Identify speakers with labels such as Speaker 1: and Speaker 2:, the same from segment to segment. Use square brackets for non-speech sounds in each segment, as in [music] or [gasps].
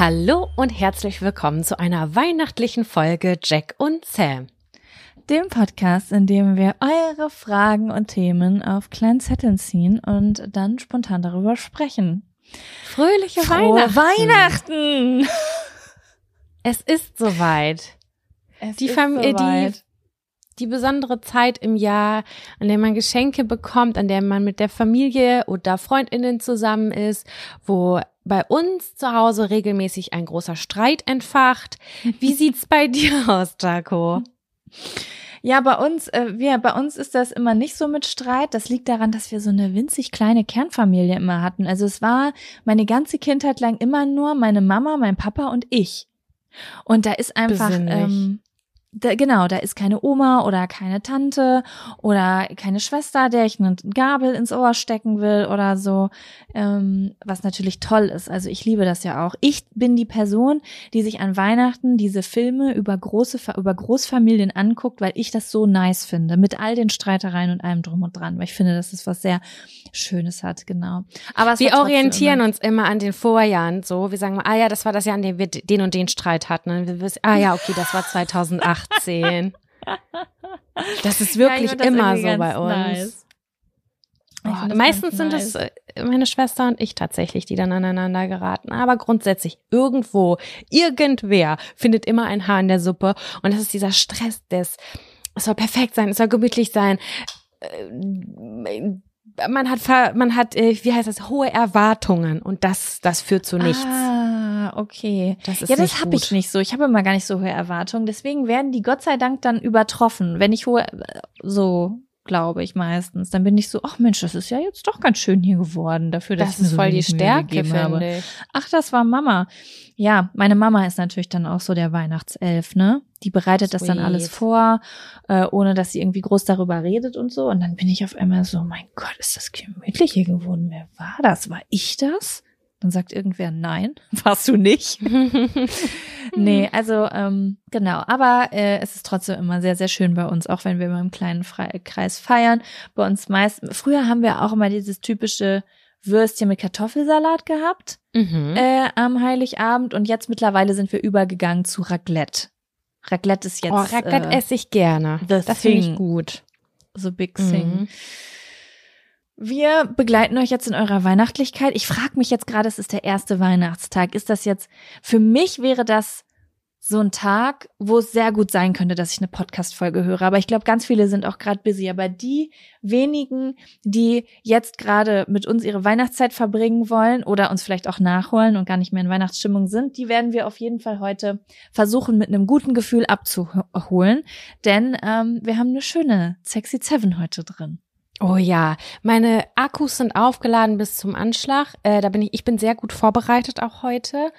Speaker 1: Hallo und herzlich willkommen zu einer weihnachtlichen Folge Jack und Sam.
Speaker 2: Dem Podcast, in dem wir eure Fragen und Themen auf kleinen Zetteln ziehen und dann spontan darüber sprechen.
Speaker 1: Fröhliche
Speaker 2: Frohe
Speaker 1: Weihnachten!
Speaker 2: Weihnachten!
Speaker 1: Es ist soweit.
Speaker 2: Es
Speaker 1: Die
Speaker 2: ist
Speaker 1: Familie,
Speaker 2: soweit.
Speaker 1: die, die besondere Zeit im Jahr, an der man Geschenke bekommt, an der man mit der Familie oder Freundinnen zusammen ist, wo bei uns zu Hause regelmäßig ein großer Streit entfacht. Wie [laughs] sieht's bei dir aus, Jaco?
Speaker 2: Ja, bei uns, äh, wir, bei uns ist das immer nicht so mit Streit. Das liegt daran, dass wir so eine winzig kleine Kernfamilie immer hatten. Also es war meine ganze Kindheit lang immer nur meine Mama, mein Papa und ich. Und da ist einfach,
Speaker 1: Besinnlich.
Speaker 2: ähm, da, genau, da ist keine Oma oder keine Tante oder keine Schwester, der ich eine Gabel ins Ohr stecken will oder so, ähm, was natürlich toll ist. Also ich liebe das ja auch. Ich bin die Person, die sich an Weihnachten diese Filme über große, über Großfamilien anguckt, weil ich das so nice finde, mit all den Streitereien und allem drum und dran, weil ich finde, dass es was sehr Schönes hat, genau. Aber
Speaker 1: Wir orientieren
Speaker 2: immer-
Speaker 1: uns immer an den Vorjahren so. Wir sagen mal, ah ja, das war das Jahr, an dem wir den und den Streit hatten. Und wir wissen, ah ja, okay, das war [laughs] 2018. [laughs] Das ist
Speaker 2: Ja, ich
Speaker 1: wirklich
Speaker 2: find das
Speaker 1: immer so bei uns.
Speaker 2: nice.
Speaker 1: Oh, meistens sind
Speaker 2: nice.
Speaker 1: es äh, meine Schwester und ich tatsächlich, die dann aneinander geraten. Aber grundsätzlich irgendwo, irgendwer findet immer ein Haar in der Suppe. Und das ist dieser Stress des, es soll perfekt sein, es soll gemütlich sein. Äh, Man hat, man hat, äh, wie heißt das, hohe Erwartungen und das, das führt zu nichts.
Speaker 2: Ah, okay.
Speaker 1: Das ist
Speaker 2: ja, das habe ich nicht so. Ich habe immer gar nicht so hohe Erwartungen. Deswegen werden die Gott sei Dank dann übertroffen. Wenn ich hohe, so glaube ich meistens, dann bin ich so, ach Mensch, das ist ja jetzt doch ganz schön hier geworden dafür, dass
Speaker 1: Das
Speaker 2: ich mir
Speaker 1: ist
Speaker 2: so
Speaker 1: voll die Stärke, finde ich.
Speaker 2: Ach, das war Mama. Ja, meine Mama ist natürlich dann auch so der Weihnachtself, ne? Die bereitet das dann
Speaker 1: Sweet.
Speaker 2: alles vor, äh, ohne dass sie irgendwie groß darüber redet und so. Und dann bin ich auf einmal so, mein Gott, ist das gemütlich hier geworden? Wer war das? War ich das? Dann sagt irgendwer, nein, [laughs] warst du nicht. [laughs] Nee, also ähm, genau, aber äh, es ist trotzdem immer sehr, sehr schön bei uns, auch wenn wir immer im kleinen Fre Kreis feiern. Bei uns meist, früher haben wir auch immer dieses typische Würstchen mit Kartoffelsalat gehabt
Speaker 1: Mhm.
Speaker 2: äh, am Heiligabend und jetzt mittlerweile sind wir übergegangen zu Raclette. Raclette ist jetzt
Speaker 1: oh, Raclette
Speaker 2: äh,
Speaker 1: esse ich gerne. Das finde ich
Speaker 2: thing.
Speaker 1: gut.
Speaker 2: so big
Speaker 1: Mhm.
Speaker 2: Wir begleiten euch jetzt in eurer Weihnachtlichkeit. Ich frage mich jetzt gerade, es ist der erste Weihnachtstag. Ist das jetzt, für mich wäre das so ein Tag, wo es sehr gut sein könnte, dass ich eine Podcast-Folge höre. Aber ich glaube, ganz viele sind auch gerade busy. Aber die wenigen, die jetzt gerade mit uns ihre Weihnachtszeit verbringen wollen oder uns vielleicht auch nachholen und gar nicht mehr in Weihnachtsstimmung sind, die werden wir auf jeden Fall heute versuchen, mit einem guten Gefühl abzuholen. Denn ähm, wir haben eine schöne Sexy Seven heute drin.
Speaker 1: Oh ja, meine Akkus sind aufgeladen bis zum Anschlag. Äh, da bin ich, ich bin sehr gut vorbereitet auch heute.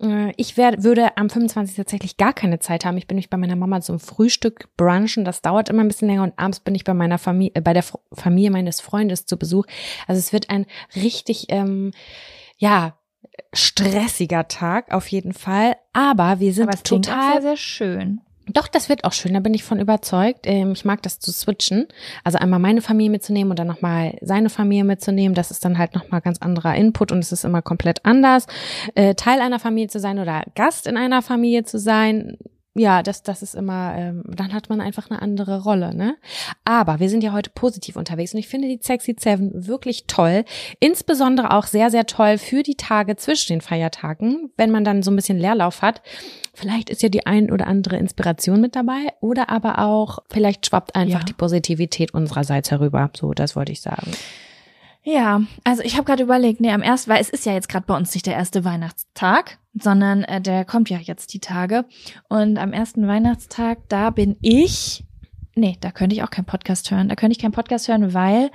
Speaker 1: Äh, ich werd, würde am 25. tatsächlich gar keine Zeit haben. Ich bin nämlich bei meiner Mama zum Frühstück brunchen. Das dauert immer ein bisschen länger und abends bin ich bei meiner Familie, äh, bei der Familie meines Freundes zu Besuch. Also es wird ein richtig, ähm, ja, stressiger Tag auf jeden Fall. Aber wir sind
Speaker 2: Aber es
Speaker 1: total
Speaker 2: sehr schön.
Speaker 1: Doch, das wird auch schön, da bin ich von überzeugt. Ähm, ich mag das zu switchen. Also einmal meine Familie mitzunehmen und dann nochmal seine Familie mitzunehmen. Das ist dann halt nochmal ganz anderer Input und es ist immer komplett anders. Äh, Teil einer Familie zu sein oder Gast in einer Familie zu sein, ja, das, das ist immer, ähm, dann hat man einfach eine andere Rolle, ne? Aber wir sind ja heute positiv unterwegs und ich finde die Sexy Seven wirklich toll. Insbesondere auch sehr, sehr toll für die Tage zwischen den Feiertagen, wenn man dann so ein bisschen Leerlauf hat. Vielleicht ist ja die ein oder andere Inspiration mit dabei oder aber auch, vielleicht schwappt einfach ja. die Positivität unsererseits herüber. So, das wollte ich sagen.
Speaker 2: Ja, also ich habe gerade überlegt, nee, am ersten, weil es ist ja jetzt gerade bei uns nicht der erste Weihnachtstag, sondern äh, der kommt ja jetzt die Tage. Und am ersten Weihnachtstag, da bin ich, nee, da könnte ich auch keinen Podcast hören. Da könnte ich keinen Podcast hören, weil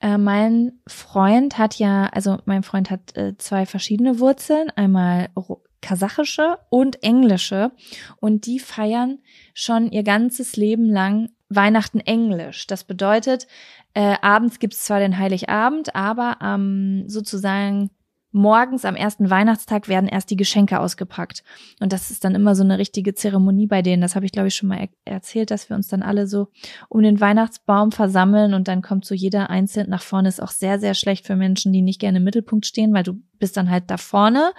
Speaker 2: äh, mein Freund hat ja, also mein Freund hat äh, zwei verschiedene Wurzeln, einmal kasachische und englische. Und die feiern schon ihr ganzes Leben lang Weihnachten Englisch. Das bedeutet, äh, abends gibt's zwar den Heiligabend, aber ähm, sozusagen morgens am ersten Weihnachtstag werden erst die Geschenke ausgepackt. Und das ist dann immer so eine richtige Zeremonie bei denen. Das habe ich, glaube ich, schon mal er erzählt, dass wir uns dann alle so um den Weihnachtsbaum versammeln und dann kommt so jeder einzeln nach vorne. Ist auch sehr, sehr schlecht für Menschen, die nicht gerne im Mittelpunkt stehen, weil du bist dann halt da vorne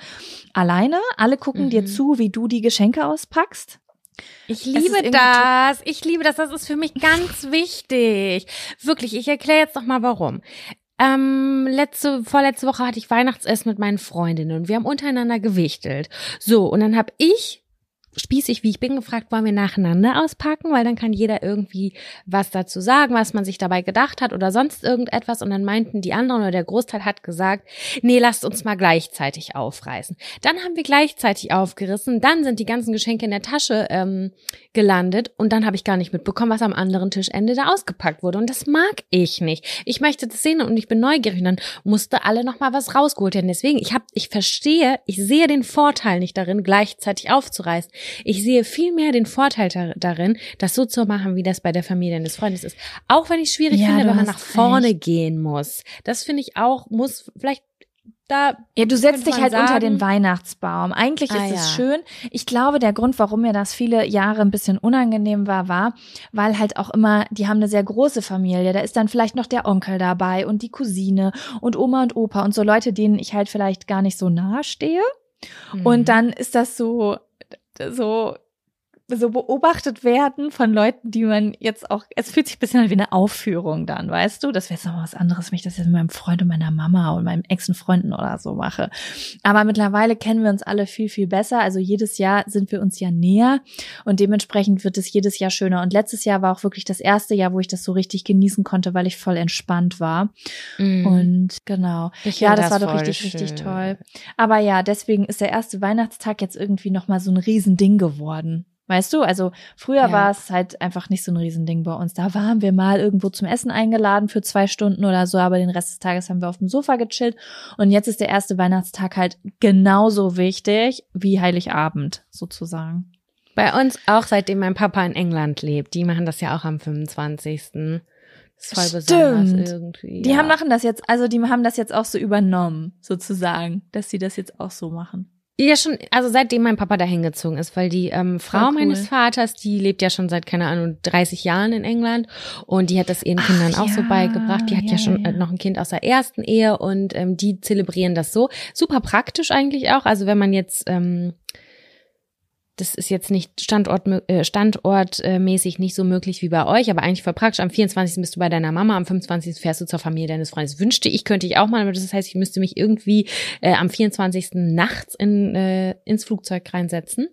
Speaker 2: alleine. Alle gucken mhm. dir zu, wie du die Geschenke auspackst.
Speaker 1: Ich liebe das. Ich liebe das. Das ist für mich ganz wichtig. Wirklich. Ich erkläre jetzt noch mal warum. Ähm, letzte, vorletzte Woche hatte ich Weihnachtsessen mit meinen Freundinnen und wir haben untereinander gewichtelt. So, und dann habe ich spießig wie ich bin gefragt, wollen wir nacheinander auspacken, weil dann kann jeder irgendwie was dazu sagen, was man sich dabei gedacht hat oder sonst irgendetwas. Und dann meinten die anderen oder der Großteil hat gesagt, nee, lasst uns mal gleichzeitig aufreißen. Dann haben wir gleichzeitig aufgerissen, dann sind die ganzen Geschenke in der Tasche ähm, gelandet und dann habe ich gar nicht mitbekommen, was am anderen Tischende da ausgepackt wurde. Und das mag ich nicht. Ich möchte das sehen und ich bin neugierig. Und dann musste alle nochmal was rausgeholt werden. Deswegen, ich habe, ich verstehe, ich sehe den Vorteil nicht darin, gleichzeitig aufzureißen. Ich sehe viel mehr den Vorteil darin, das so zu machen, wie das bei der Familie eines Freundes ist. Auch wenn ich schwierig ja, finde, wenn man nach vorne recht. gehen muss. Das finde ich auch, muss vielleicht da
Speaker 2: ja, du setzt dich halt sagen, unter den Weihnachtsbaum. Eigentlich ah, ist es ja. schön. Ich glaube, der Grund, warum mir das viele Jahre ein bisschen unangenehm war, war, weil halt auch immer, die haben eine sehr große Familie. Da ist dann vielleicht noch der Onkel dabei und die Cousine und Oma und Opa und so Leute, denen ich halt vielleicht gar nicht so nahe stehe. Mhm. Und dann ist das so, so so beobachtet werden von Leuten, die man jetzt auch, es fühlt sich ein bisschen wie eine Aufführung dann, weißt du? Das wäre jetzt noch was anderes, wenn ich das jetzt mit meinem Freund und meiner Mama und meinem Ex Freunden oder so mache. Aber mittlerweile kennen wir uns alle viel, viel besser. Also jedes Jahr sind wir uns ja näher und dementsprechend wird es jedes Jahr schöner. Und letztes Jahr war auch wirklich das erste Jahr, wo ich das so richtig genießen konnte, weil ich voll entspannt war. Mm. Und genau. Ich ja, das, das war doch richtig, schön. richtig toll. Aber ja, deswegen ist der erste Weihnachtstag jetzt irgendwie nochmal so ein Riesending geworden. Weißt du, also früher ja. war es halt einfach nicht so ein Riesending bei uns. Da waren wir mal irgendwo zum Essen eingeladen für zwei Stunden oder so, aber den Rest des Tages haben wir auf dem Sofa gechillt. Und jetzt ist der erste Weihnachtstag halt genauso wichtig wie Heiligabend sozusagen.
Speaker 1: Bei uns auch, seitdem mein Papa in England lebt. Die machen das ja auch am 25. Das ist voll Stimmt. besonders irgendwie.
Speaker 2: Die haben machen das jetzt, also die haben das jetzt auch so übernommen, sozusagen, dass sie das jetzt auch so machen.
Speaker 1: Ja, schon, also seitdem mein Papa dahin gezogen ist, weil die ähm, Frau cool. meines Vaters, die lebt ja schon seit, keine Ahnung, 30 Jahren in England und die hat das ihren Kindern Ach, auch ja. so beigebracht. Die hat ja, ja schon ja. noch ein Kind aus der ersten Ehe und ähm, die zelebrieren das so. Super praktisch eigentlich auch. Also wenn man jetzt ähm, das ist jetzt nicht Standort, äh, standortmäßig nicht so möglich wie bei euch, aber eigentlich voll praktisch. Am 24. bist du bei deiner Mama, am 25. fährst du zur Familie deines Freundes. Wünschte ich, könnte ich auch mal, aber das heißt, ich müsste mich irgendwie äh, am 24. nachts in, äh, ins Flugzeug reinsetzen.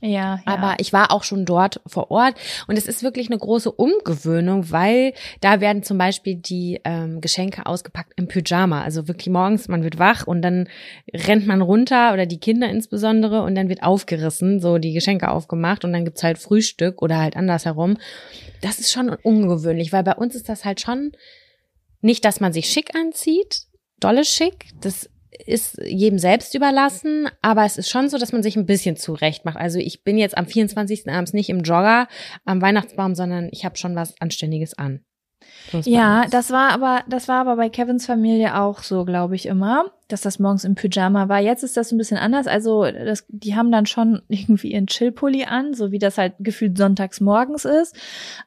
Speaker 2: Ja, ja.
Speaker 1: Aber ich war auch schon dort vor Ort und es ist wirklich eine große Umgewöhnung, weil da werden zum Beispiel die ähm, Geschenke ausgepackt im Pyjama. Also wirklich morgens, man wird wach und dann rennt man runter oder die Kinder insbesondere und dann wird aufgerissen, so die Geschenke aufgemacht und dann gibt's halt Frühstück oder halt andersherum. Das ist schon ungewöhnlich, weil bei uns ist das halt schon nicht, dass man sich schick anzieht, dolle schick. Das ist jedem selbst überlassen, aber es ist schon so, dass man sich ein bisschen zurecht macht. Also ich bin jetzt am 24. abends nicht im Jogger am Weihnachtsbaum, sondern ich habe schon was Anständiges an.
Speaker 2: Ja, das war aber, das war aber bei Kevins Familie auch so, glaube ich, immer, dass das morgens im Pyjama war. Jetzt ist das ein bisschen anders. Also, das, die haben dann schon irgendwie ihren Chillpulli an, so wie das halt gefühlt sonntags morgens ist.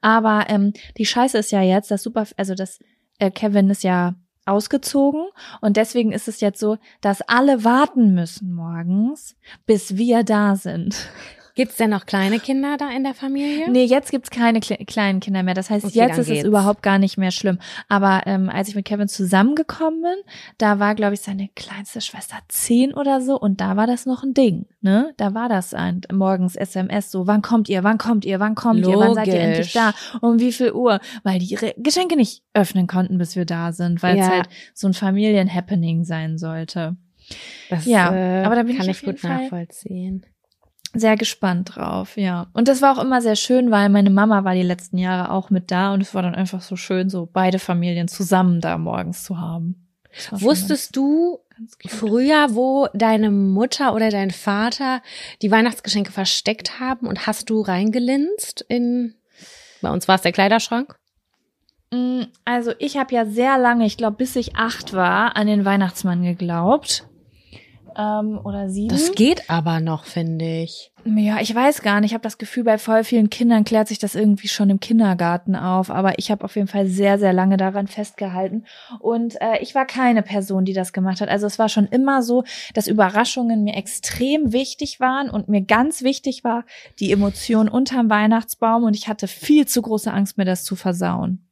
Speaker 2: Aber ähm, die Scheiße ist ja jetzt, dass super, also das äh, Kevin ist ja ausgezogen und deswegen ist es jetzt so, dass alle warten müssen morgens, bis wir da sind.
Speaker 1: Gibt's denn noch kleine Kinder da in der Familie?
Speaker 2: Nee, jetzt gibt's keine kle kleinen Kinder mehr. Das heißt,
Speaker 1: Okay,
Speaker 2: jetzt ist es
Speaker 1: geht's.
Speaker 2: überhaupt gar nicht mehr schlimm. Aber ähm, als ich mit Kevin zusammengekommen bin, da war, glaube ich, seine kleinste Schwester zehn oder so und da war das noch ein Ding. Ne? Da war das ein morgens SMS so, wann kommt ihr, wann kommt ihr, wann kommt ihr, wann seid ihr
Speaker 1: Logisch.
Speaker 2: endlich da, um wie viel Uhr? Weil die ihre Geschenke nicht öffnen konnten, bis wir da sind, weil es
Speaker 1: Ja.
Speaker 2: halt so ein Familienhappening sein sollte.
Speaker 1: Das,
Speaker 2: Ja,
Speaker 1: äh,
Speaker 2: aber da bin
Speaker 1: kann
Speaker 2: ich
Speaker 1: ich, gut
Speaker 2: Fall-
Speaker 1: nachvollziehen.
Speaker 2: Sehr gespannt drauf, ja. Und das war auch immer sehr schön, weil meine Mama war die letzten Jahre auch mit da und es war dann einfach so schön, so beide Familien zusammen da morgens zu haben.
Speaker 1: Wusstest du früher, wo deine Mutter oder dein Vater die Weihnachtsgeschenke versteckt haben und hast du reingelinst in bei uns war es der Kleiderschrank?
Speaker 2: Mm, Also ich habe ja sehr lange, ich glaube bis ich acht war, an den Weihnachtsmann geglaubt. Ähm, oder sieben.
Speaker 1: Das geht aber noch, finde ich.
Speaker 2: Ja, ich weiß gar nicht. Ich habe das Gefühl, bei voll vielen Kindern klärt sich das irgendwie schon im Kindergarten auf. Aber ich habe auf jeden Fall sehr, sehr lange daran festgehalten. Und äh, ich war keine Person, die das gemacht hat. Also es war schon immer so, dass Überraschungen mir extrem wichtig waren und mir ganz wichtig war die Emotion unterm Weihnachtsbaum. Und ich hatte viel zu große Angst, mir das zu versauen.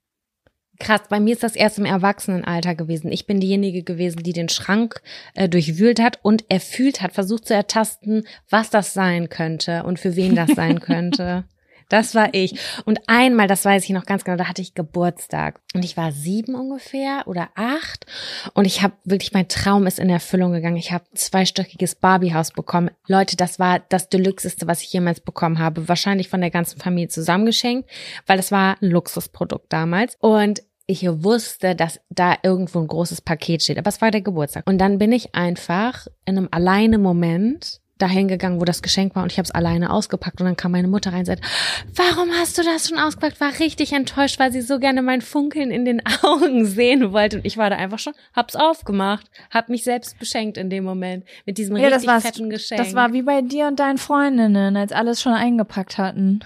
Speaker 1: Krass, bei mir ist das erst im Erwachsenenalter gewesen. Ich bin diejenige gewesen, die den Schrank äh, durchwühlt hat und erfühlt hat, versucht zu ertasten, was das sein könnte und für wen das sein könnte. [laughs] Das war ich. Und einmal, das weiß ich noch ganz genau, da hatte ich Geburtstag. Und ich war sieben ungefähr oder acht. Und ich habe wirklich, mein Traum ist in Erfüllung gegangen. Ich habe zweistöckiges Barbiehaus bekommen. Leute, das war das Deluxeste, was ich jemals bekommen habe. Wahrscheinlich von der ganzen Familie zusammengeschenkt, weil das war ein Luxusprodukt damals. Und ich wusste, dass da irgendwo ein großes Paket steht. Aber es war der Geburtstag. Und dann bin ich einfach in einem alleine Moment dahin gegangen, wo das Geschenk war und ich habe es alleine ausgepackt und dann kam meine Mutter rein und sagte, warum hast du das schon ausgepackt? War richtig enttäuscht, weil sie so gerne mein Funkeln in den [laughs] Augen sehen wollte und ich war da einfach schon, hab's aufgemacht, hab mich selbst beschenkt in dem Moment mit diesem
Speaker 2: Ja, das
Speaker 1: richtig fetten Geschenk.
Speaker 2: Das war wie bei dir und deinen Freundinnen, als alles schon eingepackt hatten.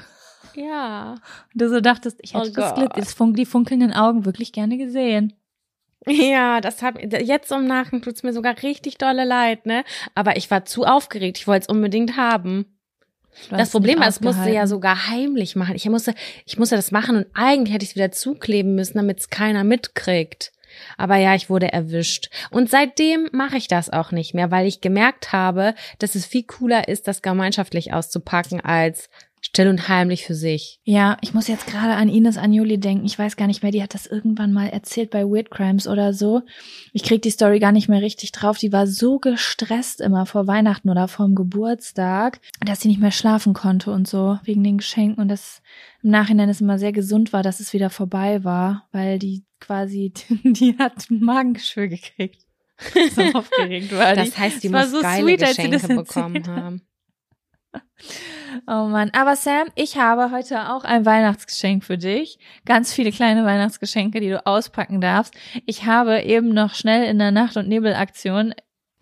Speaker 1: ja.
Speaker 2: Und du so dachtest, ich hätte
Speaker 1: Oh
Speaker 2: das Glück,
Speaker 1: Gott.
Speaker 2: fun die funkelnden Augen wirklich gerne gesehen.
Speaker 1: Ja, das hat jetzt im Nachhinein tut's mir sogar richtig dolle leid, ne? Aber ich war zu aufgeregt, ich wollte es unbedingt haben. Das Problem war, es musste ja sogar heimlich machen. Ich musste, ich musste das machen und eigentlich hätte ich es wieder zukleben müssen, damit es keiner mitkriegt. Aber ja, ich wurde erwischt. Und seitdem mache ich das auch nicht mehr, weil ich gemerkt habe, dass es viel cooler ist, das gemeinschaftlich auszupacken, als still und heimlich für sich.
Speaker 2: Ja, ich muss jetzt gerade an Ines Agnoli denken. Ich weiß gar nicht mehr, die hat das irgendwann mal erzählt bei Weird Crimes oder so. Ich krieg die Story gar nicht mehr richtig drauf. Die war so gestresst immer vor Weihnachten oder vorm Geburtstag, dass sie nicht mehr schlafen konnte und so wegen den Geschenken und das im Nachhinein es immer sehr gesund war, dass es wieder vorbei war, weil die quasi, [laughs] die hat ein Magengeschwür gekriegt. [laughs] So aufgeregt war die.
Speaker 1: Das heißt, die
Speaker 2: war
Speaker 1: muss
Speaker 2: so
Speaker 1: geile
Speaker 2: sweet,
Speaker 1: Geschenke
Speaker 2: das
Speaker 1: bekommen haben. [laughs]
Speaker 2: Oh Mann, aber Sam, ich habe heute auch ein Weihnachtsgeschenk für dich. Ganz viele kleine Weihnachtsgeschenke, die du auspacken darfst. Ich habe eben noch schnell in der Nacht- und Nebelaktion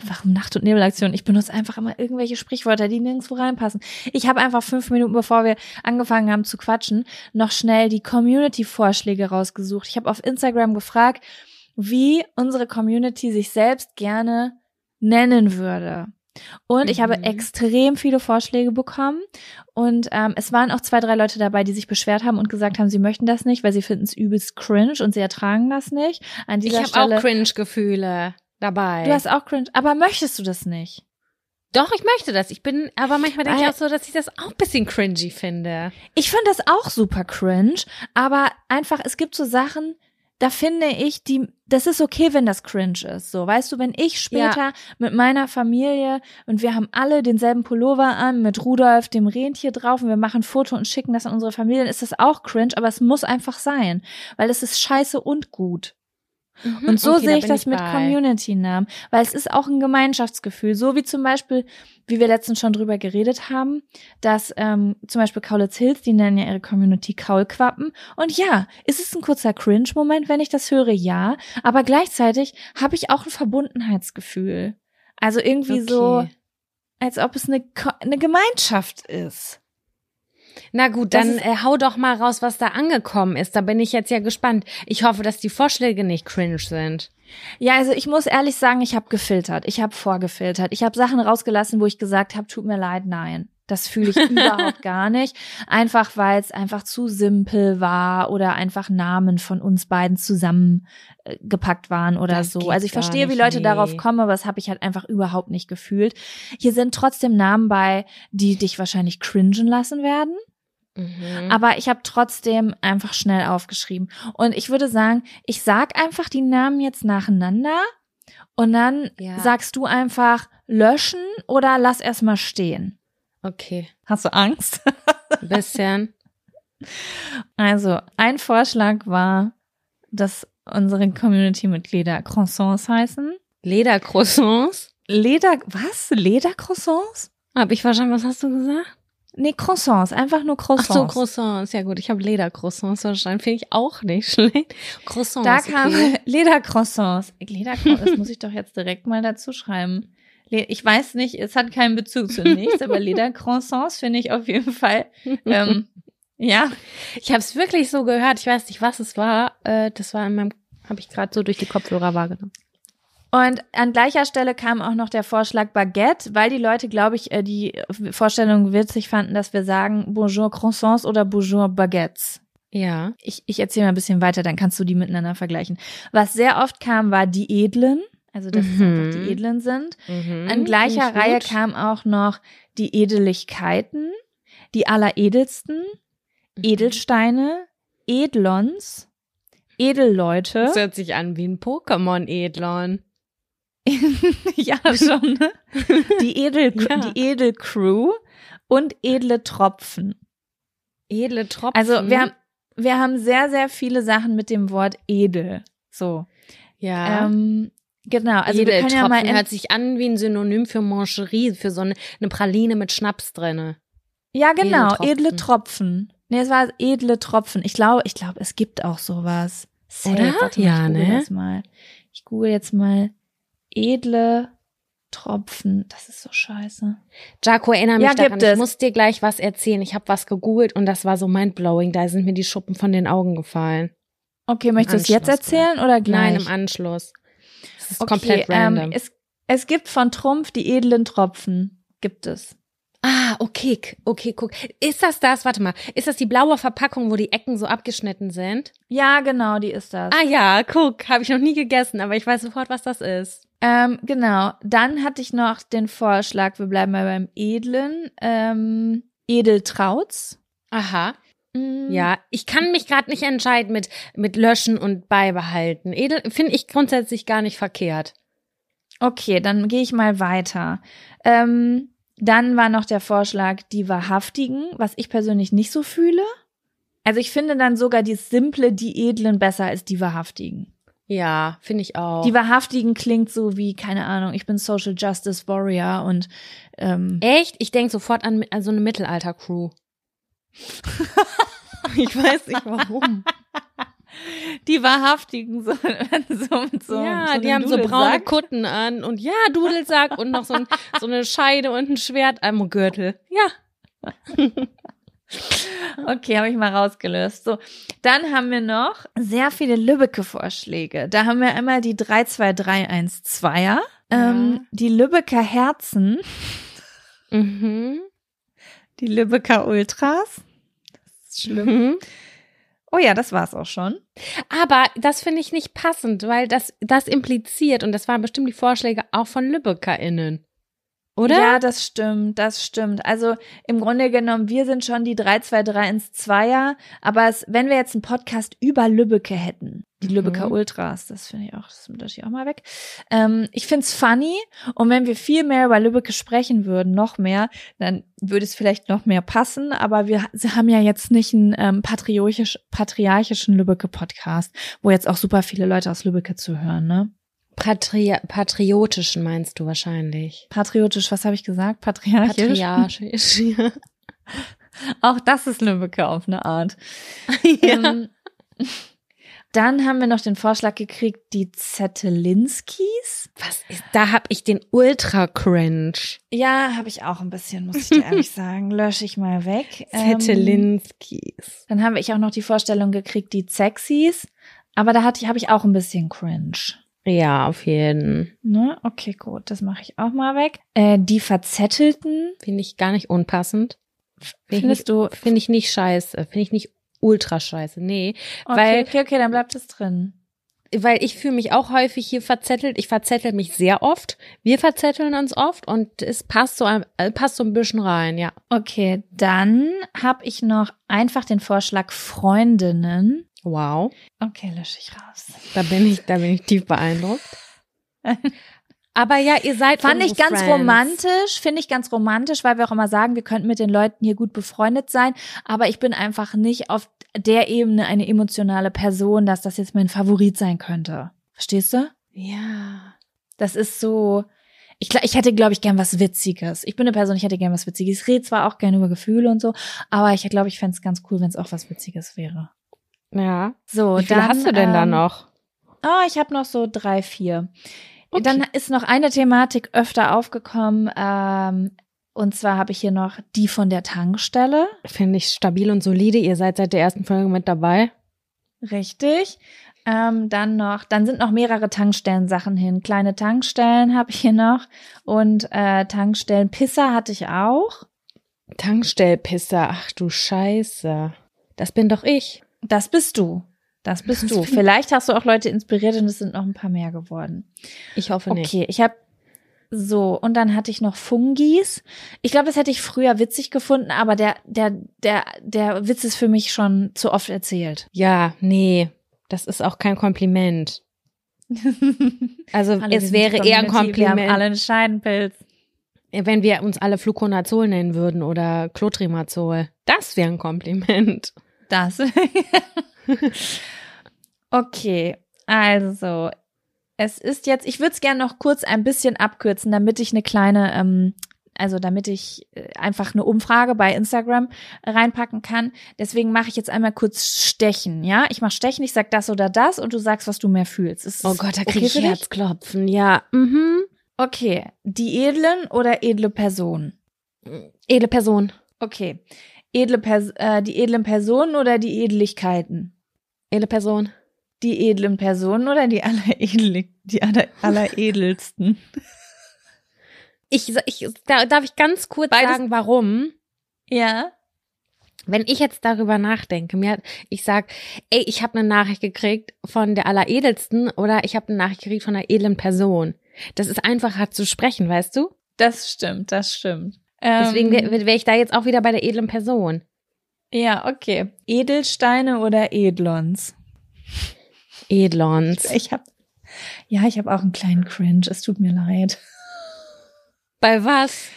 Speaker 2: Warum Nacht- und Nebelaktion? Ich benutze einfach immer irgendwelche Sprichwörter, die nirgendwo reinpassen. Ich habe einfach fünf Minuten, bevor wir angefangen haben zu quatschen, noch schnell die Community-Vorschläge rausgesucht. Ich habe auf Instagram gefragt, wie unsere Community sich selbst gerne nennen würde. Und ich habe
Speaker 1: Mhm.
Speaker 2: extrem viele Vorschläge bekommen. Und ähm, es waren auch zwei, drei Leute dabei, die sich beschwert haben und gesagt haben, sie möchten das nicht, weil sie finden es übelst cringe und sie ertragen das nicht. An
Speaker 1: Ich
Speaker 2: dieser
Speaker 1: habe
Speaker 2: Stelle.
Speaker 1: auch Cringe-Gefühle dabei.
Speaker 2: Du hast auch cringe, aber möchtest du das nicht?
Speaker 1: Doch, ich möchte das. Ich bin, aber manchmal denke ich auch so, dass ich das auch ein bisschen cringy finde.
Speaker 2: Ich finde das auch super cringe, aber einfach, es gibt so Sachen, da finde ich, die, das ist okay, wenn das cringe ist. So, weißt du, wenn ich später mit meiner Familie und wir haben alle denselben Pullover an mit Rudolf, dem Rentier drauf und wir machen ein Foto und schicken das an unsere Familie, dann ist das auch cringe, aber es muss einfach sein, weil es ist scheiße und gut. Und so
Speaker 1: Mhm. Okay, da
Speaker 2: sehe ich das
Speaker 1: ich
Speaker 2: mit. Community-Namen, weil es ist auch ein Gemeinschaftsgefühl. So wie zum Beispiel, wie wir letztens schon drüber geredet haben, dass ähm, zum Beispiel Kaulitz Hills, die nennen ja ihre Community Kaulquappen. Und ja, ist es ein kurzer Cringe-Moment, wenn ich das höre? Ja. Aber gleichzeitig habe ich auch ein Verbundenheitsgefühl. Also irgendwie so,
Speaker 1: Okay.
Speaker 2: als ob es eine, eine Gemeinschaft ist.
Speaker 1: Na gut,
Speaker 2: Das
Speaker 1: dann äh, hau doch mal raus, was da angekommen ist. Da bin ich jetzt ja gespannt. Ich hoffe, dass die Vorschläge nicht cringe sind.
Speaker 2: Ja, also ich muss ehrlich sagen, ich habe gefiltert. Ich habe vorgefiltert. Ich habe Sachen rausgelassen, wo ich gesagt habe, tut mir leid, nein. Das fühle ich [laughs] überhaupt gar nicht. Einfach weil es einfach zu simpel war oder einfach Namen von uns beiden zusammengepackt waren oder
Speaker 1: Das
Speaker 2: so. Also ich verstehe, wie
Speaker 1: nicht,
Speaker 2: Leute
Speaker 1: nee.
Speaker 2: darauf kommen, aber das habe ich halt einfach überhaupt nicht gefühlt. Hier sind trotzdem Namen bei, die dich wahrscheinlich cringen lassen werden.
Speaker 1: Mhm.
Speaker 2: Aber ich habe trotzdem einfach schnell aufgeschrieben. Und ich würde sagen, ich sag einfach die Namen jetzt nacheinander und dann
Speaker 1: Ja.
Speaker 2: sagst du einfach löschen oder lass erstmal stehen.
Speaker 1: Okay,
Speaker 2: Hast du Angst?
Speaker 1: ein bisschen. [laughs]
Speaker 2: Also, ein Vorschlag war, dass unsere Community-Mitglieder Croissants heißen.
Speaker 1: Ledercroissants?
Speaker 2: Leder, was? Ledercroissants?
Speaker 1: Hab ich verstanden, was hast du gesagt?
Speaker 2: Nee, Croissants, einfach nur
Speaker 1: Ach
Speaker 2: Croissants.
Speaker 1: so, Croissants. Ja gut, ich habe Ledercroissants verstanden. Finde ich auch nicht [laughs] schlecht. Croissants.
Speaker 2: Da kam
Speaker 1: okay. [laughs]
Speaker 2: Ledercroissants. Ledercroissants, das muss ich doch jetzt direkt mal dazu schreiben. Ich weiß nicht, es hat keinen Bezug zu nichts, aber [laughs] Ledercroissants finde ich auf jeden Fall. Ähm, ja,
Speaker 1: Ich habe es wirklich so gehört. Ich weiß nicht, was es war. Äh, das war in meinem, habe ich gerade so durch die Kopfhörer wahrgenommen.
Speaker 2: Und an gleicher Stelle kam auch noch der Vorschlag Baguette, weil die Leute, glaube ich, äh, die Vorstellung witzig fanden, dass wir sagen Bonjour Croissants oder Bonjour Baguettes.
Speaker 1: Ja.
Speaker 2: Ich, ich erzähle mal ein bisschen weiter, dann kannst du die miteinander vergleichen. Was sehr oft kam, war die Edlen, also dass es
Speaker 1: Mhm.
Speaker 2: einfach die Edlen sind.
Speaker 1: Mhm,
Speaker 2: An gleicher Reihe
Speaker 1: gut.
Speaker 2: kam auch noch die Edeligkeiten, die Alleredelsten,
Speaker 1: Mhm.
Speaker 2: Edelsteine, Edlons, Edelleute.
Speaker 1: Das hört sich an wie ein Pokémon-Edlon. [laughs]
Speaker 2: ja, schon. Ne? Die, Edel,
Speaker 1: Ja.
Speaker 2: die Edelcrew und edle Tropfen.
Speaker 1: Edle Tropfen.
Speaker 2: Also wir haben, wir haben sehr, sehr viele Sachen mit dem Wort edel. So.
Speaker 1: ja.
Speaker 2: Ähm, genau. Also wir können ja
Speaker 1: Edeltropfen
Speaker 2: mal
Speaker 1: hört sich an wie ein Synonym für Mancherie, für so eine, eine Praline mit Schnaps drinne.
Speaker 2: Ja, genau,
Speaker 1: Edeltropfen.
Speaker 2: edle Tropfen. Nee, es war edle Tropfen. Ich glaube, ich glaube, es gibt auch sowas. Safe.
Speaker 1: Oder?
Speaker 2: Warte
Speaker 1: Ja,
Speaker 2: ich google
Speaker 1: ne?
Speaker 2: Jetzt mal. Ich google jetzt mal edle Tropfen. Das ist so scheiße.
Speaker 1: Jaco, erinnere mich
Speaker 2: Ja,
Speaker 1: daran. Ich
Speaker 2: es.
Speaker 1: muss dir gleich was erzählen. Ich habe was gegoogelt und das war so mindblowing. Da sind mir die Schuppen von den Augen gefallen.
Speaker 2: Okay, möchtest du es jetzt erzählen oder gleich?
Speaker 1: Nein, im Anschluss. Das ist
Speaker 2: okay,
Speaker 1: komplett random.
Speaker 2: Ähm, es, es gibt von Trumpf die edlen Tropfen. Gibt es.
Speaker 1: Ah, okay, okay, guck. Ist das das? Warte mal. Ist das die blaue Verpackung, wo die Ecken so abgeschnitten sind?
Speaker 2: Ja, genau, die ist das.
Speaker 1: Ah ja, guck, habe ich noch nie gegessen, aber ich weiß sofort, was das ist.
Speaker 2: Ähm, genau. Dann hatte ich noch den Vorschlag, wir bleiben mal beim Edlen. Ähm, Edeltrauz.
Speaker 1: Aha.
Speaker 2: Mm,
Speaker 1: Ja, ich kann mich gerade nicht entscheiden mit mit löschen und beibehalten. Edel finde ich grundsätzlich gar nicht verkehrt.
Speaker 2: Okay, dann gehe ich mal weiter. Ähm, dann war noch der Vorschlag, die Wahrhaftigen, was ich persönlich nicht so fühle. Also ich finde dann sogar die simple, die edlen besser als die Wahrhaftigen.
Speaker 1: Ja, finde ich auch.
Speaker 2: Die Wahrhaftigen klingt so wie, keine Ahnung, ich bin Social Justice Warrior und ähm,
Speaker 1: Echt? Ich denke sofort an, an so eine Mittelalter-Crew. [laughs] ich weiß nicht warum.
Speaker 2: Die Wahrhaftigen so, [laughs] so so
Speaker 1: ja,
Speaker 2: so
Speaker 1: die haben so braune. Kutten an und ja, Dudelsack und noch so, ein, so eine Scheide und ein Schwert am Gürtel. Ja. [laughs]
Speaker 2: Okay, habe ich mal rausgelöst. So, dann haben wir noch sehr viele Lübbecke-Vorschläge. Da haben wir einmal die 32312er, ähm, die Lübecker Herzen,
Speaker 1: Mhm.
Speaker 2: die Lübecker Ultras. Das ist schlimm.
Speaker 1: Mhm. [laughs]
Speaker 2: Oh ja, das war's auch schon.
Speaker 1: Aber das finde ich nicht passend, weil das, das impliziert, und das waren bestimmt die Vorschläge auch von LübeckerInnen. Oder?
Speaker 2: Ja, das stimmt, das stimmt. Also im Grunde genommen, wir sind schon die 323 ins Zweier, aber es, wenn wir jetzt einen Podcast über Lübbecke hätten, die Lübecker
Speaker 1: Mhm.
Speaker 2: Ultras, das finde ich auch, das lösche ich auch mal weg. Ähm, ich find's funny und wenn wir viel mehr über Lübbecke sprechen würden, noch mehr, dann würde es vielleicht noch mehr passen, aber wir sie haben ja jetzt nicht einen ähm, patriotisch, patriarchischen Lübbecke-Podcast, wo jetzt auch super viele Leute aus Lübbecke zuhören, ne?
Speaker 1: Patri patriotischen meinst du wahrscheinlich.
Speaker 2: Patriotisch, was habe ich gesagt? Patriarchisch?
Speaker 1: Patriarchisch. [laughs] ja.
Speaker 2: Auch das ist Lübbecke auf eine Art. [laughs]
Speaker 1: ja.
Speaker 2: Ähm, dann haben wir noch den Vorschlag gekriegt, die Zettelinskis.
Speaker 1: Was ist, da hab ich den Ultra Cringe.
Speaker 2: Ja, habe ich auch ein bisschen, muss ich dir ehrlich [laughs] sagen. Lösche ich mal weg. Ähm,
Speaker 1: Zettelinskis.
Speaker 2: dann habe ich auch noch die Vorstellung gekriegt, die Sexys. Aber da hatte ich, habe ich auch ein bisschen cringe.
Speaker 1: Ja, auf jeden.
Speaker 2: Ne? Okay, gut, das mache ich auch mal weg. Äh, die Verzettelten.
Speaker 1: Finde ich gar nicht unpassend. Finde ich,
Speaker 2: Findest
Speaker 1: nicht-
Speaker 2: du?
Speaker 1: finde ich nicht scheiße. Finde ich nicht ultra scheiße. Nee.
Speaker 2: Okay,
Speaker 1: weil-
Speaker 2: okay, okay, dann bleibt es drin.
Speaker 1: Weil ich fühle mich auch häufig hier verzettelt. Ich verzettel mich sehr oft. Wir verzetteln uns oft und es passt so, ein, äh, passt so ein bisschen rein, ja.
Speaker 2: Okay, dann habe ich noch einfach den Vorschlag Freundinnen.
Speaker 1: Wow.
Speaker 2: Okay, lösche ich raus.
Speaker 1: Da bin ich, da bin ich tief beeindruckt. [laughs] Aber ja, ihr seid
Speaker 2: Fand ich ganz
Speaker 1: Friends.
Speaker 2: romantisch, finde ich ganz romantisch, weil wir auch immer sagen, wir könnten mit den Leuten hier gut befreundet sein, aber ich bin einfach nicht auf der Ebene eine emotionale Person, dass das jetzt mein Favorit sein könnte. Verstehst du?
Speaker 1: Ja.
Speaker 2: Das ist so, ich, ich hätte, glaube ich, gern was Witziges. Ich bin eine Person, ich hätte gern was Witziges. Ich rede zwar auch gerne über Gefühle und so, aber ich glaube, ich fände es ganz cool, wenn es auch was Witziges wäre.
Speaker 1: Ja.
Speaker 2: So,
Speaker 1: Wie viele
Speaker 2: dann,
Speaker 1: hast du denn da
Speaker 2: ähm,
Speaker 1: noch?
Speaker 2: Oh, ich habe noch so drei, vier.
Speaker 1: Okay.
Speaker 2: Dann ist noch eine Thematik öfter aufgekommen. Ähm, und zwar habe ich hier noch die von der Tankstelle.
Speaker 1: Finde ich stabil und solide. Ihr seid seit der ersten Folge mit dabei.
Speaker 2: Richtig. Ähm, dann noch, dann sind noch mehrere Tankstellen-Sachen hin. Kleine Tankstellen habe ich hier noch. Und äh, Tankstellen-Pisser hatte ich auch.
Speaker 1: Tankstellpisser. Ach du Scheiße. Das bin doch ich.
Speaker 2: Das bist du. Das bist du. Vielleicht hast du auch Leute inspiriert und es sind noch ein paar mehr geworden.
Speaker 1: Ich hoffe nicht.
Speaker 2: Okay, ich habe so und dann hatte ich noch Fungis. Ich glaube, das hätte ich früher witzig gefunden, aber der der der der Witz ist für mich schon zu oft erzählt.
Speaker 1: Ja, nee. Das ist auch kein Kompliment. [laughs] Also
Speaker 2: Alle,
Speaker 1: es wäre eher ein
Speaker 2: Community, Wir haben
Speaker 1: Kompliment,
Speaker 2: alle einen Scheidenpilz.
Speaker 1: wenn wir uns alle Fluconazol nennen würden oder Clotrimazol. Das wäre ein Kompliment.
Speaker 2: Das. [laughs] okay, also es ist jetzt. Ich würde es gerne noch kurz ein bisschen abkürzen, damit ich eine kleine, ähm, also damit ich äh, einfach eine Umfrage bei Instagram reinpacken kann. Deswegen mache ich jetzt einmal kurz Stechen. Ja, ich mache Stechen. Ich sag das oder das und du sagst, was du mehr fühlst. Ist
Speaker 1: Oh Gott, da
Speaker 2: okay
Speaker 1: kriege ich
Speaker 2: für dich?
Speaker 1: Herzklopfen. Ja, mhm.
Speaker 2: Okay, die edlen oder edle Person?
Speaker 1: Edle Person.
Speaker 2: Okay, edle Pers äh, die edlen Personen oder die Edlichkeiten?
Speaker 1: Edle Person.
Speaker 2: Die edlen Personen oder die alleredel [laughs] die aller, alleredelsten?
Speaker 1: Ich, ich, da, darf ich ganz kurz
Speaker 2: Beides-
Speaker 1: sagen, warum?
Speaker 2: Ja.
Speaker 1: Wenn ich jetzt darüber nachdenke, mir, hat- ich sag, ey, ich habe eine Nachricht gekriegt von der alleredelsten oder ich habe eine Nachricht gekriegt von einer edlen Person. Das ist einfacher zu sprechen, weißt du?
Speaker 2: Das stimmt, das stimmt.
Speaker 1: Deswegen
Speaker 2: Ähm,
Speaker 1: wäre wär ich da jetzt auch wieder bei der edlen Person.
Speaker 2: Ja, okay. Edelsteine oder Edlons?
Speaker 1: Edlons.
Speaker 2: Ich hab, ja, ich habe auch einen kleinen Cringe. Es tut mir leid.
Speaker 1: Bei was?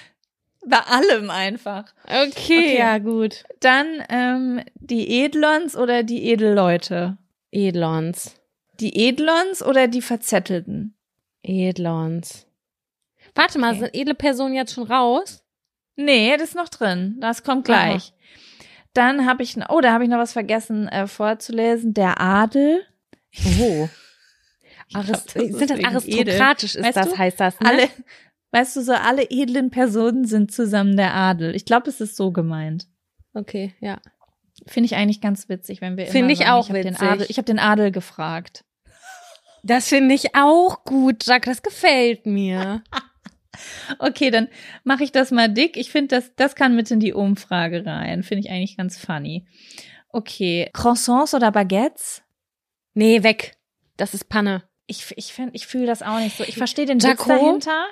Speaker 2: Bei allem einfach.
Speaker 1: Okay,
Speaker 2: Okay.
Speaker 1: ja, gut.
Speaker 2: Dann ähm, die Edlons oder die Edelleute?
Speaker 1: Edlons.
Speaker 2: Die Edlons oder die Verzettelten?
Speaker 1: Edlons. Warte mal,
Speaker 2: Okay.
Speaker 1: sind edle Personen jetzt schon raus?
Speaker 2: Nee, das ist noch drin. Das kommt gleich. Dann habe ich, oh, da habe ich noch was vergessen äh, vorzulesen. Der Adel.
Speaker 1: Oh. [laughs]
Speaker 2: Das ist
Speaker 1: sind das aristokratisch, ist
Speaker 2: Weißt
Speaker 1: das,
Speaker 2: du?
Speaker 1: heißt das, ne?
Speaker 2: Alle, weißt du, so alle edlen Personen sind zusammen der Adel. Ich glaube, es ist so gemeint.
Speaker 1: Okay, ja.
Speaker 2: Finde ich eigentlich ganz witzig, wenn wir
Speaker 1: Finde ich
Speaker 2: sagen,
Speaker 1: auch
Speaker 2: ich hab Den
Speaker 1: witzig.
Speaker 2: Adel, ich habe den Adel gefragt.
Speaker 1: Das finde ich auch gut, Jack. Das gefällt mir. [laughs]
Speaker 2: Okay, dann mache ich das mal dick. Ich finde, das, das kann mit in die Umfrage rein. Finde ich eigentlich ganz funny. Okay, Croissants oder Baguettes?
Speaker 1: Nee, weg. Das ist Panne.
Speaker 2: Ich, ich, find- ich fühle das auch nicht so. Ich verstehe den Witz
Speaker 1: Jaco?
Speaker 2: dahinter.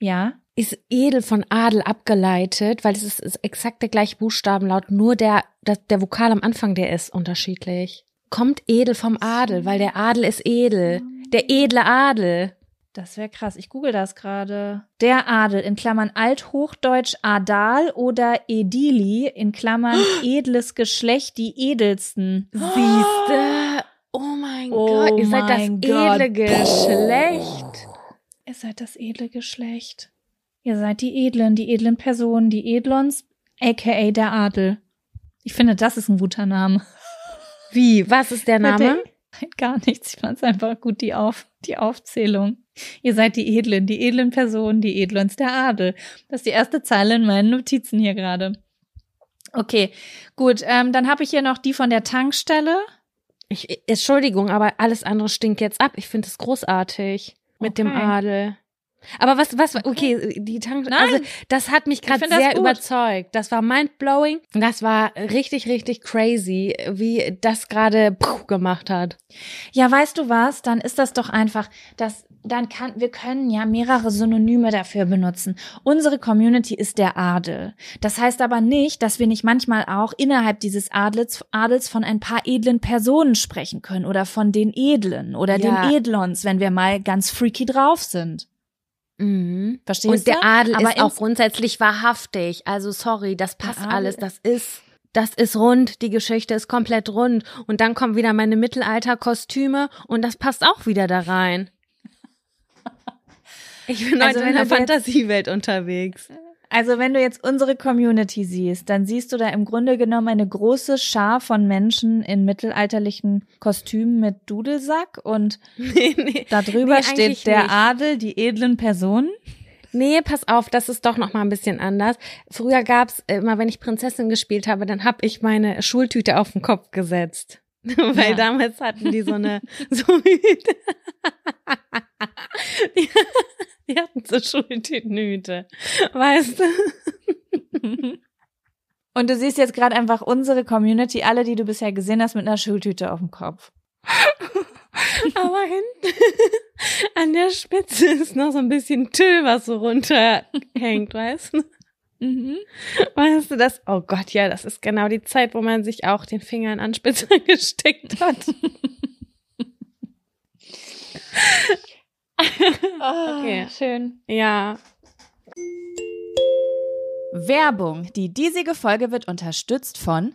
Speaker 2: Ja.
Speaker 1: ist edel von Adel abgeleitet, weil es ist, ist exakt der gleiche Buchstabenlaut, nur der, der, der Vokal am Anfang, der ist unterschiedlich. Kommt edel vom Adel, weil der Adel ist edel. Der edle Adel.
Speaker 2: Das wäre krass. Ich google das gerade. Der Adel in Klammern Althochdeutsch Adal oder Edili in Klammern [gasps] edles Geschlecht, die edelsten.
Speaker 1: Siehste? Oh mein
Speaker 2: Oh
Speaker 1: Gott, ihr seid das
Speaker 2: Gott.
Speaker 1: edle Geschlecht.
Speaker 2: Ihr seid das edle Geschlecht. Ihr seid die Edlen, die edlen Personen, die Edlons, aka der Adel. Ich finde, das ist ein guter Name.
Speaker 1: Wie? Was ist der Name?
Speaker 2: Nein, gar nichts. Ich fand es einfach gut, die, Auf, die Aufzählung. Ihr seid die Edlen, die edlen Personen, die Edlons, der Adel. Das ist die erste Zeile in meinen Notizen hier gerade. Okay, gut. Ähm, dann habe ich hier noch die von der Tankstelle.
Speaker 1: Ich, Entschuldigung, aber alles andere stinkt jetzt ab. Ich finde es großartig mit dem
Speaker 2: Okay.
Speaker 1: Adel. Aber was, was, okay, die Tank,
Speaker 2: Nein.
Speaker 1: also das hat mich gerade
Speaker 2: das
Speaker 1: sehr
Speaker 2: gut.
Speaker 1: überzeugt. Das war mindblowing. Das war richtig, richtig crazy, wie das gerade gemacht hat.
Speaker 2: Ja, weißt du was? Dann ist das doch einfach, das, dann kann, wir können ja mehrere Synonyme dafür benutzen. Unsere Community ist der Adel. Das heißt aber nicht, dass wir nicht manchmal auch innerhalb dieses Adels, Adels von ein paar edlen Personen sprechen können oder von den Edlen oder
Speaker 1: Ja.
Speaker 2: den Edlons, wenn wir mal ganz freaky drauf sind.
Speaker 1: Mhm.
Speaker 2: Verstehst
Speaker 1: Und der
Speaker 2: du?
Speaker 1: Adel
Speaker 2: Aber
Speaker 1: ist auch grundsätzlich wahrhaftig. Also sorry, das passt alles. Das ist, das ist rund. Die Geschichte ist komplett rund. Und dann kommen wieder meine Mittelalter-Kostüme und das passt auch wieder da rein. Ich bin
Speaker 2: Also
Speaker 1: heute in der Fantasiewelt unterwegs.
Speaker 2: Also wenn du jetzt unsere Community siehst, dann siehst du da im Grunde genommen eine große Schar von Menschen in mittelalterlichen Kostümen mit Dudelsack und [laughs]
Speaker 1: Nee, nee.
Speaker 2: da drüber
Speaker 1: Nee,
Speaker 2: steht der
Speaker 1: nicht.
Speaker 2: Adel, die edlen Personen.
Speaker 1: Nee, pass auf, das ist doch noch mal ein bisschen anders. Früher gab's immer, wenn ich Prinzessin gespielt habe, dann hab ich meine Schultüte auf den Kopf gesetzt. [laughs] Weil
Speaker 2: Ja.
Speaker 1: damals hatten die so eine [laughs] so Hüte. [laughs] die, die hatten so Schultütenhüte. Weißt du? [laughs]
Speaker 2: Und du siehst jetzt gerade einfach unsere Community, alle, die du bisher gesehen hast, mit einer Schultüte auf dem Kopf. [laughs]
Speaker 1: Aber hinten an der Spitze ist noch so ein bisschen Tüll, was so runterhängt, weißt du?
Speaker 2: Mhm.
Speaker 1: Weißt du das? Oh Gott, ja, das ist genau die Zeit, wo man sich auch den Finger in Anspitze gesteckt hat. Okay.
Speaker 2: Ah, Schön.
Speaker 1: Ja.
Speaker 2: Werbung. Die diesige Folge wird unterstützt von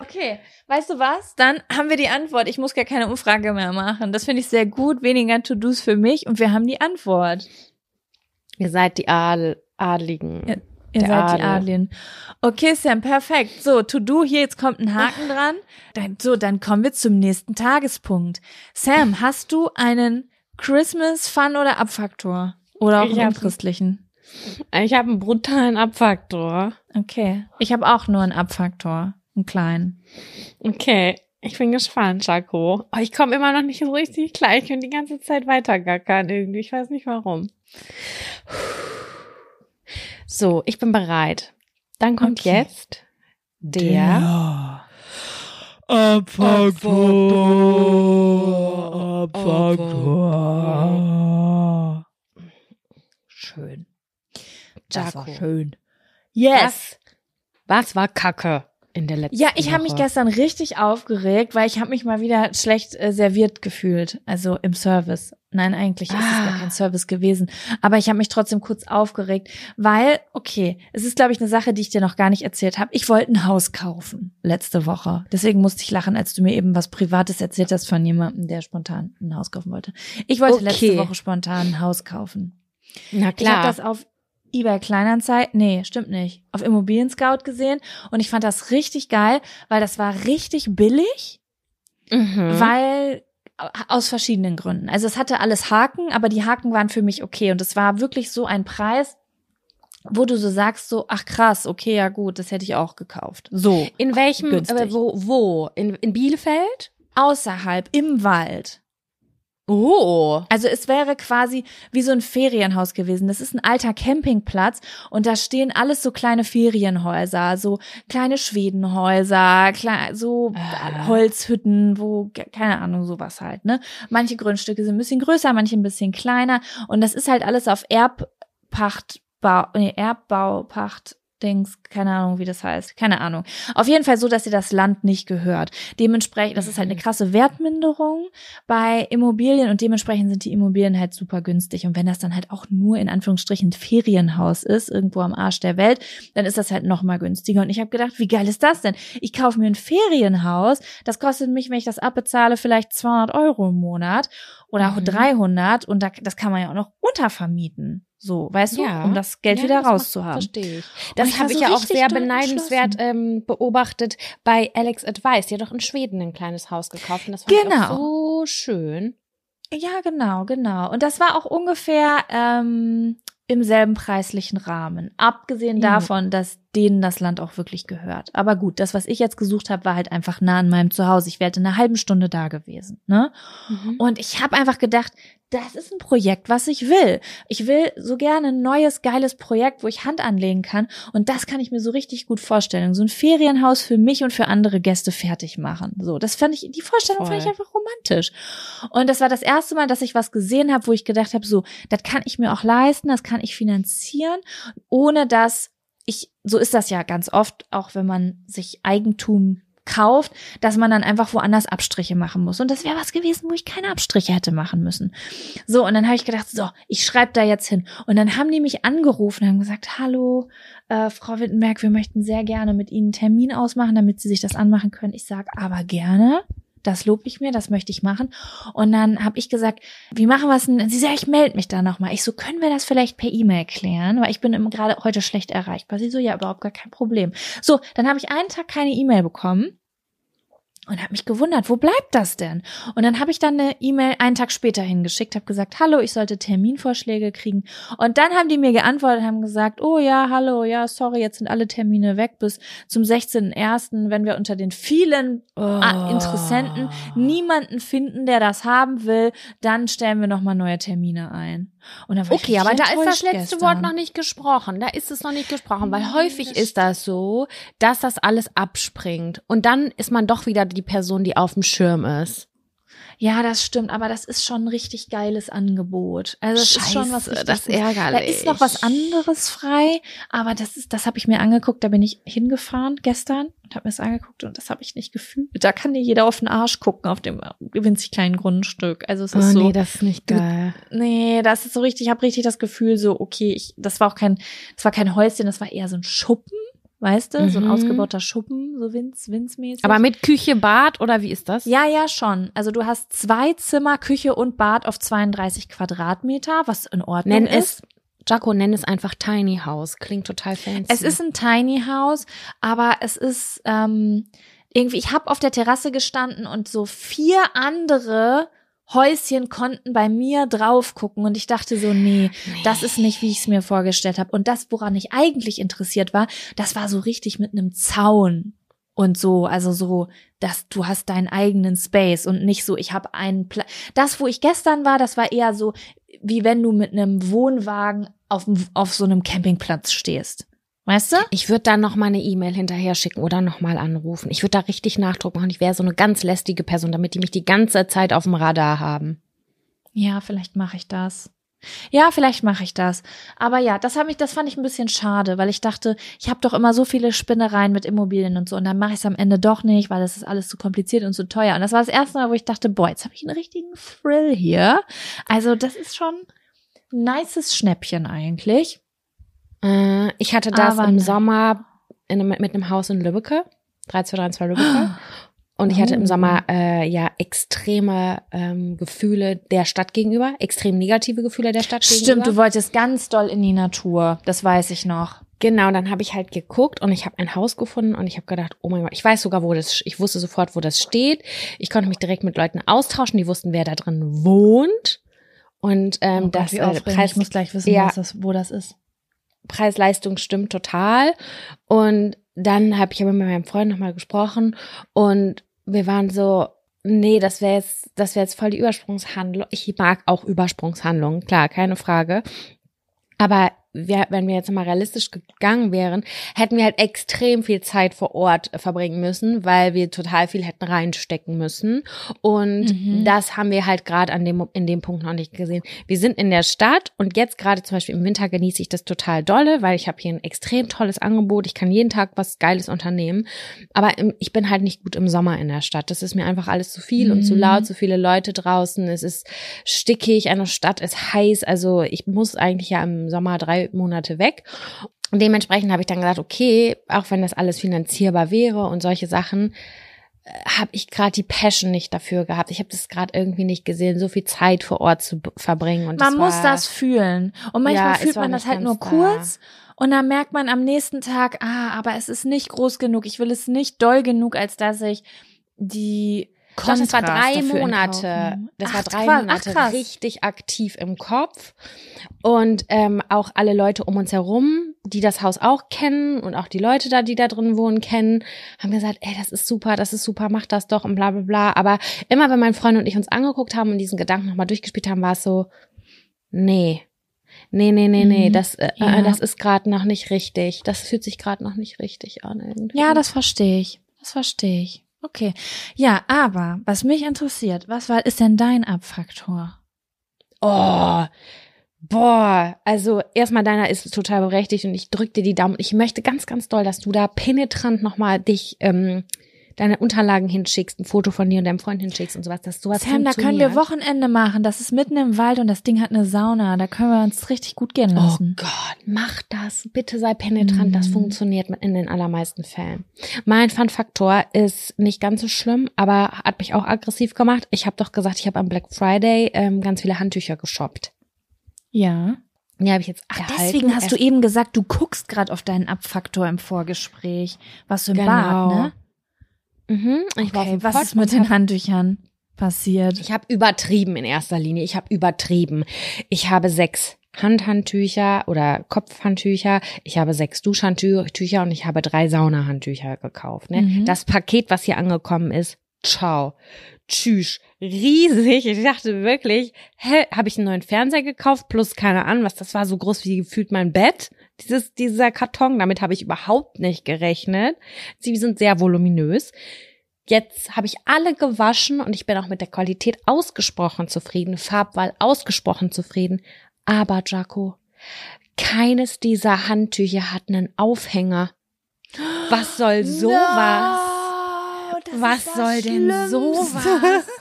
Speaker 2: Okay, weißt du was? Dann haben wir die Antwort. Ich muss gar keine Umfrage mehr machen. Das finde ich sehr gut. Weniger To-Dos für mich und wir haben die Antwort.
Speaker 1: Ihr seid die Adel Adligen.
Speaker 2: Ja. Ihr
Speaker 1: Der
Speaker 2: seid die
Speaker 1: Adel.
Speaker 2: Adlin. Okay, Sam, perfekt. So, To-Do hier, jetzt kommt ein Haken dran. Dann, so, dann kommen wir zum nächsten Tagespunkt. Sam, hast du einen Christmas Fun oder Abfaktor? Oder auch
Speaker 1: Ich
Speaker 2: einen unchristlichen?
Speaker 1: Ich habe einen brutalen Abfaktor.
Speaker 2: Okay. Ich habe auch nur einen Abfaktor. Einen kleinen.
Speaker 1: Okay. Ich bin gespannt, Jaco. Oh, ich komme immer noch nicht so richtig klar. Ich könnte die ganze Zeit weitergackern irgendwie. Ich weiß nicht warum. So, ich bin bereit. Dann kommt
Speaker 2: Okay.
Speaker 1: jetzt der.
Speaker 2: Abfaktor. Schön. Das war schön. Yes.
Speaker 1: Was, was war Kacke in der letzten
Speaker 2: Ja, ich habe mich gestern richtig aufgeregt, weil ich habe mich mal wieder schlecht äh, serviert gefühlt, also im Service. Nein, eigentlich ist es
Speaker 1: Ah.
Speaker 2: gar kein Service gewesen, aber ich habe mich trotzdem kurz aufgeregt, weil okay, es ist glaube ich eine Sache, die ich dir noch gar nicht erzählt habe. Ich wollte ein Haus kaufen letzte Woche. Deswegen musste ich lachen, als du mir eben was privates erzählt hast von jemandem, der spontan ein Haus kaufen wollte. Ich wollte letzte
Speaker 1: Okay.
Speaker 2: Woche spontan ein Haus kaufen.
Speaker 1: Na
Speaker 2: Ich habe
Speaker 1: klar.
Speaker 2: das auf eBay Kleinanzeigen, nee, stimmt nicht, auf Immobilien Scout gesehen und ich fand das richtig geil, weil das war richtig billig,
Speaker 1: mhm.
Speaker 2: weil aus verschiedenen Gründen. Also es hatte alles Haken, aber die Haken waren für mich okay und es war wirklich so ein Preis, wo du so sagst so, ach krass, okay, ja gut, das hätte ich auch gekauft. So,
Speaker 1: in welchem,
Speaker 2: günstig.
Speaker 1: wo, wo? In, in Bielefeld?
Speaker 2: außerhalb im Wald.
Speaker 1: Oh.
Speaker 2: Also es wäre quasi wie so ein Ferienhaus gewesen. Das ist ein alter Campingplatz und da stehen alles so kleine Ferienhäuser, so kleine Schwedenhäuser, so
Speaker 1: Ah.
Speaker 2: Holzhütten, wo ke- keine Ahnung sowas halt. Ne, manche Grundstücke sind ein bisschen größer, manche ein bisschen kleiner und das ist halt alles auf Erbpachtbau, nee, Erbbaupacht. Dings, keine Ahnung, wie das heißt, keine Ahnung. Auf jeden Fall so, dass dir das Land nicht gehört. Dementsprechend, das ist halt eine
Speaker 1: Mhm.
Speaker 2: krasse Wertminderung bei Immobilien und dementsprechend sind die Immobilien halt super günstig. Und wenn das dann halt auch nur in Anführungsstrichen ein Ferienhaus ist, irgendwo am Arsch der Welt, dann ist das halt noch mal günstiger. Und ich habe gedacht, wie geil ist das denn? Ich kaufe mir ein Ferienhaus, das kostet mich, wenn ich das abbezahle, vielleicht 200 Euro im Monat oder auch
Speaker 1: Mhm.
Speaker 2: 300 und da, das kann man ja auch noch untervermieten. So, weißt du,
Speaker 1: Ja.
Speaker 2: um das Geld
Speaker 1: Ja,
Speaker 2: wieder
Speaker 1: das
Speaker 2: rauszuhaben.
Speaker 1: Verstehe ich. Das
Speaker 2: ich
Speaker 1: habe ich ja auch sehr beneidenswert ähm, beobachtet bei Alex Advice. Die hat doch in Schweden ein kleines Haus gekauft und das fand ich
Speaker 2: Genau.
Speaker 1: auch so schön.
Speaker 2: Ja, genau, genau. Und das war auch ungefähr ähm, im selben preislichen Rahmen. Abgesehen
Speaker 1: Ja.
Speaker 2: davon, dass denen das Land auch wirklich gehört. Aber gut, das, was ich jetzt gesucht habe, war halt einfach nah an meinem Zuhause. Ich wäre in einer halben Stunde da gewesen. Ne? Und ich habe einfach gedacht, das ist ein Projekt, was ich will. Ich will so gerne ein neues, geiles Projekt, wo ich Hand anlegen kann. Und das kann ich mir so richtig gut vorstellen. So ein Ferienhaus für mich und für andere Gäste fertig machen. So, das fand ich, die Vorstellung fand ich
Speaker 1: Voll.
Speaker 2: einfach romantisch. Und das war das erste Mal, dass ich was gesehen habe, wo ich gedacht habe, so, das kann ich mir auch leisten, das kann ich finanzieren, ohne dass ich, so ist das ja ganz oft, auch wenn man sich Eigentum kauft, dass man dann einfach woanders Abstriche machen muss. Und das wäre was gewesen, wo ich keine Abstriche hätte machen müssen. So, und dann habe ich gedacht, so, ich schreibe da jetzt hin. Und dann haben die mich angerufen und haben gesagt, hallo, äh, Frau Wittenberg, wir möchten sehr gerne mit Ihnen einen Termin ausmachen, damit Sie sich das anmachen können. Ich sag aber gerne. Das lobe ich mir, das möchte ich machen. Und dann habe ich gesagt, wie machen wir es denn? Sie sagt, ich melde mich da nochmal. Ich so, können wir das vielleicht per E-Mail klären? Weil ich bin gerade heute schlecht erreichbar. Sie so, ja, überhaupt gar kein Problem. So, dann habe ich einen Tag keine E-Mail bekommen und habe mich gewundert, wo bleibt das denn? Und dann habe ich dann eine E-Mail einen Tag später hingeschickt, habe gesagt, hallo, ich sollte Terminvorschläge kriegen. Und dann haben die mir geantwortet, haben gesagt, oh ja, hallo, ja, sorry, jetzt sind alle Termine weg bis zum 16.01., wenn wir unter den vielen ah, Interessenten niemanden finden, der das haben will, dann stellen wir nochmal neue Termine ein.
Speaker 1: Okay, aber da ist das letzte
Speaker 2: gestern.
Speaker 1: Wort noch nicht gesprochen. Da ist es noch nicht gesprochen, weil
Speaker 2: Nee,
Speaker 1: häufig
Speaker 2: das
Speaker 1: ist das so, dass das alles abspringt. Und dann ist man doch wieder die Person, die auf dem Schirm ist.
Speaker 2: Ja, das stimmt, aber das ist schon ein richtig geiles Angebot. Also das ist schon was
Speaker 1: Scheiße,
Speaker 2: richtig
Speaker 1: das
Speaker 2: Gutes.
Speaker 1: ärgerlich.
Speaker 2: Da ist noch was anderes frei, aber das ist, das habe ich mir angeguckt. Da bin ich hingefahren gestern und habe mir das angeguckt und das habe ich nicht gefühlt. Da kann dir jeder auf den Arsch gucken auf dem winzig kleinen Grundstück. Also es
Speaker 1: Oh
Speaker 2: ist so,
Speaker 1: nee, das ist nicht geil.
Speaker 2: nee, das ist so richtig. Ich habe richtig das Gefühl, so okay, ich, das war auch kein, das war kein Häuschen, das war eher so ein Schuppen, weißt du, so ein
Speaker 1: Mhm.
Speaker 2: ausgebauter Schuppen, so winz, winzmäßig.
Speaker 1: Aber mit Küche, Bad oder wie ist das?
Speaker 2: Ja, ja, schon. Also du hast zwei Zimmer, Küche und Bad auf 32 Quadratmeter, was in Ordnung
Speaker 1: Nenn
Speaker 2: ist.
Speaker 1: es, Jaco, nenn es einfach Tiny House. Klingt total fancy.
Speaker 2: Es ist ein Tiny House, aber es ist ähm, irgendwie, ich habe auf der Terrasse gestanden und so vier andere Häuschen konnten bei mir drauf gucken und ich dachte so, nee, das ist nicht, wie ich es mir vorgestellt habe. Und das, woran ich eigentlich interessiert war, das war so richtig mit einem Zaun. und so, also so, dass du hast deinen eigenen Space und nicht so, ich habe einen Platz. Das, wo ich gestern war, das war eher so, wie wenn du mit einem Wohnwagen auf, auf so einem Campingplatz stehst. Weißt du?
Speaker 1: Ich würde dann noch mal eine E-Mail hinterher schicken oder noch mal anrufen. Ich würde da richtig Nachdruck machen. Ich wäre so eine ganz lästige Person, damit die mich die ganze Zeit auf dem Radar haben.
Speaker 2: Ja, vielleicht mache ich das. Ja, vielleicht mache ich das. Aber ja, das habe ich, das fand ich ein bisschen schade, weil ich dachte, ich habe doch immer so viele Spinnereien mit Immobilien und so und dann mache ich es am Ende doch nicht, weil es ist alles zu kompliziert und zu teuer. Und das war das erste Mal, wo ich dachte, boah, jetzt habe ich einen richtigen Thrill hier. Also das ist schon ein nices Schnäppchen eigentlich.
Speaker 1: Äh, ich hatte das Aber im nein. Sommer in, mit einem Haus in Lübbecke, 3232 Lübbecke. [gasps] Und ich hatte im Sommer oh. äh, ja extreme ähm, Gefühle der Stadt gegenüber, extrem negative Gefühle der Stadt
Speaker 2: Stimmt,
Speaker 1: gegenüber.
Speaker 2: Stimmt, du wolltest ganz doll in die Natur, das weiß ich noch.
Speaker 1: Genau, dann habe ich halt geguckt und ich habe ein Haus gefunden und ich habe gedacht, oh mein Gott, ich weiß sogar, wo das, ich wusste sofort, wo das steht. Ich konnte mich direkt mit Leuten austauschen, die wussten, wer da drin wohnt. Und ähm, oh Gott, das
Speaker 2: äh, Preis, ich muss gleich wissen, ja, das, wo das ist.
Speaker 1: Preis-Leistung stimmt total. Und dann habe ich aber mit meinem Freund nochmal gesprochen und wir waren so, nee, das wäre jetzt, das wäre jetzt voll die Übersprungshandlung. Ich mag auch Übersprungshandlungen, klar, keine Frage. Aber wir, wenn wir jetzt mal realistisch gegangen wären, hätten wir halt extrem viel Zeit vor Ort verbringen müssen, weil wir total viel hätten reinstecken müssen. Und mhm. das haben wir halt gerade an dem, in dem Punkt noch nicht gesehen. Wir sind in der Stadt und jetzt gerade zum Beispiel im Winter genieße ich das total dolle, weil ich habe hier ein extrem tolles Angebot. Ich kann jeden Tag was Geiles unternehmen. Aber im, ich bin halt nicht gut im Sommer in der Stadt. Das ist mir einfach alles zu viel mhm. und zu mhm. laut, zu viele Leute draußen. Es ist stickig, eine Stadt ist heiß. Also ich muss eigentlich ja im Sommer drei Monate weg. Und dementsprechend habe ich dann gesagt, okay, auch wenn das alles finanzierbar wäre und solche Sachen, äh, habe ich gerade die Passion nicht dafür gehabt. Ich habe das gerade irgendwie nicht gesehen, so viel Zeit vor Ort zu verbringen. Und
Speaker 2: man muss das fühlen. Und manchmal ja, fühlt man das halt nur kurz. Und dann merkt man am nächsten Tag, ah, aber es ist nicht groß genug. Ich will es nicht doll genug, als dass ich die
Speaker 1: Kontrast das war drei Monate. Das war drei Monate ach, richtig aktiv im Kopf. Und ähm, auch alle Leute um uns herum, die das Haus auch kennen und auch die Leute da, die da drin wohnen, kennen, haben gesagt, ey, das ist super, das ist super, mach das doch und bla bla bla. Aber immer wenn mein Freund und ich uns angeguckt haben und diesen Gedanken nochmal durchgespielt haben, war es so, nee. Nee, nee, nee, nee, mhm. das, äh, äh ja. das ist gerade noch nicht richtig. Das fühlt sich gerade noch nicht richtig an. Irgendwie.
Speaker 2: Ja, das verstehe ich. Das verstehe ich. Okay. Ja, aber was mich interessiert, was war, ist denn dein Abfaktor?
Speaker 1: Oh, boah, also erstmal deiner ist total berechtigt und ich drück dir die Daumen. Ich möchte ganz, ganz doll, dass du da penetrant nochmal dich ähm, deine Unterlagen hinschickst, ein Foto von dir und deinem Freund hinschickst und sowas, dass sowas
Speaker 2: Sam, da können wir Wochenende machen. Das ist mitten im Wald und das Ding hat eine Sauna. Da können wir uns richtig gut gehen oh lassen.
Speaker 1: Oh Gott, mach das. Bitte sei penetrant. Mm. Das funktioniert in den allermeisten Fällen. Mein Fun-Faktor ist nicht ganz so schlimm, aber hat mich auch aggressiv gemacht. Ich habe doch gesagt, ich habe am Black Friday ähm, ganz viele Handtücher geshoppt.
Speaker 2: Ja.
Speaker 1: Ja, habe ich jetzt
Speaker 2: Ach, deswegen hast du eben gesagt, du guckst gerade auf deinen Abfaktor im Vorgespräch. Was du im genau. Bad, ne?
Speaker 1: Mhm.
Speaker 2: Ich okay, was ist mit den Handtüchern passiert?
Speaker 1: Ich habe übertrieben in erster Linie. Ich habe übertrieben. Ich habe sechs Handhandtücher oder Kopfhandtücher. Ich habe sechs Duschhandtücher und ich habe drei Saunahandtücher gekauft. Ne? Mhm. Das Paket, was hier angekommen ist, ciao. Tschüss. Riesig. Ich dachte wirklich, hä, habe ich einen neuen Fernseher gekauft, plus keine Ahnung, was das war, so groß wie gefühlt mein Bett. Dieses, dieser Karton, damit habe ich überhaupt nicht gerechnet. Sie sind sehr voluminös. Jetzt habe ich alle gewaschen und ich bin auch mit der Qualität ausgesprochen zufrieden, Farbwahl ausgesprochen zufrieden. Aber Jaco, keines dieser Handtücher hat einen Aufhänger. Was soll [gasps] sowas? No, Was soll denn sowas? [laughs]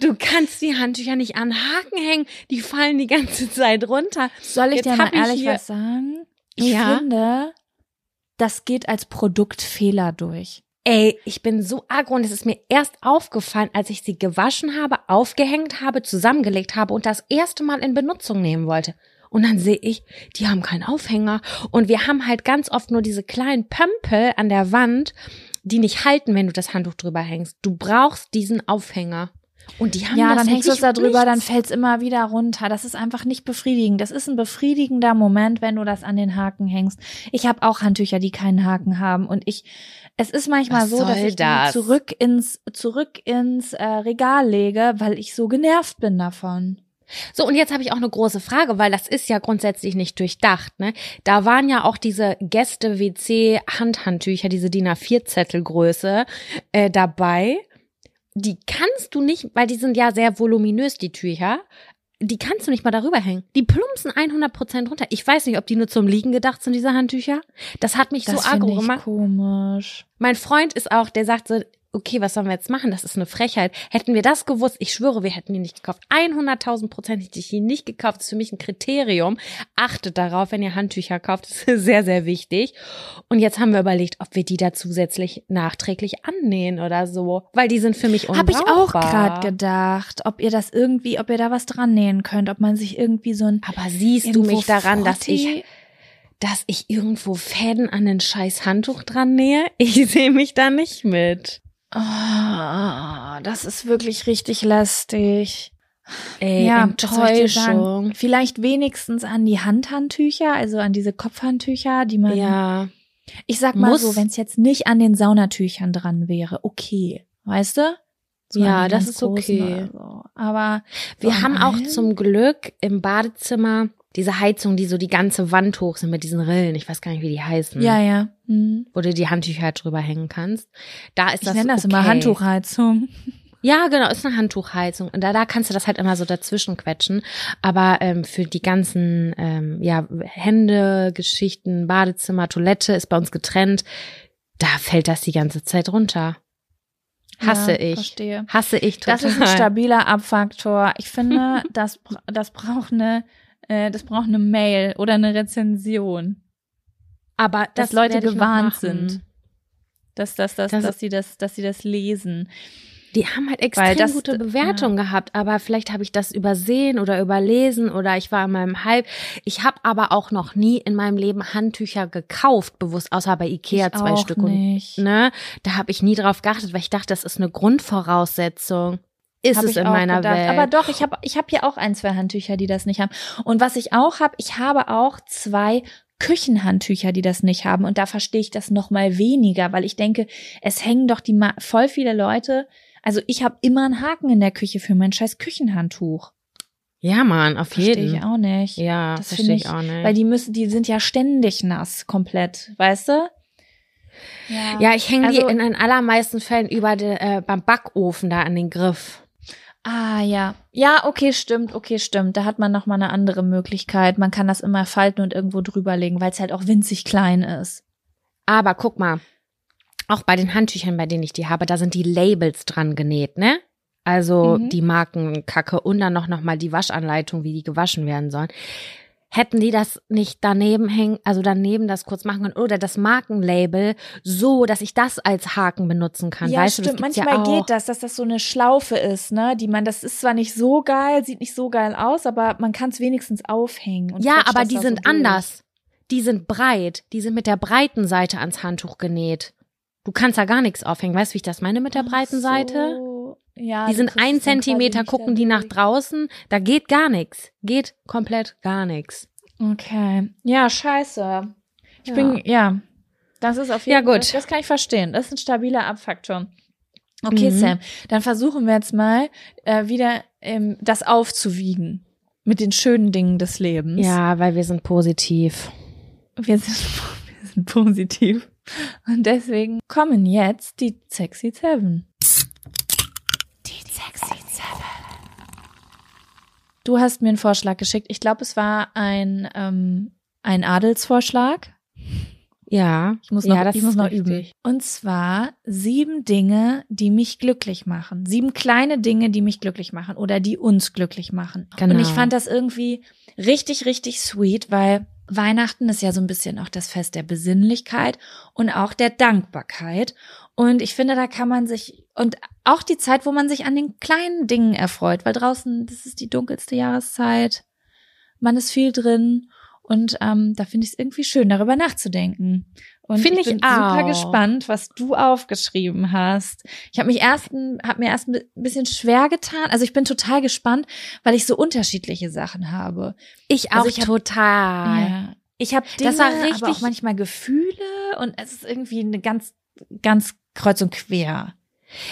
Speaker 1: Du kannst die Handtücher nicht an Haken hängen, die fallen die ganze Zeit runter.
Speaker 2: Soll ich Jetzt dir mal ehrlich was sagen? Ich ja. finde, das geht als Produktfehler durch.
Speaker 1: Ey, ich bin so aggro und es ist mir erst aufgefallen, als ich sie gewaschen habe, aufgehängt habe, zusammengelegt habe und das erste Mal in Benutzung nehmen wollte. Und dann sehe ich, die haben keinen Aufhänger. Und wir haben halt ganz oft nur diese kleinen Pömpel an der Wand, die nicht halten, wenn du das Handtuch drüber hängst. Du brauchst diesen Aufhänger. Und die haben
Speaker 2: ja,
Speaker 1: das
Speaker 2: dann hängst du es da drüber, dann
Speaker 1: nichts.
Speaker 2: fällt's immer wieder runter. Das ist einfach nicht befriedigend. Das ist ein befriedigender Moment, wenn du das an den Haken hängst. Ich habe auch Handtücher, die keinen Haken haben und ich es ist manchmal
Speaker 1: Was
Speaker 2: so, dass ich
Speaker 1: das?
Speaker 2: die zurück ins zurück ins äh, Regal lege, weil ich so genervt bin davon.
Speaker 1: So, und jetzt habe ich auch eine große Frage, weil das ist ja grundsätzlich nicht durchdacht. Ne? Da waren ja auch diese Gäste-WC-Handhandtücher, diese DIN A4-Zettelgröße äh, dabei. Die kannst du nicht, weil die sind ja sehr voluminös, die Tücher. Die kannst du nicht mal darüber hängen. Die plumpsen 100% runter. Ich weiß nicht, ob die nur zum Liegen gedacht sind, diese Handtücher. Das hat mich
Speaker 2: Das
Speaker 1: so aggro gemacht.
Speaker 2: komisch.
Speaker 1: Mein Freund ist auch, der sagt so, okay, was sollen wir jetzt machen? Das ist eine Frechheit. Hätten wir das gewusst, ich schwöre, wir hätten die nicht gekauft. 100.000 Prozent hätte ich die nicht gekauft. Das ist für mich ein Kriterium. Achtet darauf, wenn ihr Handtücher kauft. Das ist sehr, sehr wichtig. Und jetzt haben wir überlegt, ob wir die da zusätzlich nachträglich annähen oder so. Weil die sind für mich
Speaker 2: Habe ich auch
Speaker 1: unbrauchbar.
Speaker 2: gerade gedacht, ob ihr das irgendwie, ob ihr da was dran nähen könnt, ob man sich irgendwie so ein
Speaker 1: Aber siehst du mich daran, dass ich dass ich irgendwo Fäden an den scheiß Handtuch dran nähe? Ich sehe mich da nicht mit.
Speaker 2: Ah, das ist wirklich richtig lästig.
Speaker 1: Ey,
Speaker 2: ja?
Speaker 1: Enttäuschung.
Speaker 2: Vielleicht wenigstens an die Handhandtücher, also an diese Kopfhandtücher, die man.
Speaker 1: Ja.
Speaker 2: Ich sag mal
Speaker 1: Muss-
Speaker 2: so, wenn es jetzt nicht an den Saunatüchern dran wäre, okay, weißt du? So
Speaker 1: Ja, das ist okay.
Speaker 2: So. Aber
Speaker 1: Wir haben auch zum Glück im Badezimmer diese Heizung, die so die ganze Wand hoch sind mit diesen Rillen. Ich weiß gar nicht, wie die heißen.
Speaker 2: Ja, ja. Hm.
Speaker 1: Wo du die Handtücher halt drüber hängen kannst. Da ist
Speaker 2: Ich
Speaker 1: das
Speaker 2: nenne das
Speaker 1: okay.
Speaker 2: immer Handtuchheizung.
Speaker 1: Ja, genau, ist eine Handtuchheizung. Und da, da kannst du das halt immer so dazwischen quetschen. Aber ähm, für die ganzen ähm, ja, Hände, Geschichten, Badezimmer, Toilette ist bei uns getrennt. Da fällt das die ganze Zeit runter. Hasse
Speaker 2: ja,
Speaker 1: ich.
Speaker 2: Verstehe.
Speaker 1: Hasse ich total.
Speaker 2: Das ist ein stabiler Abfaktor. Ich finde, [laughs] das, das braucht eine, äh, das braucht eine Mail oder eine Rezension,
Speaker 1: Aber
Speaker 2: dass
Speaker 1: das
Speaker 2: Leute gewarnt sind, dass, dass, dass,
Speaker 1: Das-
Speaker 2: dass sie das, dass sie das lesen.
Speaker 1: Die haben halt extrem
Speaker 2: das-
Speaker 1: gute Bewertungen gehabt, aber vielleicht habe ich das übersehen oder überlesen oder ich war in meinem Hype. Ich habe aber auch noch nie in meinem Leben Handtücher gekauft, bewusst, außer bei Ikea
Speaker 2: Ich
Speaker 1: zwei Stück
Speaker 2: nicht.
Speaker 1: und ne, da habe ich nie drauf geachtet, weil ich dachte, das ist eine Grundvoraussetzung. Ist es in meiner
Speaker 2: gedacht.
Speaker 1: Welt?
Speaker 2: Aber doch, ich habe ich hab hier auch ein, zwei Handtücher, die das nicht haben. Und was ich auch habe, ich habe auch zwei Küchenhandtücher, die das nicht haben. Und da verstehe ich das noch mal weniger, weil ich denke, es hängen doch die ma voll viele Leute. Also ich habe immer einen Haken in der Küche für mein scheiß Küchenhandtuch.
Speaker 1: ja, Mann, auf
Speaker 2: Verstehe
Speaker 1: jeden.
Speaker 2: ich auch nicht.
Speaker 1: Ja,
Speaker 2: Das
Speaker 1: verstehe ich
Speaker 2: ich-
Speaker 1: auch nicht.
Speaker 2: Weil die müssen, die sind ja ständig nass, komplett, weißt du? Ja,
Speaker 1: ja, ich hänge die
Speaker 2: Also-
Speaker 1: in den allermeisten Fällen über de, äh, beim Backofen da an den Griff.
Speaker 2: Ah, ja. Ja, okay, stimmt, okay, stimmt. Da hat man noch mal eine andere Möglichkeit. Man kann das immer falten und irgendwo drüberlegen, weil es halt auch winzig klein ist.
Speaker 1: Aber guck mal, auch bei den Handtüchern, bei denen ich die habe, da sind die Labels dran genäht, ne? Also
Speaker 2: Mhm.
Speaker 1: die Markenkacke und dann noch, noch mal die Waschanleitung, wie die gewaschen werden sollen. Hätten die das nicht daneben hängen, also daneben das kurz machen können oder das Markenlabel so, dass ich das als Haken benutzen kann.
Speaker 2: ja,
Speaker 1: weißt du,
Speaker 2: stimmt.
Speaker 1: das gibt's
Speaker 2: Manchmal
Speaker 1: ja
Speaker 2: geht das, dass das so eine Schlaufe ist, ne? Die man, das ist zwar nicht so geil, sieht nicht so geil aus, aber man kann es wenigstens aufhängen.
Speaker 1: Ja, aber
Speaker 2: das
Speaker 1: die sind
Speaker 2: so
Speaker 1: anders. Die sind breit. Die sind mit der breiten Seite ans Handtuch genäht. Du kannst da gar nichts aufhängen. Weißt du, wie ich das meine mit der breiten Seite?
Speaker 2: so. Ja,
Speaker 1: Die sind ein Zentimeter, gucken die nach draußen. Da geht gar nichts. Geht komplett gar nichts.
Speaker 2: Okay. Ja, scheiße. Ich
Speaker 1: Ja.
Speaker 2: bin, ja. Das ist auf jeden
Speaker 1: Ja, gut.
Speaker 2: Das, das kann ich verstehen. Das ist ein stabiler Abfaktor. Okay,
Speaker 1: Mhm.
Speaker 2: Sam. Dann versuchen wir jetzt mal äh, wieder ähm, das aufzuwiegen mit den schönen Dingen des Lebens.
Speaker 1: Ja, weil wir sind positiv.
Speaker 2: Wir sind, [laughs] wir sind positiv. Und deswegen kommen jetzt die Sexy Seven. Du hast mir einen Vorschlag geschickt. Ich glaube, es war ein, ähm, ein Adelsvorschlag.
Speaker 1: Ja.
Speaker 2: Ich muss noch,
Speaker 1: ja, das
Speaker 2: ich muss noch
Speaker 1: richtig.
Speaker 2: üben. Und zwar sieben Dinge, die mich glücklich machen. Sieben kleine Dinge, die mich glücklich machen oder die uns glücklich machen.
Speaker 1: Genau.
Speaker 2: Und ich fand das irgendwie richtig, richtig sweet, weil Weihnachten ist ja so ein bisschen auch das Fest der Besinnlichkeit und auch der Dankbarkeit. Und ich finde, da kann man sich und auch die Zeit, wo man sich an den kleinen Dingen erfreut, weil draußen, das ist die dunkelste Jahreszeit. Man ist viel drin Und ähm, da finde ich es irgendwie schön, darüber nachzudenken. Und
Speaker 1: Find
Speaker 2: ich
Speaker 1: ich
Speaker 2: bin super
Speaker 1: auch.
Speaker 2: gespannt, was du aufgeschrieben hast. Ich habe mich erst, ein- hab mir erst ein bisschen schwer getan. Also ich bin total gespannt, weil ich so unterschiedliche Sachen habe.
Speaker 1: Ich
Speaker 2: Also
Speaker 1: auch
Speaker 2: ich hab-
Speaker 1: total.
Speaker 2: Ja. Ich habe
Speaker 1: Das war
Speaker 2: aber
Speaker 1: richtig-
Speaker 2: auch manchmal Gefühle und es ist irgendwie eine ganz, ganz kreuz und quer.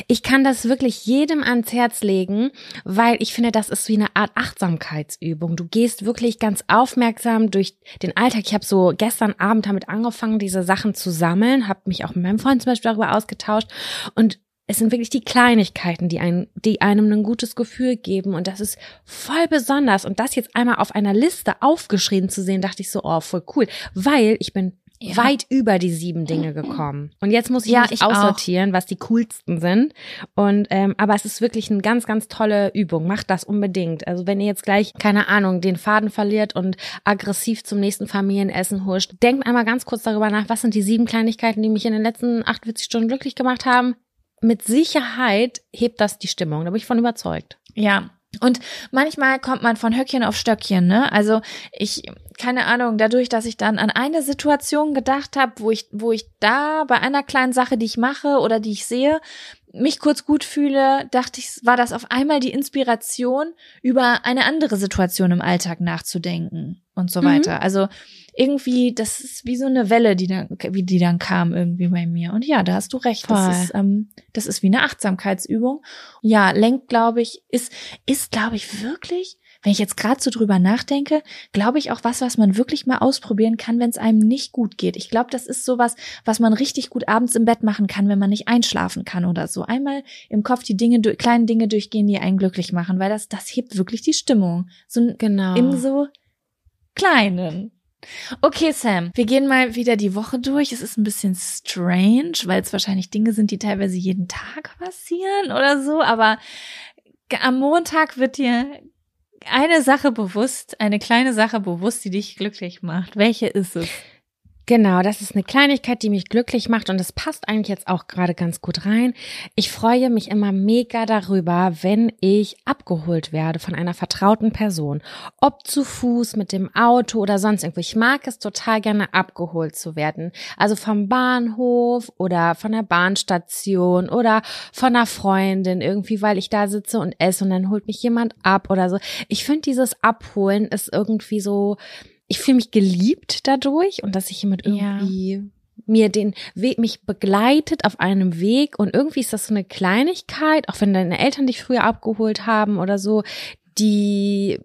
Speaker 1: Ich kann das wirklich jedem ans Herz legen, weil ich finde, das ist wie eine Art Achtsamkeitsübung. Du gehst wirklich ganz aufmerksam durch den Alltag. Ich habe so gestern Abend damit angefangen, diese Sachen zu sammeln, habe mich auch mit meinem Freund zum Beispiel darüber ausgetauscht und es sind wirklich die Kleinigkeiten, die, ein, die einem ein gutes Gefühl geben. Und das ist voll besonders. Und das jetzt einmal auf einer Liste aufgeschrieben zu sehen, dachte ich so, oh, voll cool. Weil ich bin
Speaker 2: Ja.
Speaker 1: weit über die sieben Dinge gekommen. Und jetzt muss ich
Speaker 2: Ja,
Speaker 1: mich
Speaker 2: ich auch.
Speaker 1: aussortieren, was die coolsten sind. Und ähm, aber es ist wirklich eine ganz, ganz tolle Übung. Macht das unbedingt. Also wenn ihr jetzt gleich, keine Ahnung, den Faden verliert und aggressiv zum nächsten Familienessen huscht, denkt einmal ganz kurz darüber nach, was sind die sieben Kleinigkeiten, die mich in den letzten 48 Stunden glücklich gemacht haben. Mit Sicherheit hebt das die Stimmung. Da bin ich von überzeugt.
Speaker 2: Ja. Und manchmal kommt man von Höckchen auf Stöckchen, ne? Also ich, keine Ahnung, dadurch, dass ich dann an eine Situation gedacht habe, wo ich, wo ich da bei einer kleinen Sache, die ich mache oder die ich sehe, mich kurz gut fühle, dachte ich, war das auf einmal die Inspiration, über eine andere Situation im Alltag nachzudenken und so
Speaker 1: Mhm.
Speaker 2: weiter. Also irgendwie, das ist wie so eine Welle, die dann, wie die dann kam irgendwie bei mir. Und ja, da hast du recht.
Speaker 1: Voll.
Speaker 2: Das ist, ähm, das ist wie eine Achtsamkeitsübung. Ja, lenkt, glaube ich, ist, ist, glaube ich, wirklich, wenn ich jetzt gerade so drüber nachdenke, glaube ich auch was, was man wirklich mal ausprobieren kann, wenn es einem nicht gut geht. Ich glaube, das ist sowas, was man richtig gut abends im Bett machen kann, wenn man nicht einschlafen kann oder so. Einmal im Kopf die Dinge, durch- kleinen Dinge durchgehen, die einen glücklich machen, weil das, das hebt wirklich die Stimmung. So
Speaker 1: Genau.
Speaker 2: im so kleinen. Okay, Sam, wir gehen mal wieder die Woche durch. Es ist ein bisschen strange, weil es wahrscheinlich Dinge sind, die teilweise jeden Tag passieren oder so, aber am Montag wird dir eine Sache bewusst, eine kleine Sache bewusst, die dich glücklich macht. Welche ist es?
Speaker 1: Genau, das ist eine Kleinigkeit, die mich glücklich macht und es passt eigentlich jetzt auch gerade ganz gut rein. Ich freue mich immer mega darüber, wenn ich abgeholt werde von einer vertrauten Person. Ob zu Fuß, mit dem Auto oder sonst irgendwo. Ich mag es total gerne abgeholt zu werden. Also vom Bahnhof oder von der Bahnstation oder von einer Freundin irgendwie, weil ich da sitze und esse und dann holt mich jemand ab oder so. Ich finde dieses Abholen ist irgendwie so, ich fühle mich geliebt dadurch und dass sich jemand
Speaker 2: Ja.
Speaker 1: irgendwie mir den Weg, mich begleitet auf einem Weg und irgendwie ist das so eine Kleinigkeit, auch wenn deine Eltern dich früher abgeholt haben oder so, die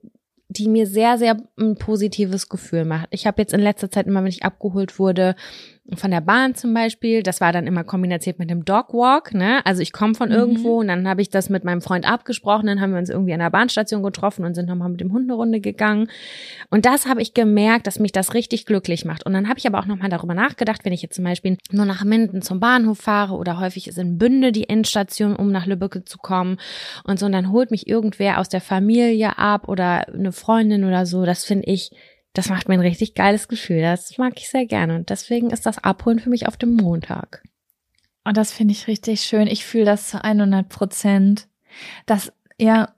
Speaker 1: die mir sehr, sehr ein positives Gefühl macht. Ich habe jetzt in letzter Zeit immer, wenn ich abgeholt wurde, von der Bahn zum Beispiel, das war dann immer kombiniert mit dem Dogwalk, ne? Also ich komme von
Speaker 2: Mhm.
Speaker 1: irgendwo und dann habe ich das mit meinem Freund abgesprochen, dann haben wir uns irgendwie an der Bahnstation getroffen und sind nochmal mit dem Hund eine Runde gegangen. Und das habe ich gemerkt, dass mich das richtig glücklich macht. Und dann habe ich aber auch nochmal darüber nachgedacht, wenn ich jetzt zum Beispiel nur nach Minden zum Bahnhof fahre oder häufig ist in Bünde die Endstation, um nach Lübbecke zu kommen und so, und dann holt mich irgendwer aus der Familie ab oder eine Freundin oder so. Das finde ich, das macht mir ein richtig geiles Gefühl. Das mag ich sehr gerne. Und deswegen ist das Abholen für mich auf dem Montag.
Speaker 2: Und das finde ich richtig schön. Ich fühle das zu 100 Prozent. Das, ja,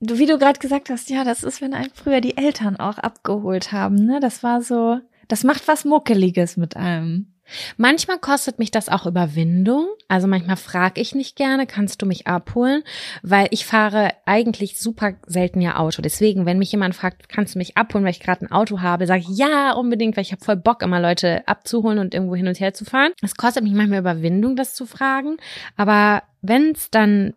Speaker 2: du, wie du gerade gesagt hast, ja, das ist, wenn einem früher die Eltern auch abgeholt haben, ne? Das war so, das macht was Muckeliges mit einem.
Speaker 1: Manchmal kostet mich das auch Überwindung. Also manchmal frage ich nicht gerne, kannst du mich abholen? Weil ich fahre eigentlich super selten ja Auto. Deswegen, wenn mich jemand fragt, kannst du mich abholen, weil ich gerade ein Auto habe, sage ich ja, unbedingt, weil ich habe voll Bock, immer Leute abzuholen und irgendwo hin und her zu fahren. Es kostet mich manchmal Überwindung, das zu fragen. Aber wenn es dann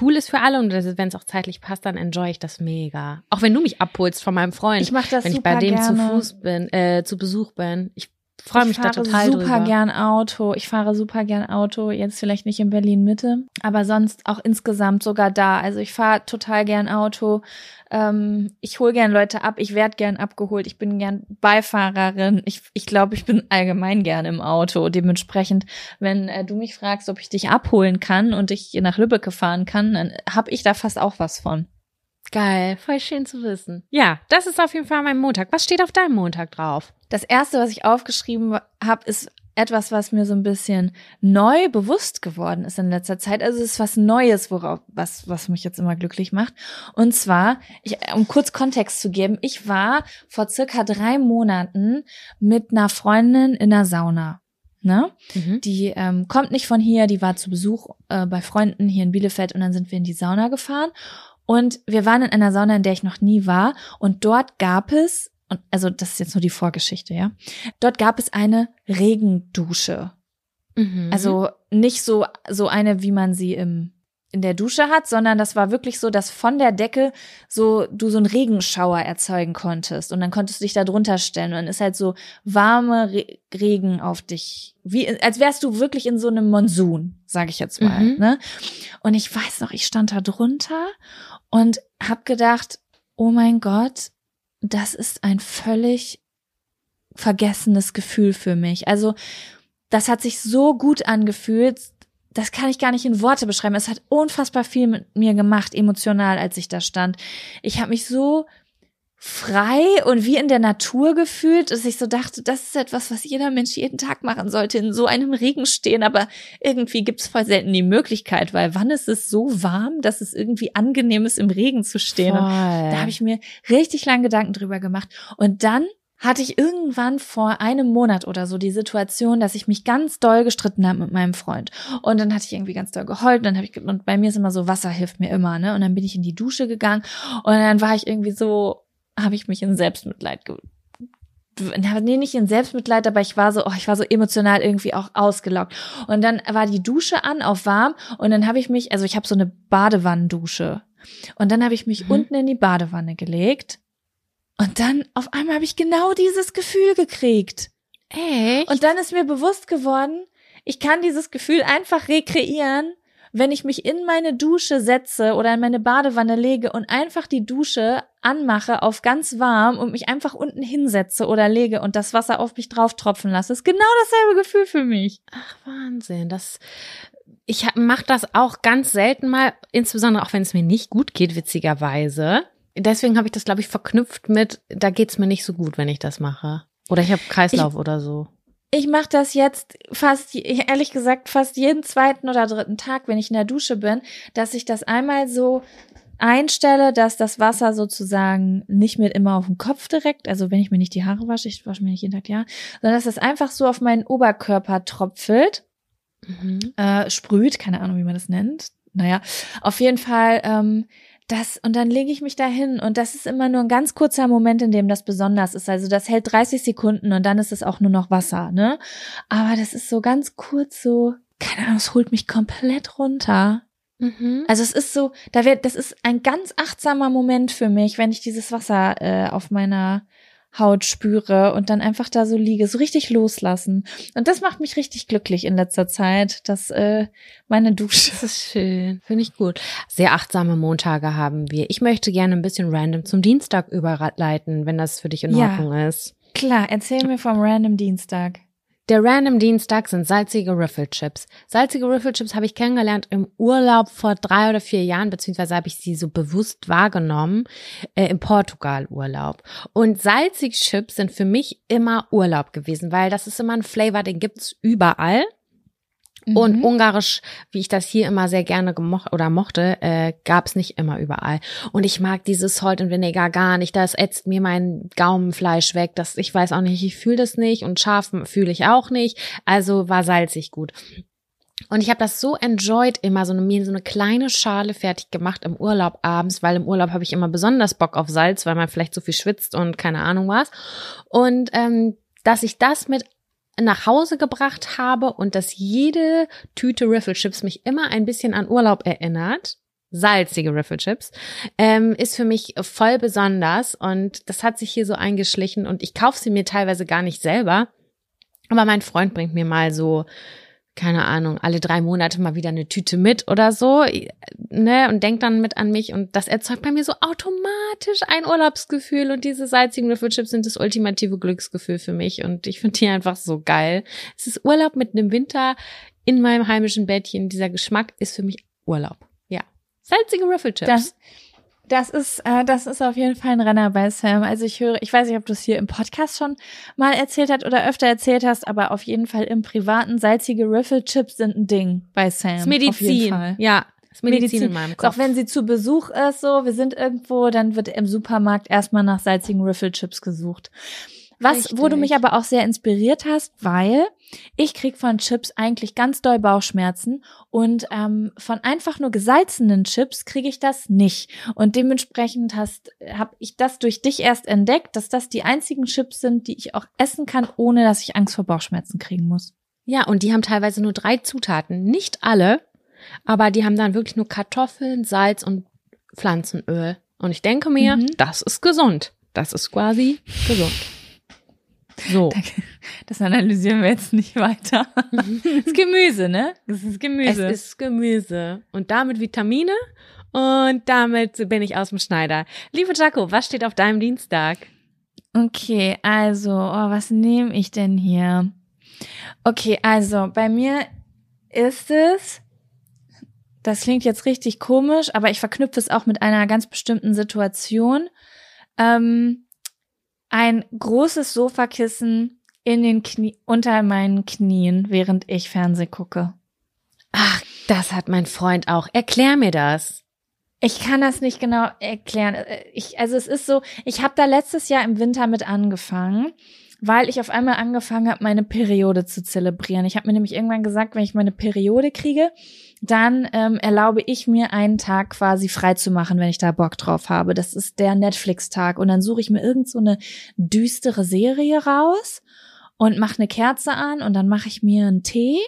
Speaker 1: cool ist für alle und wenn es auch zeitlich passt, dann enjoy ich das mega. Auch wenn du mich abholst von meinem Freund,
Speaker 2: Ich mache das
Speaker 1: wenn ich bei dem
Speaker 2: gerne.
Speaker 1: zu Fuß bin, äh, zu Besuch bin. Ich freue mich
Speaker 2: ich
Speaker 1: da
Speaker 2: fahre
Speaker 1: total
Speaker 2: super
Speaker 1: drüber.
Speaker 2: gern Auto. Ich fahre super gern Auto. Jetzt vielleicht nicht in Berlin Mitte, aber sonst auch insgesamt sogar da. Also ich fahre total gern Auto. Ähm, ich hole gern Leute ab. Ich werde gern abgeholt. Ich bin gern Beifahrerin. Ich, ich glaube, ich bin allgemein gern im Auto. Dementsprechend, wenn äh, du mich fragst, ob ich dich abholen kann und ich nach Lübbecke fahren kann, dann habe ich da fast auch was von.
Speaker 1: Geil, voll schön zu wissen. Ja, das ist auf jeden Fall mein Montag. Was steht auf deinem Montag drauf?
Speaker 2: Das erste, was ich aufgeschrieben habe, ist etwas, was mir so ein bisschen neu bewusst geworden ist in letzter Zeit. Also es ist was Neues, worauf, was, was mich jetzt immer glücklich macht. Und zwar, ich, um kurz Kontext zu geben, ich war vor circa drei Monaten mit einer Freundin in der Sauna. Ne? Mhm. Die ähm, kommt nicht von hier, die war zu Besuch äh, bei Freunden hier in Bielefeld und dann sind wir in die Sauna gefahren. Und wir waren in einer Sauna, in der ich noch nie war. Und dort gab es und also das ist jetzt nur die Vorgeschichte, ja. Dort gab es eine Regendusche. Mhm. Also nicht so so eine, wie man sie im in der Dusche hat, sondern das war wirklich so, dass von der Decke so du so einen Regenschauer erzeugen konntest und dann konntest du dich da drunter stellen und dann ist halt so warme Re Regen auf dich, wie als wärst du wirklich in so einem Monsun, sage ich jetzt mal, mhm. ne? Und ich weiß noch, ich stand da drunter und hab gedacht, oh mein Gott, das ist ein völlig vergessenes Gefühl für mich. Also das hat sich so gut angefühlt, das kann ich gar nicht in Worte beschreiben. Es hat unfassbar viel mit mir gemacht, emotional, als ich da stand. Ich habe mich so frei und wie in der Natur gefühlt, dass ich so dachte, das ist etwas, was jeder Mensch jeden Tag machen sollte, in so einem Regen stehen. Aber irgendwie gibt's voll selten die Möglichkeit, weil wann ist es so warm, dass es irgendwie angenehm ist, im Regen zu stehen? Und da habe ich mir richtig lange Gedanken drüber gemacht. Und dann hatte ich irgendwann vor einem Monat oder so die Situation, dass ich mich ganz doll gestritten habe mit meinem Freund. Und dann hatte ich irgendwie ganz doll geheult. Und dann habe ich, und bei mir ist immer so, Wasser hilft mir immer, ne? Und dann bin ich in die Dusche gegangen und dann war ich irgendwie so, habe ich mich in Selbstmitleid ge nee, nicht in Selbstmitleid, aber ich war so, oh, ich war so emotional irgendwie auch ausgelaugt. Und dann war die Dusche an auf warm und dann habe ich mich, also ich habe so eine Badewannendusche. Und dann habe ich mich mhm. unten in die Badewanne gelegt. Und dann auf einmal habe ich genau dieses Gefühl gekriegt.
Speaker 1: Echt?
Speaker 2: Und dann ist mir bewusst geworden, ich kann dieses Gefühl einfach rekreieren, wenn ich mich in meine Dusche setze oder in meine Badewanne lege und einfach die Dusche anmache auf ganz warm und mich einfach unten hinsetze oder lege und das Wasser auf mich drauf tropfen lasse, ist genau dasselbe Gefühl für mich.
Speaker 1: Ach Wahnsinn, das ich mache das auch ganz selten mal, insbesondere auch wenn es mir nicht gut geht, witzigerweise. Deswegen habe ich das glaube ich verknüpft mit, da geht's mir nicht so gut, wenn ich das mache. Oder ich habe Kreislauf ich, oder so
Speaker 2: ich mache das jetzt fast, ehrlich gesagt, fast jeden zweiten oder dritten Tag, wenn ich in der Dusche bin, dass ich das einmal so einstelle, dass das Wasser sozusagen nicht mit immer auf dem Kopf direkt, also wenn ich mir nicht die Haare wasche, ich wasche mir nicht jeden Tag ja, sondern dass es einfach so auf meinen Oberkörper tropfelt, mhm. äh, sprüht, keine Ahnung, wie man das nennt. Naja, auf jeden Fall ähm, das, und dann lege ich mich da hin und das ist immer nur ein ganz kurzer Moment, in dem das besonders ist. Also das hält 30 Sekunden und dann ist es auch nur noch Wasser, ne? Aber das ist so ganz kurz so, keine Ahnung, es holt mich komplett runter. Mhm. Also es ist so, da wird, das ist ein ganz achtsamer Moment für mich, wenn ich dieses Wasser äh, auf meiner Haut spüre und dann einfach da so liege, so richtig loslassen. Und das macht mich richtig glücklich in letzter Zeit, dass äh, meine Dusche.
Speaker 1: Das ist schön, finde ich gut. Sehr achtsame Montage haben wir. Ich möchte gerne ein bisschen random zum Dienstag überleiten, wenn das für dich in Ordnung ja. ist.
Speaker 2: Klar, erzähl mir vom random Dienstag.
Speaker 1: Der Random Dienstag sind salzige Riffelchips. Salzige Riffelchips habe ich kennengelernt im Urlaub vor drei oder vier Jahren, beziehungsweise habe ich sie so bewusst wahrgenommen äh, im Portugal-Urlaub. Und salzige Chips sind für mich immer Urlaub gewesen, weil das ist immer ein Flavor, den gibt's überall. Und mhm. Ungarisch, wie ich das hier immer sehr gerne gemocht oder mochte, äh, gab es nicht immer überall. Und ich mag dieses Salt und Vinegar gar nicht. Das ätzt mir mein Gaumenfleisch weg. Das, ich weiß auch nicht, ich fühle das nicht und scharf fühle ich auch nicht. Also war salzig gut. Und ich habe das so enjoyed, immer so eine, mir so eine kleine Schale fertig gemacht im Urlaub abends, weil im Urlaub habe ich immer besonders Bock auf Salz, weil man vielleicht so viel schwitzt und keine Ahnung was. Und ähm, dass ich das mit nach Hause gebracht habe und dass jede Tüte Riffle-Chips mich immer ein bisschen an Urlaub erinnert, salzige Riffle-Chips, ähm, ist für mich voll besonders und das hat sich hier so eingeschlichen und ich kaufe sie mir teilweise gar nicht selber, aber mein Freund bringt mir mal so keine Ahnung, alle drei Monate mal wieder eine Tüte mit oder so, ne, und denkt dann mit an mich und das erzeugt bei mir so automatisch ein Urlaubsgefühl und diese salzigen Würfelchips sind das ultimative Glücksgefühl für mich und ich finde die einfach so geil. Es ist Urlaub mit einem Winter in meinem heimischen Bettchen. Dieser Geschmack ist für mich Urlaub. Ja. Salzige Würfelchips.
Speaker 2: Das ist, äh, das ist auf jeden Fall ein Renner bei Sam. Also ich höre, ich weiß nicht, ob du es hier im Podcast schon mal erzählt hast oder öfter erzählt hast, aber auf jeden Fall im privaten salzige Riffle-Chips sind ein Ding bei Sam.
Speaker 1: Das ist Medizin. Ja, das ist Medizin,
Speaker 2: Medizin.
Speaker 1: in meinem Kopf.
Speaker 2: Auch wenn sie zu Besuch ist, so, wir sind irgendwo, dann wird im Supermarkt erstmal nach salzigen Riffle-Chips gesucht. Was,
Speaker 1: Richtig.
Speaker 2: wo du mich aber auch sehr inspiriert hast, weil ich krieg von Chips eigentlich ganz doll Bauchschmerzen und ähm, von einfach nur gesalzenen Chips kriege ich das nicht. Und dementsprechend hast, habe ich das durch dich erst entdeckt, dass das die einzigen Chips sind, die ich auch essen kann, ohne dass ich Angst vor Bauchschmerzen kriegen muss.
Speaker 1: Ja, und die haben teilweise nur drei Zutaten. Nicht alle, aber die haben dann wirklich nur Kartoffeln, Salz und Pflanzenöl. Und ich denke mir,
Speaker 2: Mhm.
Speaker 1: das ist gesund. Das ist quasi gesund. So.
Speaker 2: Das analysieren wir jetzt nicht weiter. [laughs] Das ist Gemüse, ne? Das ist
Speaker 1: Es
Speaker 2: Gemüse.
Speaker 1: ist Gemüse. Und damit Vitamine. Und damit bin ich aus dem Schneider. Liebe Jaco, was steht auf deinem Dienstag?
Speaker 2: Okay, also, oh, was nehme ich denn hier? Okay, also bei mir ist es, das klingt jetzt richtig komisch, aber ich verknüpfe es auch mit einer ganz bestimmten Situation. Ähm, ein großes Sofakissen in den Knie, unter meinen Knien, während ich Fernseh gucke.
Speaker 1: Ach, das hat mein Freund auch. Erklär mir das.
Speaker 2: Ich kann das nicht genau erklären. Äh, Ich, also es ist so, ich habe da letztes Jahr im Winter mit angefangen, weil ich auf einmal angefangen habe, meine Periode zu zelebrieren. Ich habe mir nämlich irgendwann gesagt, wenn ich meine Periode kriege, dann ähm, erlaube ich mir einen Tag quasi frei zu machen, wenn ich da Bock drauf habe. Das ist der Netflix-Tag. Und dann suche ich mir irgend so eine düstere Serie raus und mache eine Kerze an und dann mache ich mir einen Tee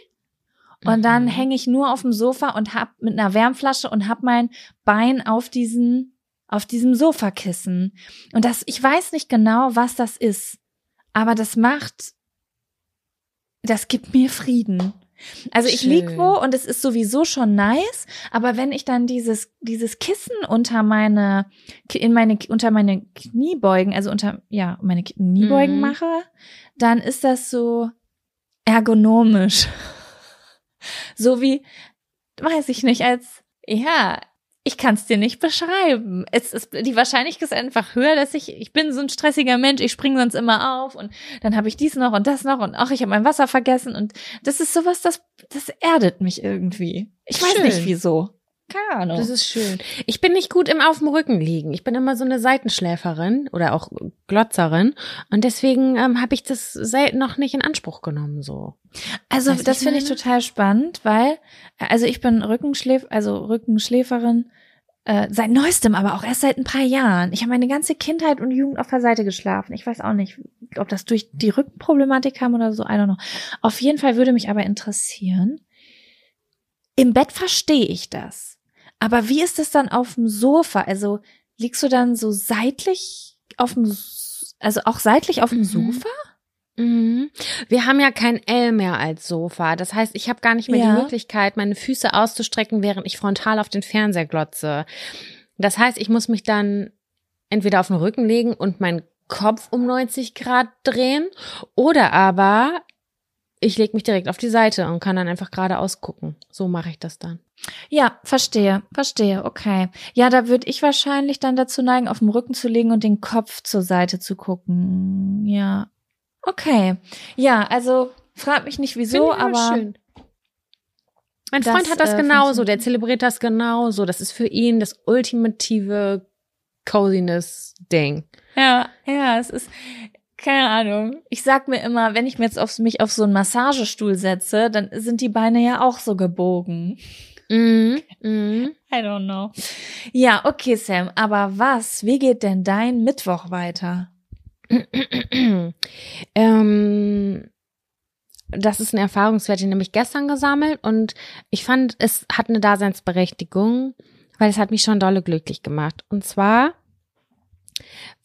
Speaker 2: und dann
Speaker 1: Mhm.
Speaker 2: hänge ich nur auf dem Sofa und hab mit einer Wärmflasche und hab mein Bein auf diesen auf diesem Sofakissen. Und das ich weiß nicht genau, was das ist, aber das macht das gibt mir Frieden. Also ich lieg wo und es ist sowieso schon nice, aber wenn ich dann dieses dieses Kissen unter meine in meine unter meine Kniebeugen, also unter ja, meine Kniebeugen
Speaker 1: Mhm.
Speaker 2: mache, dann ist das so ergonomisch. [laughs] So wie, weiß ich nicht, als, ja, ich kann es dir nicht beschreiben. Es ist, die Wahrscheinlichkeit ist einfach höher, dass ich, ich bin so ein stressiger Mensch, ich springe sonst immer auf und dann habe ich dies noch und das noch und ach, ich habe mein Wasser vergessen und das ist sowas, das, das erdet mich irgendwie. Ich weiß
Speaker 1: Schön.
Speaker 2: nicht wieso. Keine Ahnung.
Speaker 1: Das ist schön. Ich bin nicht gut im auf dem Rücken liegen. Ich bin immer so eine Seitenschläferin oder auch Glotzerin und deswegen ähm, habe ich das selten noch nicht in Anspruch genommen so.
Speaker 2: Also
Speaker 1: Weißt
Speaker 2: das finde ich total spannend, weil also ich bin Rückenschläf, also Rückenschläferin äh, seit neuestem, aber auch erst seit ein paar Jahren. Ich habe meine ganze Kindheit und Jugend auf der Seite geschlafen. Ich weiß auch nicht, ob das durch die Rückenproblematik kam oder so. I don't know. Auf jeden Fall würde mich aber interessieren. Im Bett verstehe ich das, aber wie ist es dann auf dem Sofa? Also liegst du dann so seitlich auf dem, also auch seitlich auf dem
Speaker 1: Mhm.
Speaker 2: Sofa?
Speaker 1: Mhm. Wir haben ja kein L mehr als Sofa. Das heißt, ich habe gar nicht mehr
Speaker 2: Ja.
Speaker 1: die Möglichkeit, meine Füße auszustrecken, während ich frontal auf den Fernseher glotze. Das heißt, ich muss mich dann entweder auf den Rücken legen und meinen Kopf um 90 Grad drehen oder aber ich lege mich direkt auf die Seite und kann dann einfach geradeaus gucken. So mache ich das dann.
Speaker 2: Ja, verstehe, verstehe, okay. Ja, da würde ich wahrscheinlich dann dazu neigen, auf dem Rücken zu legen und den Kopf zur Seite zu gucken. Ja. Okay. Ja, also frag mich nicht wieso, aber
Speaker 1: schön. Mein
Speaker 2: Das,
Speaker 1: Freund hat das
Speaker 2: äh,
Speaker 1: genauso, der zelebriert das genauso. Das ist für ihn das ultimative Coziness-Ding.
Speaker 2: ja, ja, es ist keine Ahnung. Ich sag mir immer, wenn ich mir jetzt auf mich auf so einen Massagestuhl setze, dann sind die Beine ja auch so gebogen.
Speaker 1: Mhm. Mhm.
Speaker 2: I don't know. Ja, okay, Sam, aber was? Wie geht denn dein Mittwoch weiter? [clears throat]
Speaker 1: ähm, das ist eine Erfahrungswert, die nämlich gestern gesammelt und ich fand, es hat eine Daseinsberechtigung, weil es hat mich schon dolle glücklich gemacht. Und zwar,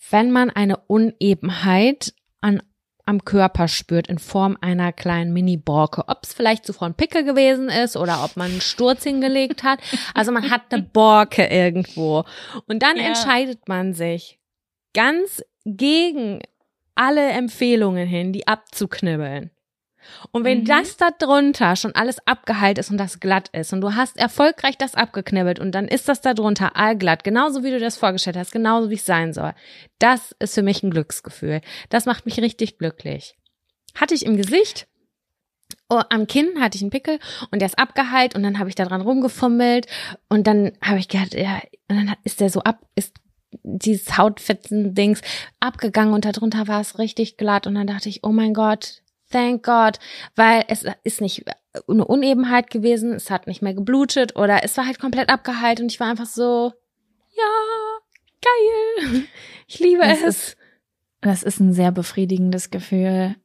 Speaker 1: wenn man eine Unebenheit an, am Körper spürt in Form einer kleinen Mini-Borke, ob es vielleicht zuvor ein Pickel gewesen ist oder ob man einen Sturz hingelegt hat. Also man hat eine Borke irgendwo. Und dann
Speaker 2: Ja.
Speaker 1: entscheidet man sich ganz gegen alle Empfehlungen hin, die abzuknibbeln. Und wenn
Speaker 2: Mhm.
Speaker 1: das da drunter schon alles abgeheilt ist und das glatt ist und du hast erfolgreich das abgeknibbelt und dann ist das da drunter allglatt, genauso wie du das vorgestellt hast, genauso wie es sein soll. Das ist für mich ein Glücksgefühl. Das macht mich richtig glücklich. Hatte ich im Gesicht, oh, am Kinn hatte ich einen Pickel und der ist abgeheilt und dann habe ich da dran rumgefummelt und dann habe ich gedacht, ja, und dann ist der so ab, ist dieses Hautfetzen-Dings abgegangen und darunter war es richtig glatt und dann dachte ich, oh mein Gott, thank God, weil es ist nicht eine Unebenheit gewesen, es hat nicht mehr geblutet oder es war halt komplett abgeheilt und ich war einfach so, ja, geil, [laughs] ich liebe
Speaker 2: Das
Speaker 1: es.
Speaker 2: ist- Das ist ein sehr befriedigendes Gefühl.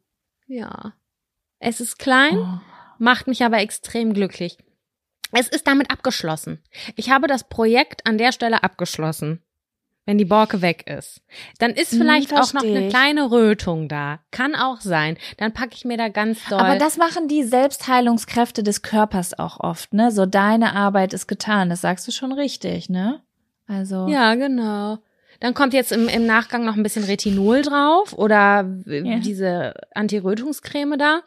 Speaker 1: ja, es ist klein,
Speaker 2: Oh.
Speaker 1: macht mich aber extrem glücklich. Es ist damit abgeschlossen. Ich habe das Projekt an der Stelle abgeschlossen. Wenn die Borke weg ist. Dann ist
Speaker 2: Hm,
Speaker 1: vielleicht auch noch eine kleine Rötung da. Kann auch sein. Dann packe ich mir da ganz doll.
Speaker 2: Aber das machen die Selbstheilungskräfte des Körpers auch oft, ne? So deine Arbeit ist getan, das sagst du schon richtig, ne? Also
Speaker 1: ja, genau. Dann kommt jetzt im, im Nachgang noch ein bisschen Retinol drauf oder
Speaker 2: Ja.
Speaker 1: diese Anti-Rötungscreme da.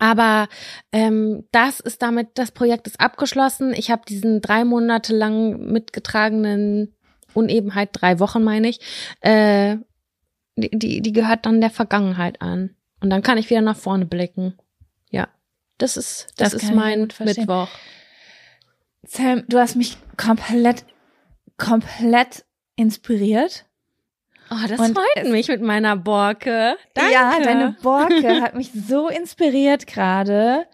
Speaker 1: Aber ähm, das ist damit, das Projekt ist abgeschlossen. Ich habe diesen drei Monate lang mitgetragenen Unebenheit, drei Wochen meine ich, äh, die, die, die gehört dann der Vergangenheit an. Und dann kann ich wieder nach vorne blicken. Ja, das ist, das,
Speaker 2: Das
Speaker 1: ist mein. Mittwoch.
Speaker 2: Sam, du hast mich komplett, komplett inspiriert.
Speaker 1: Oh, das
Speaker 2: Und
Speaker 1: freut mich mit meiner Borke. Danke.
Speaker 2: Ja, deine Borke hat mich so inspiriert gerade,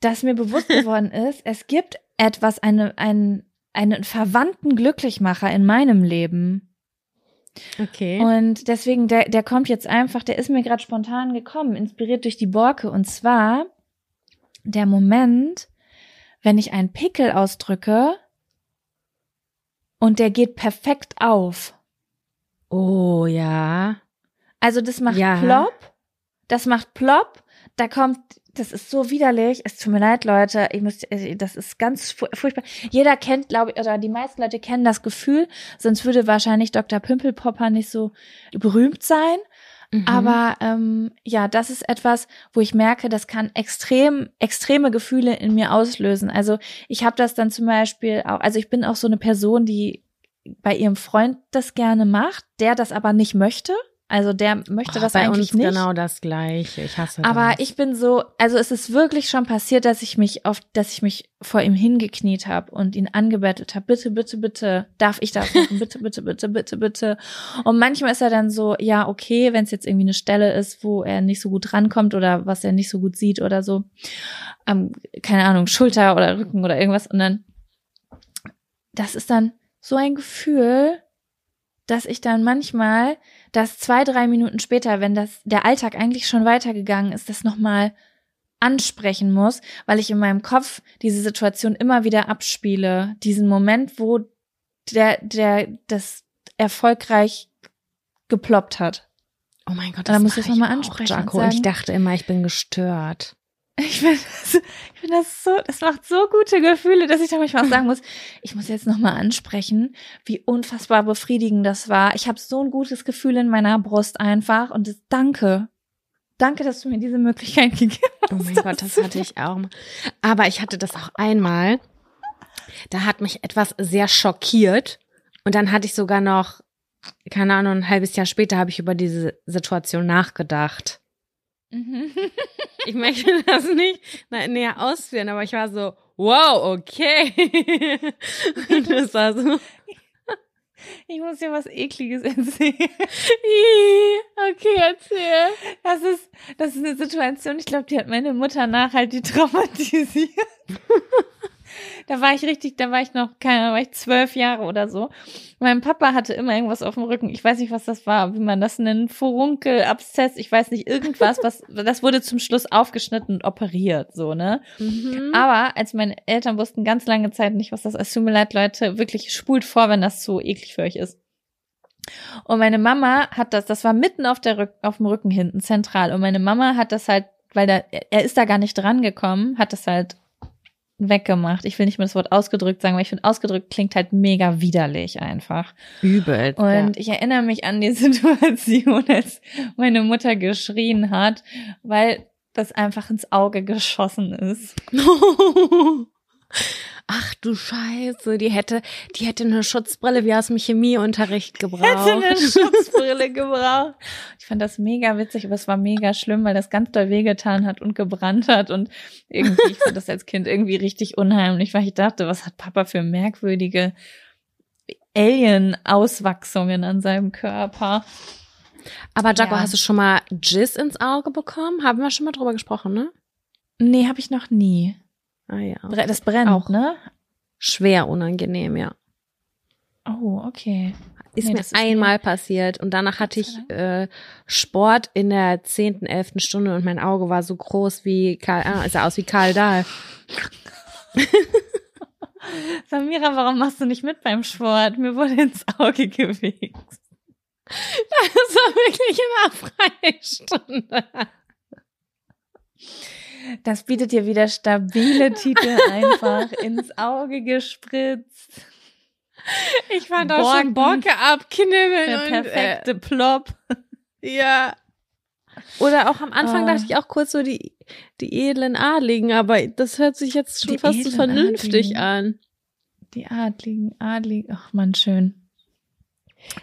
Speaker 2: dass mir bewusst [laughs] geworden ist, es gibt etwas, eine, einen, einen verwandten Glücklichmacher in meinem Leben.
Speaker 1: Okay.
Speaker 2: Und deswegen, der, der kommt jetzt einfach, der ist mir gerade spontan gekommen, inspiriert durch die Borke. Und zwar der Moment, wenn ich einen Pickel ausdrücke und der geht perfekt auf.
Speaker 1: Oh ja.
Speaker 2: Also das macht
Speaker 1: Ja.
Speaker 2: plopp, das macht plopp, da kommt, das ist so widerlich, es tut mir leid, Leute, ich muss, äh, das ist ganz fu- furchtbar. Jeder kennt, glaube ich, oder die meisten Leute kennen das Gefühl, sonst würde wahrscheinlich Dr. Pimpelpopper nicht so berühmt sein.
Speaker 1: Mhm.
Speaker 2: Aber ähm, ja, das ist etwas, wo ich merke, das kann extrem, extreme Gefühle in mir auslösen. Also ich habe das dann zum Beispiel auch, also ich bin auch so eine Person, die bei ihrem Freund das gerne macht, der das aber nicht möchte. Also der möchte
Speaker 1: Oh,
Speaker 2: das
Speaker 1: bei
Speaker 2: eigentlich
Speaker 1: uns
Speaker 2: nicht.
Speaker 1: genau das gleiche. Ich hasse
Speaker 2: Aber
Speaker 1: das.
Speaker 2: ich bin so, also es ist wirklich schon passiert, dass ich mich auf, dass ich mich vor ihm hingekniet habe und ihn angebettelt habe. Bitte, bitte, bitte, darf ich das machen? Bitte, bitte, bitte, bitte, bitte. Und manchmal ist er dann so, ja, okay, wenn es jetzt irgendwie eine Stelle ist, wo er nicht so gut rankommt oder was er nicht so gut sieht oder so, ähm, keine Ahnung, Schulter oder Rücken oder irgendwas. Und dann, das ist dann so ein Gefühl, dass ich dann manchmal das zwei, drei Minuten später, wenn das der Alltag eigentlich schon weitergegangen ist, das nochmal ansprechen muss, weil ich in meinem Kopf diese Situation immer wieder abspiele. Diesen Moment, wo der, der das erfolgreich geploppt hat.
Speaker 1: oh mein Gott,
Speaker 2: Da muss ich das nochmal
Speaker 1: auch,
Speaker 2: ansprechen und
Speaker 1: Jaco. Und ich
Speaker 2: sagen-
Speaker 1: dachte immer, ich bin gestört.
Speaker 2: Ich finde das, ich find das so, das macht so gute Gefühle, dass ich da manchmal sagen muss, ich muss jetzt nochmal ansprechen, wie unfassbar befriedigend das war. Ich habe so ein gutes Gefühl in meiner Brust einfach und das, danke. Danke, dass du mir diese Möglichkeit gegeben hast.
Speaker 1: Oh mein Gott, das hatte ich auch. mal. Aber ich hatte das auch einmal. Da hat mich etwas sehr schockiert. Und dann hatte ich sogar noch, keine Ahnung, ein halbes Jahr später habe ich über diese Situation nachgedacht.
Speaker 2: Mhm.
Speaker 1: Ich möchte [laughs] das nicht näher ausführen, aber ich war so, wow, okay. Und [laughs] das war so,
Speaker 2: Ich muss dir was Ekliges [laughs] erzählen.
Speaker 1: okay, erzähl.
Speaker 2: Das ist, das ist eine Situation, ich glaube, die hat meine Mutter nachhaltig traumatisiert. Da war ich richtig, da war ich noch, keine Ahnung, war ich zwölf Jahre oder so. Mein Papa hatte immer irgendwas auf dem Rücken. Ich weiß nicht, was das war, wie man das nennt. Furunkel, Abszess, ich weiß nicht, irgendwas, was, das wurde zum Schluss aufgeschnitten und operiert, so, ne?
Speaker 1: Mhm.
Speaker 2: Aber als meine Eltern wussten ganz lange Zeit nicht, was das ist. Tut mir leid, Leute, wirklich spult vor, wenn das so eklig für euch ist. Und meine Mama hat das, das war mitten auf der Rück, auf dem Rücken hinten, zentral. Und meine Mama hat das halt, weil da, er ist da gar nicht dran gekommen, hat das halt weggemacht. Ich will nicht mehr das Wort ausgedrückt sagen, weil ich finde, ausgedrückt klingt halt mega widerlich einfach.
Speaker 1: Übel.
Speaker 2: Und ich erinnere mich an die [laughs] Situation, als meine Mutter geschrien hat, weil das einfach ins Auge geschossen ist. [laughs]
Speaker 1: Ach du Scheiße, die hätte, die hätte eine Schutzbrille wie aus dem Chemieunterricht gebraucht. Hätte
Speaker 2: eine [laughs] Schutzbrille gebraucht. Ich fand das mega witzig, aber es war mega schlimm, weil das ganz doll wehgetan hat und gebrannt hat und irgendwie, ich fand das als Kind irgendwie richtig unheimlich, weil ich dachte, was hat Papa für merkwürdige Alien-Auswachsungen an seinem Körper.
Speaker 1: Aber Jaco, ja. hast du schon mal Jizz ins Auge bekommen? Haben wir schon mal drüber gesprochen, ne?
Speaker 2: Nee, habe ich noch nie.
Speaker 1: Ah ja.
Speaker 2: Das brennt, auch ne?
Speaker 1: Schwer unangenehm, ja.
Speaker 2: Oh, okay.
Speaker 1: Ist nee, mir ist einmal passiert und danach hatte ich äh, Sport in der zehnten, elften Stunde und mein Auge war so groß wie Karl, ah, sah aus wie Karl Dahl. [laughs]
Speaker 2: Samira, warum machst du nicht mit beim Sport? Mir wurde ins Auge gewichst.
Speaker 1: Das war wirklich eine Freistunde.
Speaker 2: Das bietet dir wieder stabile Titel einfach [laughs] ins Auge gespritzt.
Speaker 1: Ich fand Borken, auch schon Borke abknibbeln.
Speaker 2: Der perfekte äh, Plop.
Speaker 1: Ja. Oder auch am Anfang oh. dachte ich auch kurz so die, die edlen Adligen, aber das hört sich jetzt schon die fast so vernünftig Adligen. an.
Speaker 2: Die Adligen, Adligen, ach man, schön.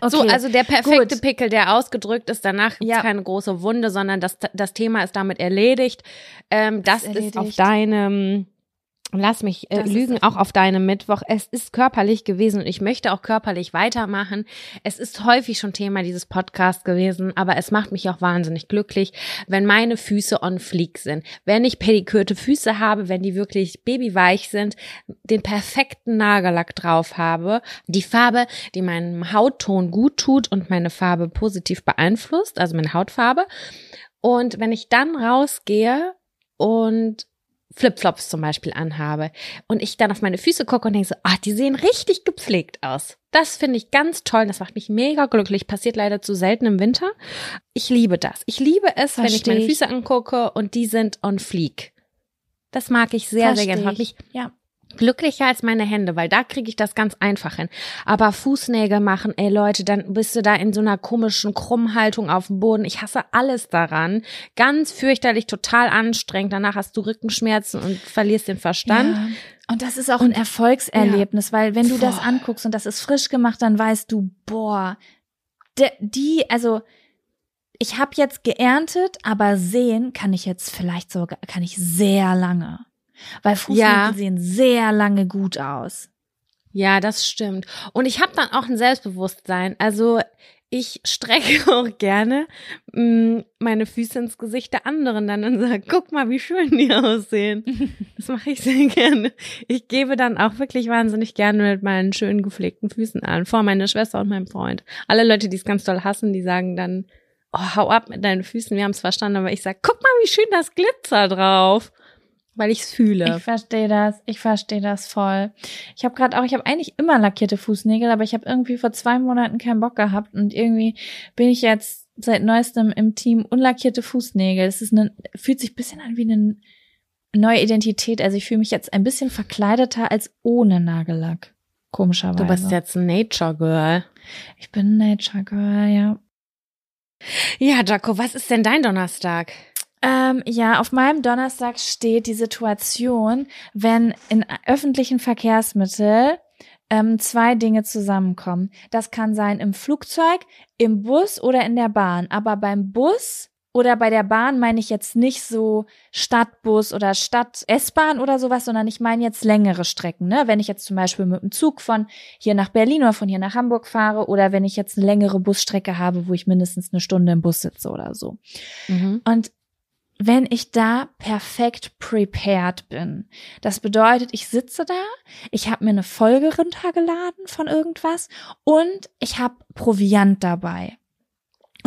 Speaker 1: Okay, so, also der perfekte gut. Pickel, der ausgedrückt ist, danach gibt's ja. keine große Wunde, sondern das, das Thema ist damit erledigt. Ähm, das ist, erledigt. ist auf deinem Lass mich äh, lügen, auch auf deinem Mittwoch. Es ist körperlich gewesen und ich möchte auch körperlich weitermachen. Es ist häufig schon Thema dieses Podcast gewesen, aber es macht mich auch wahnsinnig glücklich, wenn meine Füße on fleek sind. Wenn ich pedikürte Füße habe, wenn die wirklich babyweich sind, den perfekten Nagellack drauf habe, die Farbe, die meinem Hautton gut tut und meine Farbe positiv beeinflusst, also meine Hautfarbe. Und wenn ich dann rausgehe und Flipflops zum Beispiel anhabe und ich dann auf meine Füße gucke und denke so, ah, die sehen richtig gepflegt aus. Das finde ich ganz toll. Das macht mich mega glücklich. Passiert leider zu selten im Winter. Ich liebe das. Ich liebe es, Versteh wenn ich meine Füße angucke und die sind on fleek. Das mag ich sehr, Versteh sehr gerne. Macht mich ja glücklicher als meine Hände, weil da kriege ich das ganz einfach hin. Aber Fußnägel machen, ey Leute, dann bist du da in so einer komischen Krummhaltung auf dem Boden. Ich hasse alles daran. Ganz fürchterlich, total anstrengend. Danach hast du Rückenschmerzen und verlierst den Verstand. Ja.
Speaker 2: Und das ist auch und, ein Erfolgserlebnis, ja, weil wenn du boah. das anguckst und das ist frisch gemacht, dann weißt du, boah, de, die, also ich habe jetzt geerntet, aber sehen kann ich jetzt vielleicht sogar, kann ich sehr lange. Weil Fußnägel ja. sehen sehr lange gut aus.
Speaker 1: Ja, das stimmt. Und ich habe dann auch ein Selbstbewusstsein. Also ich strecke [laughs] auch gerne mh, mm, meine Füße ins Gesicht der anderen dann und sage, guck mal, wie schön die [laughs] aussehen. Das mache ich sehr gerne. Ich gebe dann auch wirklich wahnsinnig gerne mit meinen schönen gepflegten Füßen an, vor meiner Schwester und meinem Freund. Alle Leute, die es ganz doll hassen, die sagen dann, oh, hau ab mit deinen Füßen, wir haben es verstanden, aber ich sage, guck mal, wie schön das Glitzer drauf weil ich es fühle.
Speaker 2: Ich verstehe das. Ich verstehe das voll. Ich habe gerade auch, ich habe eigentlich immer lackierte Fußnägel, aber ich habe irgendwie vor zwei Monaten keinen Bock gehabt und irgendwie bin ich jetzt seit neuestem im Team unlackierte Fußnägel. Es ist eine, fühlt sich bisschen an wie eine neue Identität. Also ich fühle mich jetzt ein bisschen verkleideter als ohne Nagellack. Komischerweise.
Speaker 1: Du bist jetzt ein Nature Girl.
Speaker 2: Ich bin ein Nature Girl, ja.
Speaker 1: Ja, Jaco, was ist denn dein Donnerstag?
Speaker 2: Ähm, ja, auf meinem Donnerstag steht die Situation, wenn in öffentlichen Verkehrsmitteln ähm, zwei Dinge zusammenkommen. Das kann sein im Flugzeug, im Bus oder in der Bahn. Aber beim Bus oder bei der Bahn meine ich jetzt nicht so Stadtbus oder Stadt-S-Bahn oder sowas, sondern ich meine jetzt längere Strecken. Ne? Wenn ich jetzt zum Beispiel mit dem Zug von hier nach Berlin oder von hier nach Hamburg fahre oder wenn ich jetzt eine längere Busstrecke habe, wo ich mindestens eine Stunde im Bus sitze oder so. Mhm. Und wenn ich da perfekt prepared bin. Das bedeutet, ich sitze da, ich habe mir eine Folge runtergeladen von irgendwas und ich habe Proviant dabei.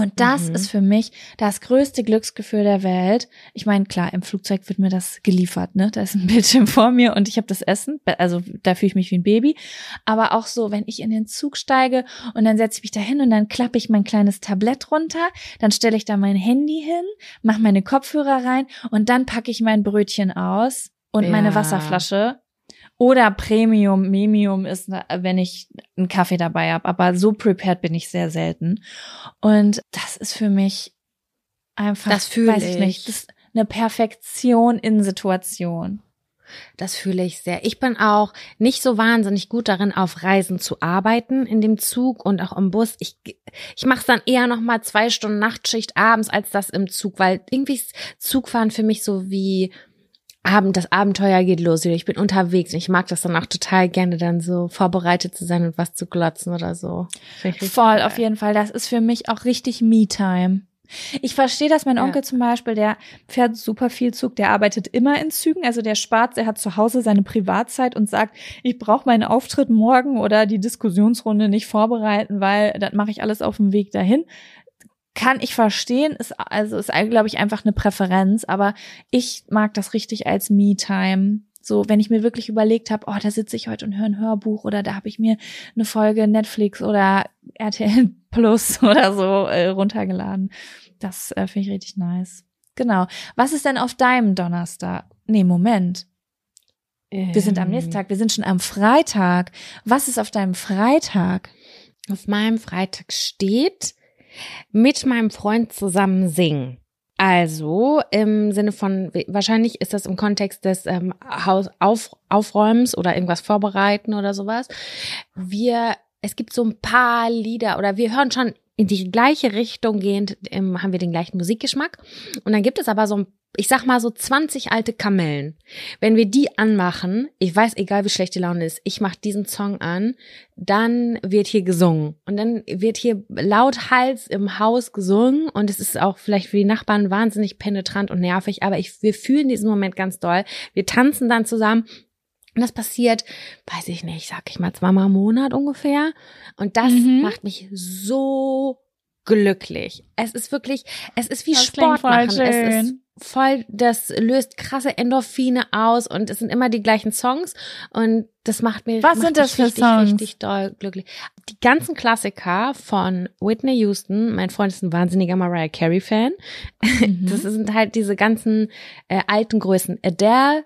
Speaker 2: Und das mhm. ist für mich das größte Glücksgefühl der Welt. Ich meine, klar, im Flugzeug wird mir das geliefert, ne? Da ist ein [laughs] Bildschirm vor mir und ich habe das Essen, also da fühle ich mich wie ein Baby. Aber auch so, wenn ich in den Zug steige und dann setze ich mich da hin und dann klappe ich mein kleines Tablett runter, dann stelle ich da mein Handy hin, mache meine Kopfhörer rein und dann packe ich mein Brötchen aus und ja. meine Wasserflasche oder Premium, Memium ist, wenn ich einen Kaffee dabei habe. Aber so prepared bin ich sehr selten. Und das ist für mich einfach,
Speaker 1: das fühle ich.
Speaker 2: nicht. Das, eine Perfektion in Situation.
Speaker 1: Das fühle ich sehr. Ich bin auch nicht so wahnsinnig gut darin, auf Reisen zu arbeiten in dem Zug und auch im Bus. Ich, ich mache dann eher noch mal zwei Stunden Nachtschicht abends als das im Zug, weil irgendwie ist Zugfahren für mich so wie Abend, das Abenteuer geht los. Ich bin unterwegs und ich mag das dann auch total gerne, dann so vorbereitet zu sein und was zu glotzen oder so.
Speaker 2: Voll, geil. auf jeden Fall. Das ist für mich auch richtig Me-Time. Ich verstehe dass Mein ja. Onkel zum Beispiel, der fährt super viel Zug, der arbeitet immer in Zügen. Also der spart, der hat zu Hause seine Privatzeit und sagt, ich brauche meinen Auftritt morgen oder die Diskussionsrunde nicht vorbereiten, weil das mache ich alles auf dem Weg dahin. Kann ich verstehen, ist also ist glaube ich einfach eine Präferenz, aber ich mag das richtig als Me-Time. So, wenn ich mir wirklich überlegt habe, oh, da sitze ich heute und höre ein Hörbuch oder da habe ich mir eine Folge Netflix oder RTL [laughs] Plus oder so äh, runtergeladen. Das äh, finde ich richtig nice. Genau. Was ist denn auf deinem Donnerstag? Nee, Moment. Ähm. Wir sind am nächsten ähm. Tag. Wir sind schon am Freitag. Was ist auf deinem Freitag?
Speaker 1: Auf meinem Freitag steht mit meinem Freund zusammen singen. Also im Sinne von, wahrscheinlich ist das im Kontext des ähm, Haus auf, Aufräumens oder irgendwas vorbereiten oder sowas. Wir, es gibt so ein paar Lieder oder wir hören schon in die gleiche Richtung gehend ähm, haben wir den gleichen Musikgeschmack. Und dann gibt es aber so, ich sag mal so 20 alte Kamellen. Wenn wir die anmachen, ich weiß, egal wie schlecht die Laune ist, ich mach diesen Song an, dann wird hier gesungen. Und dann wird hier lauthals im Haus gesungen. Und es ist auch vielleicht für die Nachbarn wahnsinnig penetrant und nervig, aber ich, wir fühlen diesen Moment ganz doll. Wir tanzen dann zusammen und das passiert, weiß ich nicht, sag ich mal, zweimal im Monat ungefähr. Und das mhm. macht mich so glücklich. Es ist wirklich, es ist wie das Sport machen. Es ist voll, das löst krasse Endorphine aus und es sind immer die gleichen Songs und das macht mir
Speaker 2: Was macht sind das für
Speaker 1: richtig,
Speaker 2: Songs?
Speaker 1: richtig doll glücklich. Die ganzen Klassiker von Whitney Houston, mein Freund ist ein wahnsinniger Mariah Carey Fan. [laughs] Mhm. Das sind halt diese ganzen äh, alten Größen. Adele,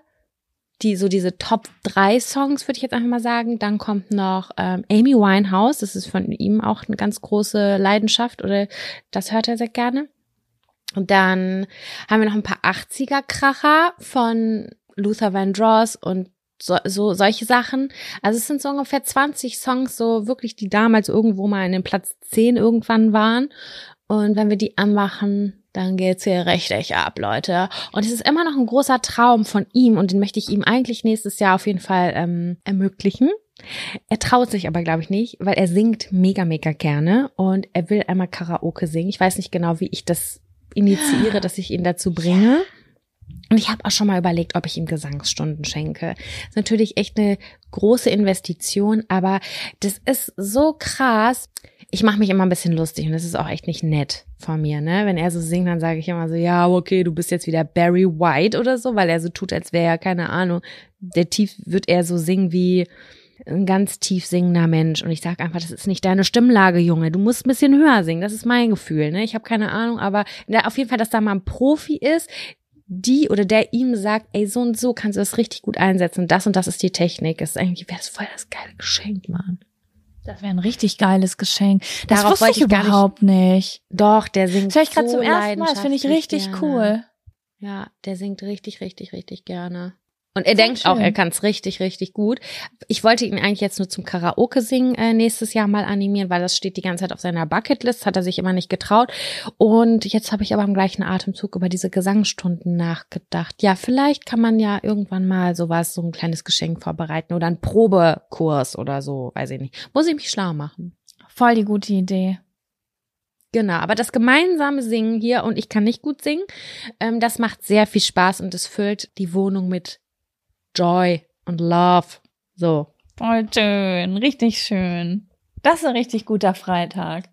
Speaker 1: die so diese Top drei Songs, würde ich jetzt einfach mal sagen. Dann kommt noch ähm, Amy Winehouse, das ist von ihm auch eine ganz große Leidenschaft oder das hört er sehr gerne. Und dann haben wir noch ein paar 80er-Kracher von Luther Vandross und so, so solche Sachen. Also es sind so ungefähr 20 Songs, so wirklich, die damals irgendwo mal in den Platz 10 irgendwann waren. Und wenn wir die anmachen, dann geht's hier richtig ab, Leute. Und es ist immer noch ein großer Traum von ihm und den möchte ich ihm eigentlich nächstes Jahr auf jeden Fall ähm, ermöglichen. Er traut sich aber, glaube ich, nicht, weil er singt mega, mega gerne und er will einmal Karaoke singen. Ich weiß nicht genau, wie ich das initiiere, dass ich ihn dazu bringe. Und ich habe auch schon mal überlegt, ob ich ihm Gesangsstunden schenke. Ist natürlich echt eine große Investition, aber das ist so krass ich mache mich immer ein bisschen lustig und das ist auch echt nicht nett von mir, ne? Wenn er so singt, dann sage ich immer so, ja, okay, du bist jetzt wieder Barry White oder so, weil er so tut, als wäre er, keine Ahnung, der tief wird er so singen wie ein ganz tief singender Mensch und ich sage einfach, das ist nicht deine Stimmlage, Junge. Du musst ein bisschen höher singen. Das ist mein Gefühl, ne? Ich habe keine Ahnung, aber auf jeden Fall, dass da mal ein Profi ist, die oder der ihm sagt, ey, so und so kannst du das richtig gut einsetzen. Das und das ist die Technik. Das ist eigentlich, wäre das voll das geile Geschenk, Mann.
Speaker 2: Das wäre ein richtig geiles Geschenk. Das Darauf wusste ich, ich überhaupt nicht. nicht.
Speaker 1: Doch, der singt.
Speaker 2: Das höre ich gerade so zum ersten Mal. Das finde ich richtig
Speaker 1: gerne.
Speaker 2: cool.
Speaker 1: Ja, der singt richtig, richtig, richtig gerne. Und er denkt schön. auch, er kann es richtig, richtig gut. Ich wollte ihn eigentlich jetzt nur zum Karaoke singen äh, nächstes Jahr mal animieren, weil das steht die ganze Zeit auf seiner Bucketlist, hat er sich immer nicht getraut. Und jetzt habe ich aber im gleichen Atemzug über diese Gesangsstunden nachgedacht. Ja, vielleicht kann man ja irgendwann mal sowas, so ein kleines Geschenk vorbereiten oder einen Probekurs oder so, weiß ich nicht. Muss ich mich schlau machen.
Speaker 2: Voll die gute Idee.
Speaker 1: Genau, aber das gemeinsame Singen hier, und ich kann nicht gut singen, ähm, das macht sehr viel Spaß und es füllt die Wohnung mit Joy und Love. So.
Speaker 2: Voll schön, richtig schön. Das ist ein richtig guter Freitag.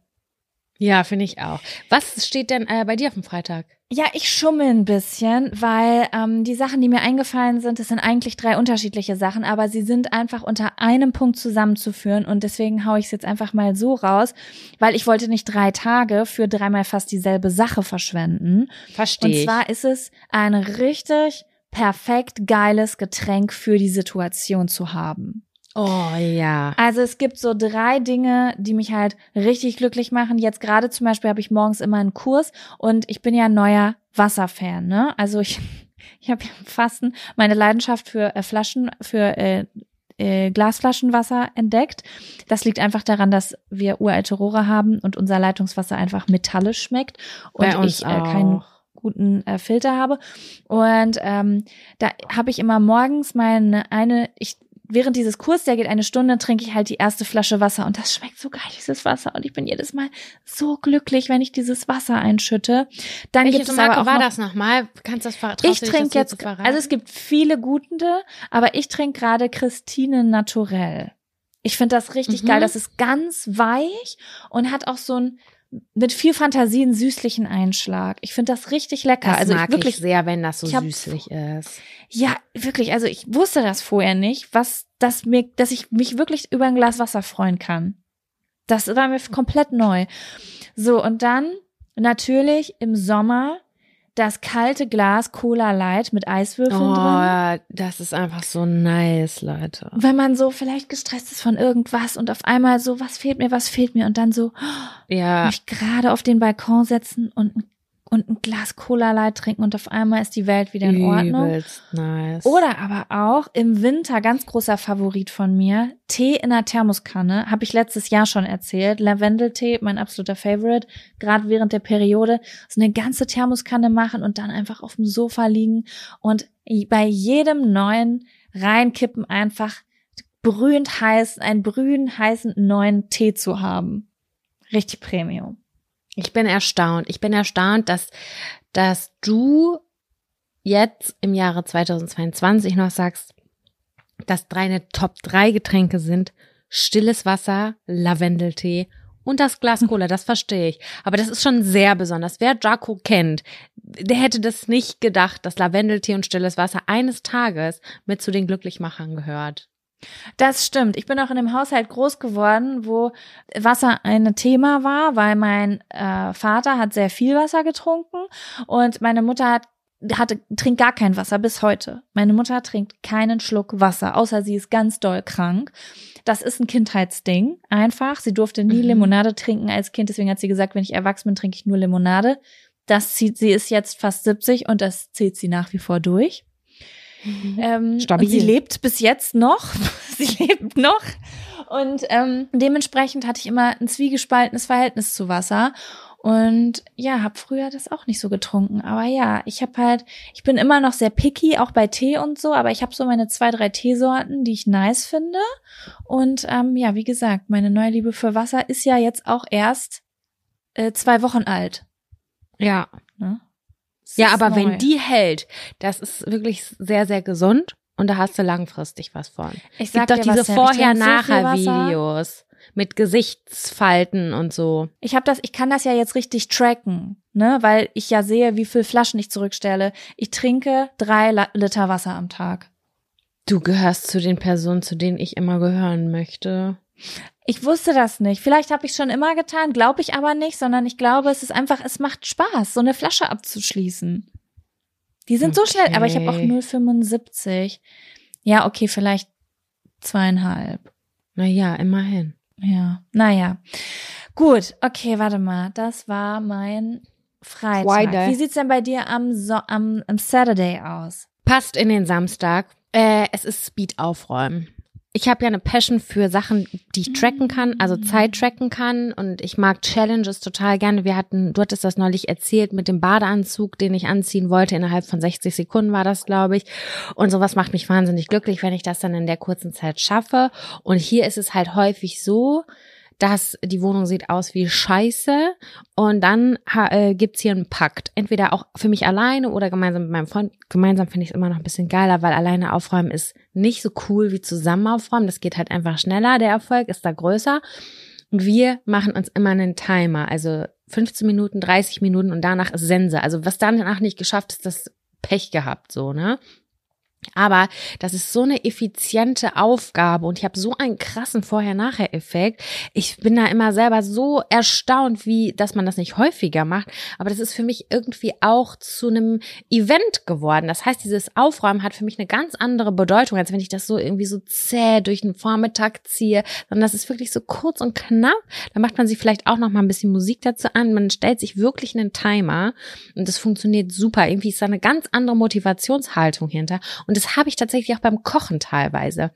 Speaker 1: Ja, finde ich auch. Was steht denn äh, bei dir auf dem Freitag?
Speaker 2: Ja, ich schummel ein bisschen, weil ähm, die Sachen, die mir eingefallen sind, das sind eigentlich drei unterschiedliche Sachen, aber sie sind einfach unter einem Punkt zusammenzuführen und deswegen hau ich es jetzt einfach mal so raus, weil ich wollte nicht drei Tage für dreimal fast dieselbe Sache verschwenden.
Speaker 1: Verstehe.
Speaker 2: Und zwar ist es eine richtig perfekt geiles Getränk für die Situation zu haben.
Speaker 1: Oh ja.
Speaker 2: Also es gibt so drei Dinge, die mich halt richtig glücklich machen. Jetzt gerade zum Beispiel habe ich morgens immer einen Kurs und ich bin ja ein neuer Wasserfan. Ne? Also ich, [laughs] ich habe ja im Fasten meine Leidenschaft für äh, Flaschen, für äh, äh, Glasflaschenwasser entdeckt. Das liegt einfach daran, dass wir uralte Rohre haben und unser Leitungswasser einfach metallisch schmeckt und ich äh,
Speaker 1: auch.
Speaker 2: Guten äh, Filter habe. Und ähm, da habe ich immer morgens meine eine, ich während dieses Kurs, der geht eine Stunde, trinke ich halt die erste Flasche Wasser und das schmeckt so geil, dieses Wasser. Und ich bin jedes Mal so glücklich, wenn ich dieses Wasser einschütte. Dann
Speaker 1: Welche
Speaker 2: gibt es
Speaker 1: Marke
Speaker 2: aber auch
Speaker 1: war
Speaker 2: noch,
Speaker 1: das nochmal? Kannst du das ver- traust
Speaker 2: ich trinke jetzt,
Speaker 1: verraten?
Speaker 2: also es gibt viele gute, aber ich trinke gerade Christine Naturell. Ich finde das richtig
Speaker 1: Mhm.
Speaker 2: geil. Das ist ganz weich und hat auch so ein mit viel Fantasie einen süßlichen Einschlag. Ich finde das richtig lecker.
Speaker 1: das
Speaker 2: also
Speaker 1: mag
Speaker 2: ich wirklich
Speaker 1: ich sehr, wenn das so
Speaker 2: hab-
Speaker 1: süßlich ist.
Speaker 2: ja, wirklich. Also ich wusste das vorher nicht, was das mir, dass ich mich wirklich über ein Glas Wasser freuen kann. Das war mir komplett neu. So und dann natürlich im Sommer das kalte Glas Cola Light mit Eiswürfeln drin.
Speaker 1: Oh, das ist einfach so nice, Leute.
Speaker 2: Wenn man so vielleicht gestresst ist von irgendwas und auf einmal so, was fehlt mir, was fehlt mir und dann so
Speaker 1: Ja,
Speaker 2: mich gerade auf den Balkon setzen und, ein- und ein Glas Cola Light trinken und auf einmal ist die Welt wieder in Ordnung.
Speaker 1: übelst nice.
Speaker 2: Oder aber auch im Winter, ganz großer Favorit von mir, Tee in einer Thermoskanne, habe ich letztes Jahr schon erzählt. Lavendeltee, mein absoluter Favorite, gerade während der Periode, so eine ganze Thermoskanne machen und dann einfach auf dem Sofa liegen und bei jedem neuen reinkippen einfach brühend heiß, einen brühend heißen neuen Tee zu haben. Richtig Premium.
Speaker 1: Ich bin erstaunt. Ich bin erstaunt, dass, dass du jetzt im Jahre 2022 noch sagst, dass deine Top 3 Getränke sind stilles Wasser, Lavendeltee und das Glas Cola. Das verstehe ich. Aber das ist schon sehr besonders. Wer Jaco kennt, der hätte das nicht gedacht, dass Lavendeltee und stilles Wasser eines Tages mit zu den Glücklichmachern gehört.
Speaker 2: Das stimmt. Ich bin auch in einem Haushalt groß geworden, wo Wasser ein Thema war, weil mein äh, Vater hat sehr viel Wasser getrunken und meine Mutter hat hatte, trinkt gar kein Wasser bis heute. Meine Mutter trinkt keinen Schluck Wasser, außer sie ist ganz doll krank. Das ist ein Kindheitsding, einfach. Sie durfte nie
Speaker 1: Mhm.
Speaker 2: Limonade trinken als Kind, deswegen hat sie gesagt, wenn ich erwachsen bin, trinke ich nur Limonade. Das zieht, sie ist jetzt fast 70 und das zieht sie nach wie vor durch. Ähm,
Speaker 1: Stabil.
Speaker 2: und sie lebt bis jetzt noch. [laughs] sie lebt noch. Und ähm, dementsprechend hatte ich immer ein zwiegespaltenes Verhältnis zu Wasser. Und ja, habe früher das auch nicht so getrunken. Aber ja, ich habe halt, ich bin immer noch sehr picky, auch bei Tee und so. Aber ich habe so meine zwei, drei Teesorten, die ich nice finde. Und ähm, ja, wie gesagt, meine neue Liebe für Wasser ist ja jetzt auch erst äh, zwei Wochen alt.
Speaker 1: Ja.
Speaker 2: Ne?
Speaker 1: Ja, aber
Speaker 2: neu.
Speaker 1: wenn die hält, das ist wirklich sehr, sehr gesund und da hast du langfristig was von.
Speaker 2: ich
Speaker 1: Es gibt doch
Speaker 2: dir
Speaker 1: diese
Speaker 2: Jen, ich trinke so.
Speaker 1: Vorher-Nachher-Videos mit Gesichtsfalten und so.
Speaker 2: Ich habe das, ich kann das ja jetzt richtig tracken, ne, weil ich ja sehe, wie viel Flaschen ich zurückstelle. Ich trinke drei Liter Wasser am Tag.
Speaker 1: Du gehörst zu den Personen, zu denen ich immer gehören möchte.
Speaker 2: Ich wusste das nicht. Vielleicht habe ich schon immer getan, glaube ich aber nicht, sondern ich glaube, es ist einfach, es macht Spaß, so eine Flasche abzuschließen. Die sind so schnell, aber ich habe auch
Speaker 1: Okay.
Speaker 2: 0,75. Ja, okay, vielleicht zweieinhalb.
Speaker 1: Naja, immerhin.
Speaker 2: Ja, naja. Gut, okay, warte mal. Das war mein Freitag.
Speaker 1: Friday.
Speaker 2: Wie sieht's denn bei dir am, so am, am Saturday aus?
Speaker 1: Passt in den Samstag. Äh, es ist Speed aufräumen. Ich habe ja eine Passion für Sachen, die ich tracken kann, also Zeit tracken kann und ich mag Challenges total gerne. Wir hatten, du hattest das neulich erzählt mit dem Badeanzug, den ich anziehen wollte. Innerhalb von 60 Sekunden war das, glaube ich. Und sowas macht mich wahnsinnig glücklich, wenn ich das dann in der kurzen Zeit schaffe. Und hier ist es halt häufig so, dass die Wohnung sieht aus wie Scheiße und dann äh, gibt's hier einen Pakt. Entweder auch für mich alleine oder gemeinsam mit meinem Freund. Gemeinsam finde ich es immer noch ein bisschen geiler, weil alleine aufräumen ist nicht so cool wie zusammen aufräumen. Das geht halt einfach schneller. Der Erfolg ist da größer. Und wir machen uns immer einen Timer. Also 15 Minuten, 30 Minuten und danach ist Sense. Also was danach nicht geschafft ist, das Pech gehabt, so, ne? Aber das ist so eine effiziente Aufgabe und ich habe so einen krassen Vorher-Nachher-Effekt. Ich bin da immer selber so erstaunt, wie, dass man das nicht häufiger macht. Aber das ist für mich irgendwie auch zu einem Event geworden. Das heißt, dieses Aufräumen hat für mich eine ganz andere Bedeutung, als wenn ich das so irgendwie so zäh durch den Vormittag ziehe, sondern das ist wirklich so kurz und knapp. Da macht man sich vielleicht auch noch mal ein bisschen Musik dazu an. Man stellt sich wirklich einen Timer und das funktioniert super. Irgendwie ist da eine ganz andere Motivationshaltung hinter. Und das habe ich tatsächlich auch beim Kochen teilweise.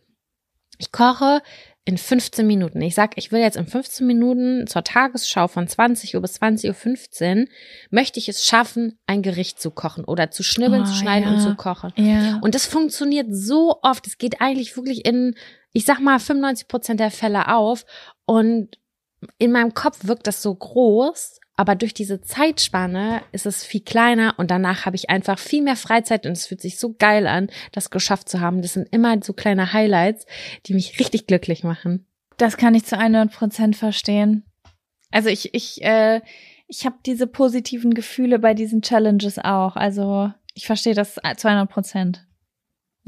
Speaker 1: Ich koche in 15 Minuten. Ich sag, ich will jetzt in 15 Minuten zur Tagesschau von 20 Uhr bis 20.15 Uhr, möchte ich es schaffen, ein Gericht zu kochen oder zu schnibbeln, oh, zu schneiden ja. und zu kochen. Ja. Und das funktioniert so oft. Es geht eigentlich wirklich in, ich sag mal, 95 Prozent der Fälle auf. Und in meinem Kopf wirkt das so groß, aber durch diese Zeitspanne ist es viel kleiner und danach habe ich einfach viel mehr Freizeit und es fühlt sich so geil an, das geschafft zu haben. Das sind immer so kleine Highlights, die mich richtig glücklich machen.
Speaker 2: Das kann ich zu 100 Prozent verstehen. Also ich, ich, äh, ich habe diese positiven Gefühle bei diesen Challenges auch. Also ich verstehe das zu 100 Prozent.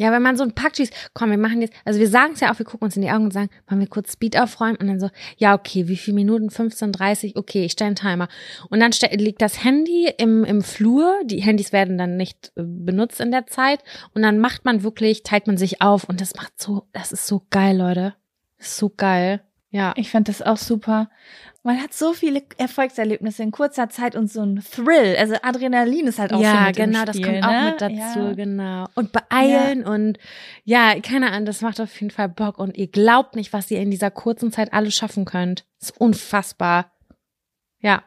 Speaker 1: Ja, wenn man so ein Pakt schießt, komm, wir machen jetzt, also wir sagen es ja auch, wir gucken uns in die Augen und sagen, wollen wir kurz Speed aufräumen und dann so, ja, okay, wie viele Minuten? 15, 30, okay, ich stelle einen Timer. Und dann liegt das Handy im, im Flur, die Handys werden dann nicht äh, benutzt in der Zeit und dann macht man wirklich, teilt man sich auf und das macht so, das ist so geil, Leute. Ist so geil. Ja.
Speaker 2: Ich fand das auch super man hat so viele Erfolgserlebnisse in kurzer Zeit und so ein Thrill. Also Adrenalin ist halt auch ja, so mit
Speaker 1: genau,
Speaker 2: das
Speaker 1: kommt
Speaker 2: ne?
Speaker 1: auch mit dazu, ja. genau. Und beeilen ja. und ja, keine Ahnung, das macht auf jeden Fall Bock und ihr glaubt nicht, was ihr in dieser kurzen Zeit alles schaffen könnt. Das ist unfassbar. Ja.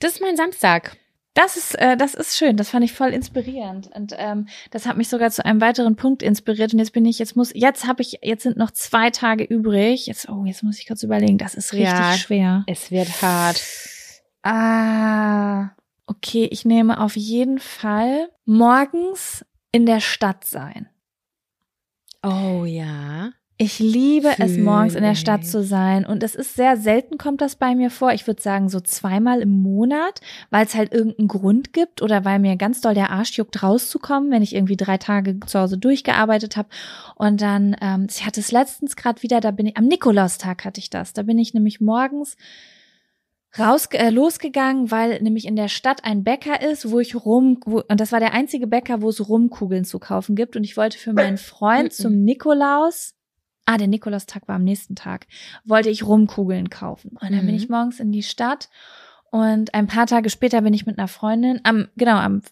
Speaker 1: Das ist mein Samstag.
Speaker 2: Das ist, äh, das ist schön. Das fand ich voll inspirierend und ähm, das hat mich sogar zu einem weiteren Punkt inspiriert. Und jetzt bin ich, jetzt muss, jetzt habe ich, jetzt sind noch zwei Tage übrig. Jetzt, oh, jetzt muss ich kurz überlegen. Das ist richtig ja, schwer.
Speaker 1: Es wird hart.
Speaker 2: Ah, okay. Ich nehme auf jeden Fall morgens in der Stadt sein.
Speaker 1: Oh ja.
Speaker 2: Ich liebe es, morgens in der Stadt zu sein. Und es ist sehr selten, kommt das bei mir vor. Ich würde sagen, so zweimal im Monat, weil es halt irgendeinen Grund gibt oder weil mir ganz doll der Arsch juckt, rauszukommen, wenn ich irgendwie drei Tage zu Hause durchgearbeitet habe. Und dann, ähm, ich hatte es letztens gerade wieder, da bin ich, am Nikolaustag hatte ich das. Da bin ich nämlich morgens raus äh, losgegangen, weil nämlich in der Stadt ein Bäcker ist, wo ich rum wo, und das war der einzige Bäcker, wo es Rumkugeln zu kaufen gibt und ich wollte für meinen Freund zum Nikolaus ah, der Nikolaustag war am nächsten Tag, wollte ich Rumkugeln kaufen. Und dann mhm. bin ich morgens in die Stadt und ein paar Tage später bin ich mit einer Freundin am, genau, am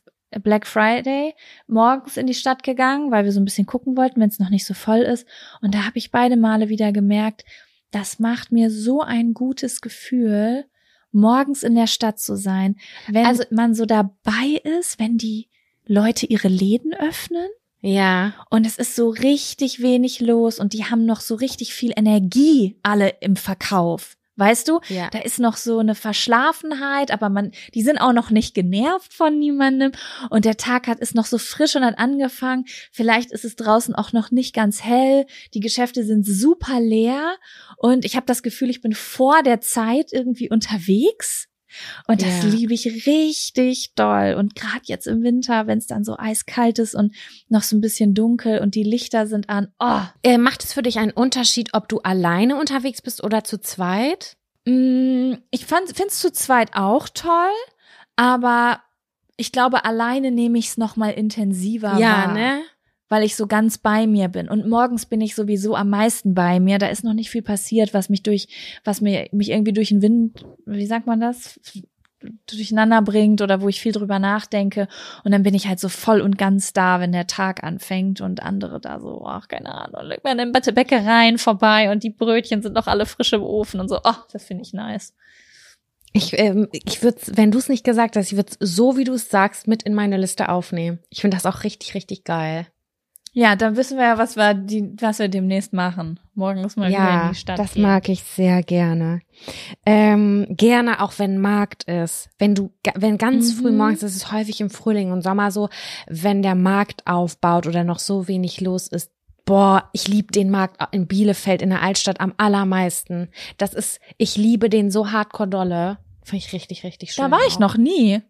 Speaker 2: Black Friday morgens in die Stadt gegangen, weil wir so ein bisschen gucken wollten, wenn es noch nicht so voll ist. Und da habe ich beide Male wieder gemerkt, das macht mir so ein gutes Gefühl, morgens in der Stadt zu sein, wenn also, man so dabei ist, wenn die Leute ihre Läden öffnen
Speaker 1: ja.
Speaker 2: Und es ist so richtig wenig los und die haben noch so richtig viel Energie alle im Verkauf. Weißt du? Ja. Da ist noch so eine Verschlafenheit, aber man, die sind auch noch nicht genervt von niemandem und der Tag hat ist noch so frisch und hat angefangen. Vielleicht ist es draußen auch noch nicht ganz hell. Die Geschäfte sind super leer und ich habe das Gefühl, ich bin vor der Zeit irgendwie unterwegs und das ja. liebe ich richtig doll. Und gerade jetzt im Winter, wenn es dann so eiskalt ist und noch so ein bisschen dunkel und die Lichter sind an. Oh.
Speaker 1: Äh, macht es für dich einen Unterschied, ob du alleine unterwegs bist oder zu zweit?
Speaker 2: Mm, ich finde es zu zweit auch toll, aber ich glaube, alleine nehme ich es noch mal intensiver
Speaker 1: ja,
Speaker 2: wahr.
Speaker 1: ne?
Speaker 2: Weil ich so ganz bei mir bin. Und morgens bin ich sowieso am meisten bei mir. Da ist noch nicht viel passiert, was mich durch, was mir, mich irgendwie durch den Wind, wie sagt man das? durcheinander bringt oder wo ich viel drüber nachdenke und dann bin ich halt so voll und ganz da, wenn der Tag anfängt und andere da so, ach, keine Ahnung, legt man in Bäckereien vorbei und die Brötchen sind noch alle frisch im Ofen und so, ach, das finde ich nice.
Speaker 1: Ich, ähm, ich würde, wenn du es nicht gesagt hast, ich würde so, wie du es sagst, mit in meine Liste aufnehmen. Ich finde das auch richtig, richtig geil.
Speaker 2: Ja, dann wissen wir ja, was wir, die, was wir demnächst machen. Morgen muss man ja, wieder in die Stadt
Speaker 1: das
Speaker 2: gehen.
Speaker 1: mag ich sehr gerne. Ähm, gerne auch, wenn Markt ist. Wenn du, wenn ganz mhm. früh morgens, das ist häufig im Frühling und Sommer so, wenn der Markt aufbaut oder noch so wenig los ist, Boah, ich liebe den Markt in Bielefeld in der Altstadt am allermeisten. Das ist, ich liebe den so hardcore dolle. Finde ich richtig, richtig schön.
Speaker 2: Da war ich auch. noch nie.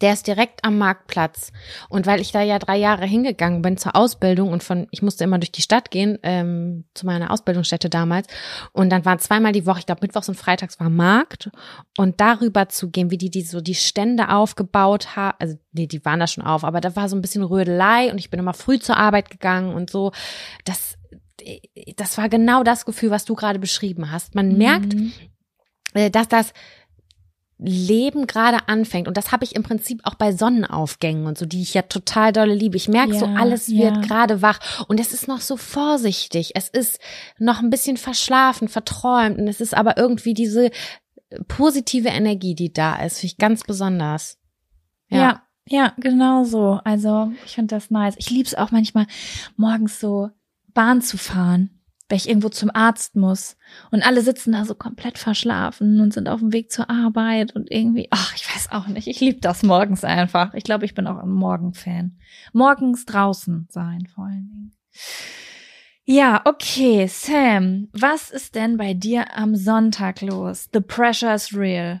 Speaker 1: Der ist direkt am Marktplatz. Und weil ich da ja drei Jahre hingegangen bin zur Ausbildung und von, ich musste immer durch die Stadt gehen, ähm, zu meiner Ausbildungsstätte damals. Und dann waren zweimal die Woche, ich glaube mittwochs und freitags war Markt. Und darüber zu gehen, wie die, die so die Stände aufgebaut haben, also nee, die waren da schon auf, aber da war so ein bisschen Rödelei und ich bin immer früh zur Arbeit gegangen und so. Das, das war genau das Gefühl, was du gerade beschrieben hast. Man merkt,
Speaker 2: Mhm.
Speaker 1: äh, dass das Leben gerade anfängt. Und das habe ich im Prinzip auch bei Sonnenaufgängen und so, die ich ja total dolle liebe. Ich merke so,
Speaker 2: Ja,
Speaker 1: alles
Speaker 2: ja.
Speaker 1: wird gerade wach. Und es ist noch so vorsichtig. Es ist noch ein bisschen verschlafen, verträumt. Und es ist aber irgendwie diese positive Energie, die da ist. Finde ich ganz besonders.
Speaker 2: Ja. ja, genau so. Also ich finde das nice. Ich lieb's auch manchmal, morgens so Bahn zu fahren, weil ich irgendwo zum Arzt muss. Und alle sitzen da so komplett verschlafen und sind auf dem Weg zur Arbeit und irgendwie, ach, ich weiß auch nicht. Ich liebe das morgens einfach. Ich glaube, ich bin auch ein Morgenfan. Morgens draußen sein vor allen Dingen. Ja, okay, Sam, was ist denn bei dir am Sonntag los? The pressure is real.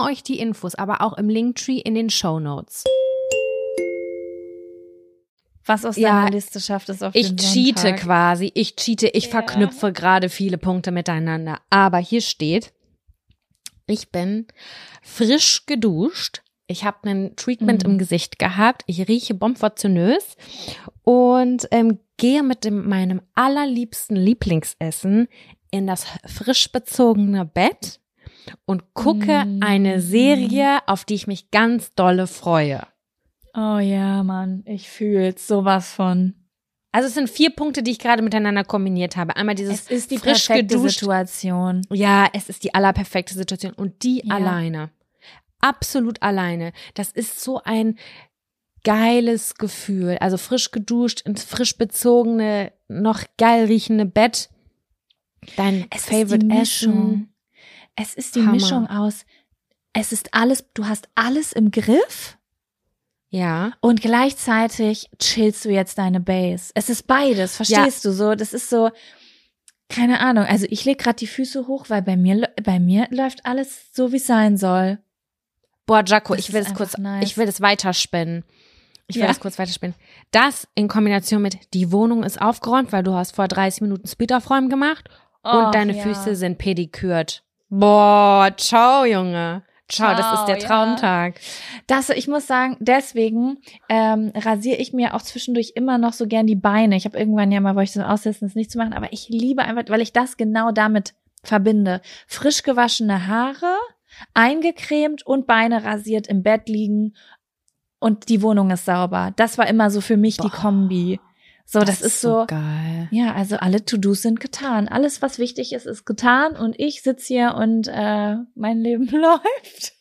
Speaker 1: euch die Infos aber auch im Linktree in den Show Notes.
Speaker 2: Was aus
Speaker 1: Ja,
Speaker 2: deiner Liste schafft es auf
Speaker 1: Ich
Speaker 2: den
Speaker 1: cheate quasi, ich cheate, ich
Speaker 2: Ja.
Speaker 1: verknüpfe gerade viele Punkte miteinander. Aber hier steht, ich bin frisch geduscht. Ich habe einen Treatment
Speaker 2: Mhm.
Speaker 1: im Gesicht gehabt. Ich rieche bombfortionös und ähm, gehe mit dem, meinem allerliebsten Lieblingsessen in das frisch bezogene Bett und gucke
Speaker 2: Mhm.
Speaker 1: eine Serie, auf die ich mich ganz dolle freue.
Speaker 2: Oh ja, Mann, ich fühl's sowas von.
Speaker 1: Also es sind vier Punkte, die ich gerade miteinander kombiniert habe. Einmal dieses
Speaker 2: Es ist die
Speaker 1: frisch
Speaker 2: perfekte
Speaker 1: geduscht.
Speaker 2: Situation.
Speaker 1: Ja, es ist die allerperfekte Situation und die
Speaker 2: Ja.
Speaker 1: alleine. Absolut alleine. Das ist so ein geiles Gefühl. Also frisch geduscht, ins frisch bezogene, noch geil riechende Bett. Dein
Speaker 2: Es
Speaker 1: Favorite Essen.
Speaker 2: Es ist die
Speaker 1: Hammer.
Speaker 2: Mischung aus, es ist alles, du hast alles im Griff
Speaker 1: Ja.
Speaker 2: und gleichzeitig chillst du jetzt deine Base. Es ist beides, verstehst du so? Das ist so, keine Ahnung. Also ich leg gerade die Füße hoch, weil bei mir, bei mir läuft alles so, wie es sein soll.
Speaker 1: Boah, Jaco,
Speaker 2: Das
Speaker 1: ich will es kurz,
Speaker 2: nice.
Speaker 1: ich will es weiterspinnen. Ich will
Speaker 2: Ja.
Speaker 1: das kurz weiterspinnen. Das in Kombination mit, die Wohnung ist aufgeräumt, weil du hast vor 30 Minuten Speed aufräumen gemacht
Speaker 2: Och,
Speaker 1: und deine
Speaker 2: ja.
Speaker 1: Füße sind pedikürt. Boah, ciao, Junge. Ciao, das ist der
Speaker 2: Ciao, ja.
Speaker 1: Traumtag.
Speaker 2: Das, ich muss sagen, deswegen ähm, rasiere ich mir auch zwischendurch immer noch so gern die Beine. Ich habe irgendwann ja mal, wollte ich so aussetzen, das nicht zu machen, aber ich liebe einfach, weil ich das genau damit verbinde. Frisch gewaschene Haare, eingecremt und Beine rasiert im Bett liegen und die Wohnung ist sauber. Das war immer so für mich die
Speaker 1: Boah.
Speaker 2: Kombi. So, das, ist so,
Speaker 1: geil.
Speaker 2: ja, also alle To-Dos sind getan. Alles, was wichtig ist, ist getan und ich sitz hier und äh, mein Leben [laughs] läuft.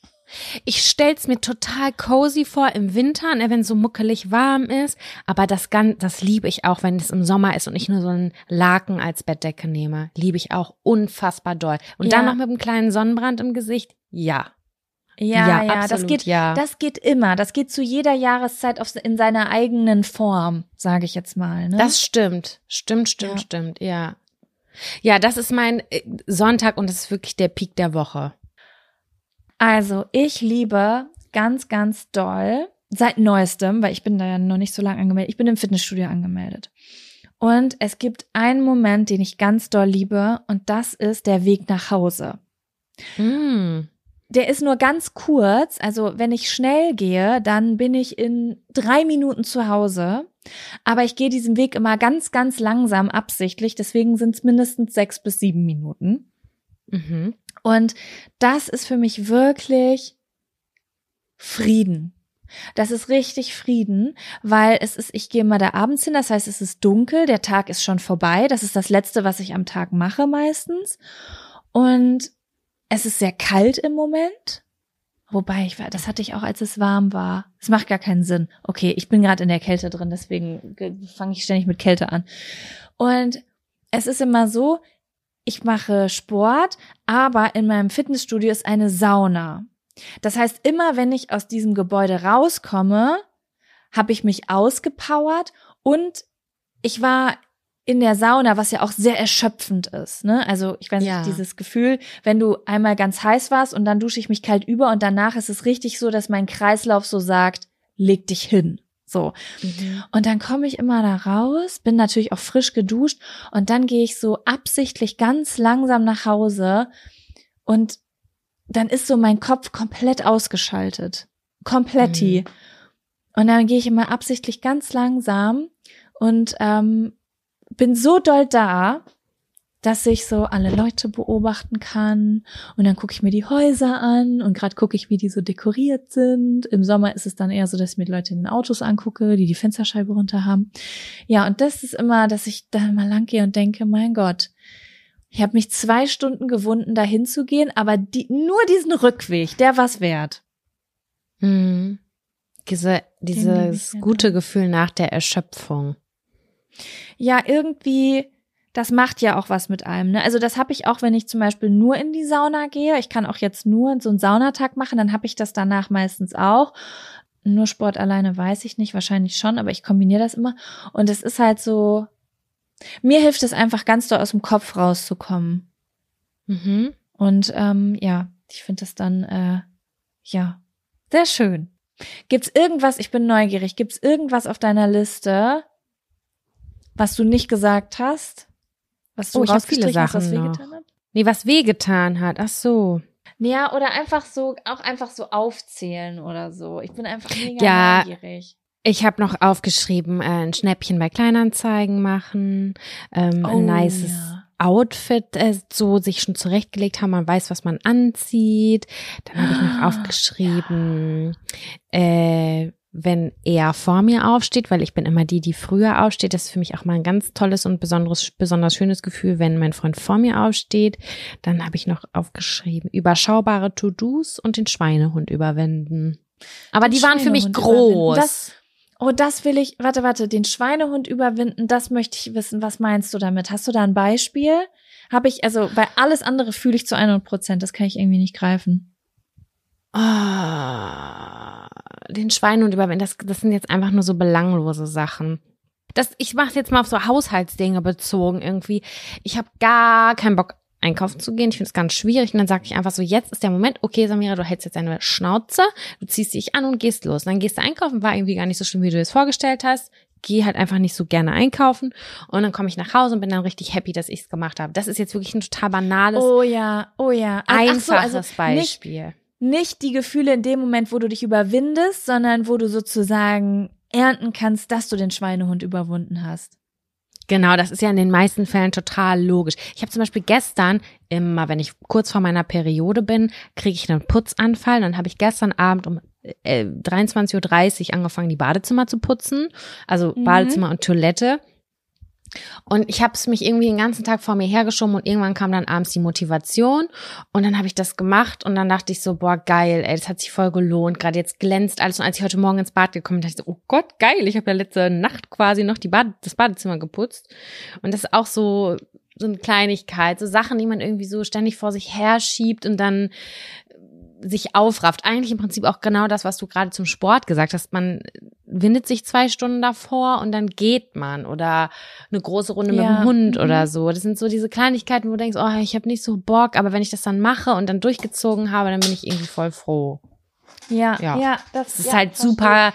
Speaker 1: Ich stell's mir total cozy vor im Winter, ne, wenn es so muckelig warm ist. Aber das ganz, das liebe ich auch, wenn es im Sommer ist und ich nur so einen Laken als Bettdecke nehme. Liebe ich auch unfassbar doll. Und dann
Speaker 2: Ja.
Speaker 1: noch mit einem kleinen Sonnenbrand im Gesicht. Ja.
Speaker 2: Ja,
Speaker 1: Ja,
Speaker 2: ja, das
Speaker 1: absolut,
Speaker 2: geht,
Speaker 1: ja.
Speaker 2: das geht immer. Das geht zu jeder Jahreszeit auf, in seiner eigenen Form, sage ich jetzt mal. Ne?
Speaker 1: Das stimmt. Stimmt, stimmt,
Speaker 2: Ja.
Speaker 1: stimmt, ja. Ja, das ist mein äh, Sonntag und das ist wirklich der Peak der Woche.
Speaker 2: Also, ich liebe ganz, ganz doll seit neuestem, weil ich bin da ja noch nicht so lange angemeldet. Ich bin im Fitnessstudio angemeldet. Und es gibt einen Moment, den ich ganz doll liebe, und das ist der Weg nach Hause.
Speaker 1: Mm.
Speaker 2: Der ist nur ganz kurz. Also, wenn ich schnell gehe, dann bin ich in drei Minuten zu Hause. Aber ich gehe diesen Weg immer ganz, ganz langsam absichtlich. Deswegen sind es mindestens sechs bis sieben Minuten.
Speaker 1: Mhm.
Speaker 2: Und das ist für mich wirklich Frieden. Das ist richtig Frieden, weil es ist, ich gehe mal da abends hin, das heißt, es ist dunkel, der Tag ist schon vorbei. Das ist das Letzte, was ich am Tag mache meistens. Und es ist sehr kalt im Moment. Wobei, ich war, das hatte ich auch, als es warm war. Es macht gar keinen Sinn. Okay, ich bin gerade in der Kälte drin, deswegen ge- fange ich ständig mit Kälte an. Und es ist immer so, ich mache Sport, aber in meinem Fitnessstudio ist eine Sauna. Das heißt, immer wenn ich aus diesem Gebäude rauskomme, habe ich mich ausgepowert und ich war in der Sauna, was ja auch sehr erschöpfend ist. Ne? Also ich weiß
Speaker 1: Ja.
Speaker 2: nicht, dieses Gefühl, wenn du einmal ganz heiß warst und dann dusche ich mich kalt über und danach ist es richtig so, dass mein Kreislauf so sagt, leg dich hin. So.
Speaker 1: Mhm.
Speaker 2: Und dann komme ich immer da raus, bin natürlich auch frisch geduscht und dann gehe ich so absichtlich ganz langsam nach Hause und dann ist so mein Kopf komplett ausgeschaltet. Kompletti. Und dann gehe ich immer absichtlich ganz langsam und ähm, bin so doll da, dass ich so alle Leute beobachten kann und dann gucke ich mir die Häuser an und gerade gucke ich, wie die so dekoriert sind. Im Sommer ist es dann eher so, dass ich mir Leute in den Autos angucke, die die Fensterscheibe runter haben. Ja, und das ist immer, dass ich da mal lang gehe und denke, mein Gott, ich habe mich zwei Stunden gewunden, da hinzugehen, aber die, nur diesen Rückweg, der war's wert.
Speaker 1: Mhm. Diese, dieses gute. Gefühl nach der Erschöpfung.
Speaker 2: Ja, irgendwie, das macht ja auch was mit einem. Ne? Also das habe ich auch, wenn ich zum Beispiel nur in die Sauna gehe. Ich kann auch jetzt nur so einen Saunatag machen, dann habe ich das danach meistens auch. Nur Sport alleine weiß ich nicht, wahrscheinlich schon, aber ich kombiniere das immer. Und es ist halt so, mir hilft es einfach ganz doll aus dem Kopf rauszukommen.
Speaker 1: Mhm.
Speaker 2: Und ähm, ja, ich finde das dann, äh, ja, sehr schön. Gibt's irgendwas, ich bin neugierig, gibt's irgendwas auf deiner Liste, was du nicht gesagt hast? Was du
Speaker 1: Oh, ich hab viele
Speaker 2: rausgestrichen hast, was
Speaker 1: Sachen noch.
Speaker 2: wehgetan hat?
Speaker 1: Nee, was wehgetan hat. Ach so.
Speaker 2: Ja, oder einfach so, auch einfach so aufzählen oder so. Ich bin einfach mega
Speaker 1: Ja.
Speaker 2: neugierig.
Speaker 1: Ich habe noch aufgeschrieben, äh, ein Schnäppchen bei Kleinanzeigen machen, ähm,
Speaker 2: Oh,
Speaker 1: ein nices
Speaker 2: ja.
Speaker 1: Outfit äh, so sich schon zurechtgelegt haben, man weiß, was man anzieht. Dann habe ich noch
Speaker 2: Ah,
Speaker 1: aufgeschrieben, äh, wenn er vor mir aufsteht, weil ich bin immer die, die früher aufsteht. Das ist für mich auch mal ein ganz tolles und besonderes, besonders schönes Gefühl, wenn mein Freund vor mir aufsteht. Dann habe ich noch aufgeschrieben, überschaubare To-Dos und den Schweinehund überwinden. Aber
Speaker 2: Den
Speaker 1: die waren für mich groß.
Speaker 2: Das, oh, das will ich, warte, warte, den Schweinehund überwinden, das möchte ich wissen. Was meinst du damit? Hast du da ein Beispiel? Habe ich, also, weil alles andere fühle ich zu 100 Prozent, das kann ich irgendwie nicht greifen.
Speaker 1: Ah, den Schweinehund überwinden, das, das sind jetzt einfach nur so belanglose Sachen. Das, ich mache jetzt mal auf so Haushaltsdinge bezogen irgendwie. Ich habe gar keinen Bock einkaufen zu gehen. Ich finde es ganz schwierig. Und dann sage ich einfach so, jetzt ist der Moment, okay, Samira, du hältst jetzt deine Schnauze, du ziehst dich an und gehst los. Dann gehst du einkaufen, war irgendwie gar nicht so schlimm, wie du es vorgestellt hast. Geh halt einfach nicht so gerne einkaufen. Und dann komme ich nach Hause und bin dann richtig happy, dass ich es gemacht habe. Das ist jetzt wirklich ein total banales,
Speaker 2: Oh ja, oh ja. Ach so,
Speaker 1: einfaches
Speaker 2: also nicht,
Speaker 1: Beispiel.
Speaker 2: nicht die Gefühle in dem Moment, wo du dich überwindest, sondern wo du sozusagen ernten kannst, dass du den Schweinehund überwunden hast.
Speaker 1: Genau, das ist ja in den meisten Fällen total logisch. Ich habe zum Beispiel gestern, immer wenn ich kurz vor meiner Periode bin, kriege ich einen Putzanfall. Dann habe ich gestern Abend um äh, 23.30 Uhr angefangen, die Badezimmer zu putzen. Also
Speaker 2: Mhm.
Speaker 1: Badezimmer und Toilette. Und ich habe es mich irgendwie den ganzen Tag vor mir hergeschoben und irgendwann kam dann abends die Motivation. Und dann habe ich das gemacht und dann dachte ich so, boah, geil, ey, das hat sich voll gelohnt. Gerade jetzt glänzt alles. Und als ich heute Morgen ins Bad gekommen bin, dachte ich so, oh Gott, geil, ich habe ja letzte Nacht quasi noch die Bad das Badezimmer geputzt. Und das ist auch so so eine Kleinigkeit, so Sachen, die man irgendwie so ständig vor sich her schiebt und dann sich aufrafft. Eigentlich im Prinzip auch genau das, was du gerade zum Sport gesagt hast. Man windet sich zwei Stunden davor und dann geht man oder eine große Runde ja. mit dem Hund mhm. oder so. Das sind so diese Kleinigkeiten, wo du denkst, oh, ich habe nicht so Bock, aber wenn ich das dann mache und dann durchgezogen habe, dann bin ich irgendwie voll froh.
Speaker 2: Ja, ja, ja
Speaker 1: das, das ist ja, halt super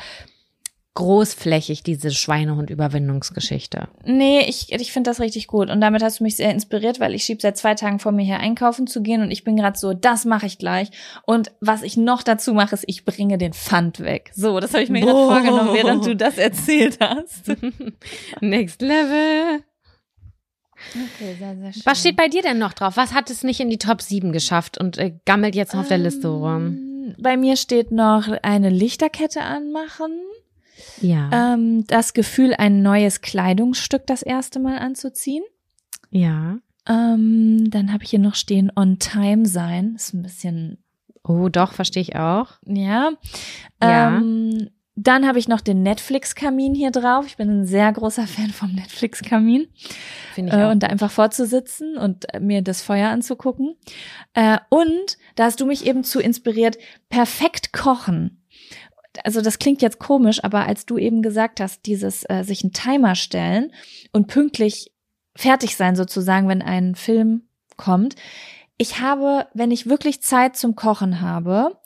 Speaker 1: großflächig, diese Schweinehund-Überwindungsgeschichte.
Speaker 2: Nee, ich, ich finde das richtig gut. Und damit hast du mich sehr inspiriert, weil ich schieb seit zwei Tagen vor mir her einkaufen zu gehen und ich bin gerade so, das mache ich gleich. Und was ich noch dazu mache, ist, ich bringe den Pfand weg. So, das habe ich mir gerade vorgenommen, während du das erzählt hast. [laughs]
Speaker 1: Next Level. Okay, sehr, sehr schön. Was steht bei dir denn noch drauf? Was hat es nicht in die Top 7 geschafft und äh, gammelt jetzt noch auf der Liste rum?
Speaker 2: Ähm, bei mir steht noch eine Lichterkette anmachen.
Speaker 1: Ja.
Speaker 2: Ähm, das Gefühl, ein neues Kleidungsstück das erste Mal anzuziehen.
Speaker 1: Ja.
Speaker 2: Ähm, dann habe ich hier noch stehen On Time sein. Ist ein bisschen.
Speaker 1: Oh, doch, verstehe ich auch.
Speaker 2: Ja.
Speaker 1: ja.
Speaker 2: Ähm, dann habe ich noch den Netflix-Kamin hier drauf. Ich bin ein sehr großer Fan vom Netflix-Kamin.
Speaker 1: Finde ich auch.
Speaker 2: Äh, und da einfach vorzusitzen und mir das Feuer anzugucken. Äh, und da hast du mich eben zu inspiriert, perfekt kochen also das klingt jetzt komisch, aber als du eben gesagt hast, dieses äh, sich einen Timer stellen und pünktlich fertig sein sozusagen, wenn ein Film kommt. Ich habe, wenn ich wirklich Zeit zum Kochen habe,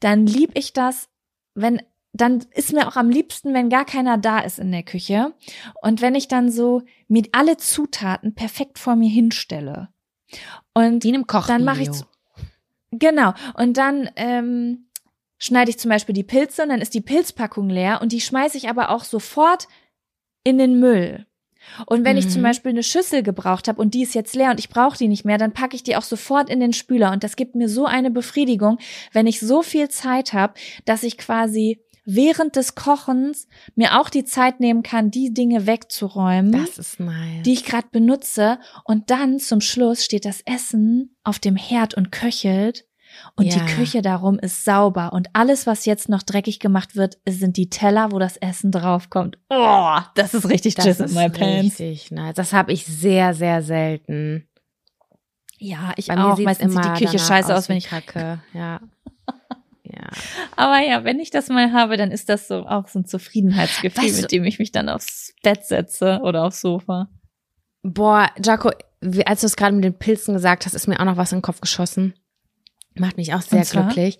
Speaker 2: dann lieb ich das, wenn dann ist mir auch am liebsten, wenn gar keiner da ist in der Küche. Und wenn ich dann so mit alle Zutaten perfekt vor mir hinstelle. Und
Speaker 1: Wie in einem
Speaker 2: dann mache ich genau. Und dann ähm, schneide ich zum Beispiel die Pilze und dann ist die Pilzpackung leer und die schmeiße ich aber auch sofort in den Müll. Und wenn mhm. ich zum mhm. Beispiel eine Schüssel gebraucht habe und die ist jetzt leer und ich brauche die nicht mehr, dann packe ich die auch sofort in den Spüler. Und das gibt mir so eine Befriedigung, wenn ich so viel Zeit habe, dass ich quasi während des Kochens mir auch die Zeit nehmen kann, die Dinge wegzuräumen,
Speaker 1: das ist nice.
Speaker 2: die ich gerade benutze. Und dann zum Schluss steht das Essen auf dem Herd und köchelt. Und ja. die Küche darum ist sauber. Und alles, was jetzt noch dreckig gemacht wird, sind die Teller, wo das Essen draufkommt. Oh, das ist richtig das Jizz in my pants.
Speaker 1: Richtig nice. Das habe ich sehr, sehr selten.
Speaker 2: Ja, ich Bei auch. Meistens sieht die Küche scheiße aus, wenn ich
Speaker 1: kacke. [laughs] Ja. Ja.
Speaker 2: Aber ja, wenn ich das mal habe, dann ist das so auch so ein Zufriedenheitsgefühl, weißt du, mit dem ich mich dann aufs Bett setze oder aufs Sofa.
Speaker 1: Boah, Jaco, als du es gerade mit den Pilzen gesagt hast, ist mir auch noch was in den Kopf geschossen. Macht mich auch sehr glücklich.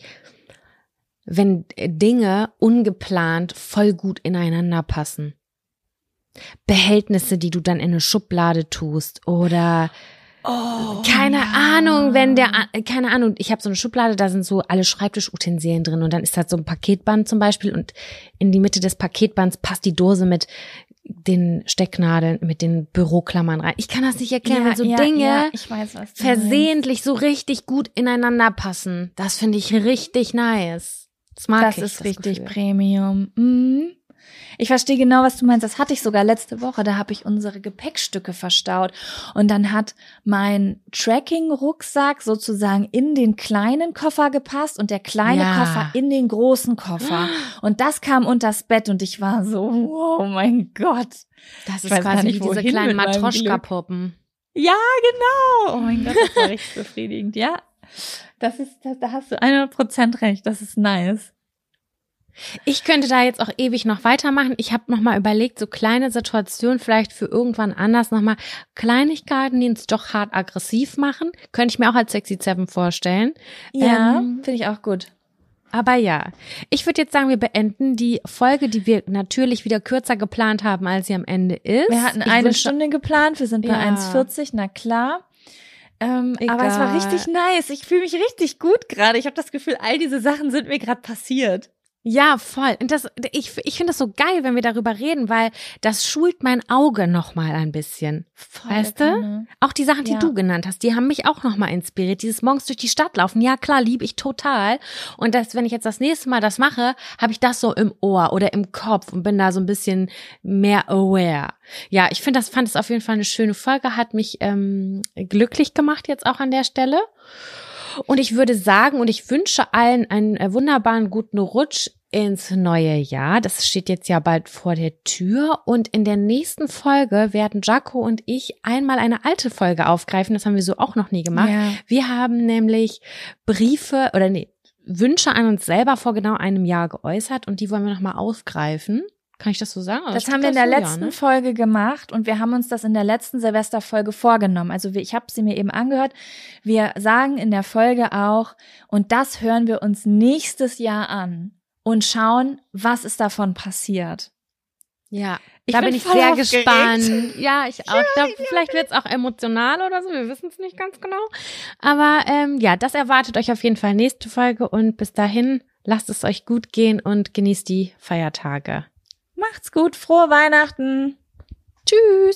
Speaker 1: Wenn Dinge ungeplant voll gut ineinander passen. Behältnisse, die du dann in eine Schublade tust oder
Speaker 2: Oh,
Speaker 1: keine ja. Ahnung, wenn der, keine Ahnung, ich habe so eine Schublade, da sind so alle Schreibtischutensilien drin und dann ist da so ein Paketband zum Beispiel und in die Mitte des Paketbands passt die Dose mit den Stecknadeln, mit den Büroklammern rein. Ich kann das nicht erklären, ja, wenn so ja, Dinge ja,
Speaker 2: weiß,
Speaker 1: versehentlich so richtig gut ineinander passen. Das finde ich richtig nice.
Speaker 2: Das mag das ich. Ist das ist richtig Gefühl. Premium. Mhm. Ich verstehe genau, was du meinst. Das hatte ich sogar letzte Woche. Da habe ich unsere Gepäckstücke verstaut. Und dann hat mein Tracking-Rucksack sozusagen in den kleinen Koffer gepasst und der kleine ja. Koffer in den großen Koffer. [gasps] Und das kam unters Bett und ich war so, wow, mein Gott.
Speaker 1: Das ist quasi nicht, wie diese kleinen Matroschka-Puppen.
Speaker 2: Ja, genau. Oh mein Gott, das war [laughs] richtig befriedigend. Ja, das ist, da hast du 100% recht. Das ist nice.
Speaker 1: Ich könnte da jetzt auch ewig noch weitermachen. Ich habe noch mal überlegt, so kleine Situationen vielleicht für irgendwann anders noch mal Kleinigkeiten, die uns doch hart aggressiv machen, könnte ich mir auch als Sexy Seven vorstellen.
Speaker 2: Ja, ähm, finde ich auch gut.
Speaker 1: Aber ja, ich würde jetzt sagen, wir beenden die Folge, die wir natürlich wieder kürzer geplant haben, als sie am Ende ist.
Speaker 2: Wir hatten
Speaker 1: ich
Speaker 2: eine Stunde geplant, wir sind bei ja. 1,40, na klar. Ähm, aber es war richtig nice. Ich fühle mich richtig gut gerade. Ich habe das Gefühl, all diese Sachen sind mir gerade passiert.
Speaker 1: Ja, voll. Und das, ich, ich finde das so geil, wenn wir darüber reden, weil das schult mein Auge nochmal ein bisschen. Voll weißt du? Auch die Sachen, die ja. du genannt hast, die haben mich auch nochmal inspiriert. Dieses morgens durch die Stadt laufen. Ja, klar, liebe ich total. Und das, wenn ich jetzt das nächste Mal das mache, habe ich das so im Ohr oder im Kopf und bin da so ein bisschen mehr aware. Ja, ich finde das, fand es auf jeden Fall eine schöne Folge, hat mich ähm, glücklich gemacht jetzt auch an der Stelle. Und ich würde sagen, und ich wünsche allen einen äh, wunderbaren guten Rutsch ins neue Jahr. Das steht jetzt ja bald vor der Tür. Und in der nächsten Folge werden Jaco und ich einmal eine alte Folge aufgreifen. Das haben wir so auch noch nie gemacht. Ja. Wir haben nämlich Briefe oder nee, Wünsche an uns selber vor genau einem Jahr geäußert und die wollen wir nochmal aufgreifen. Kann ich das so sagen?
Speaker 2: Das, das haben wir in der so, letzten ja, ne? Folge gemacht und wir haben uns das in der letzten Silvesterfolge vorgenommen. Also ich habe sie mir eben angehört. Wir sagen in der Folge auch, und das hören wir uns nächstes Jahr an und schauen, was ist davon passiert.
Speaker 1: Ja, ich da bin, bin ich sehr aufgeregt. gespannt. Ja, ich auch. Ich glaube, vielleicht wird es auch emotional oder so. Wir wissen es nicht ganz genau. Aber ähm, ja, das erwartet euch auf jeden Fall nächste Folge und bis dahin lasst es euch gut gehen und genießt die Feiertage.
Speaker 2: Macht's gut, frohe Weihnachten. Tschüss.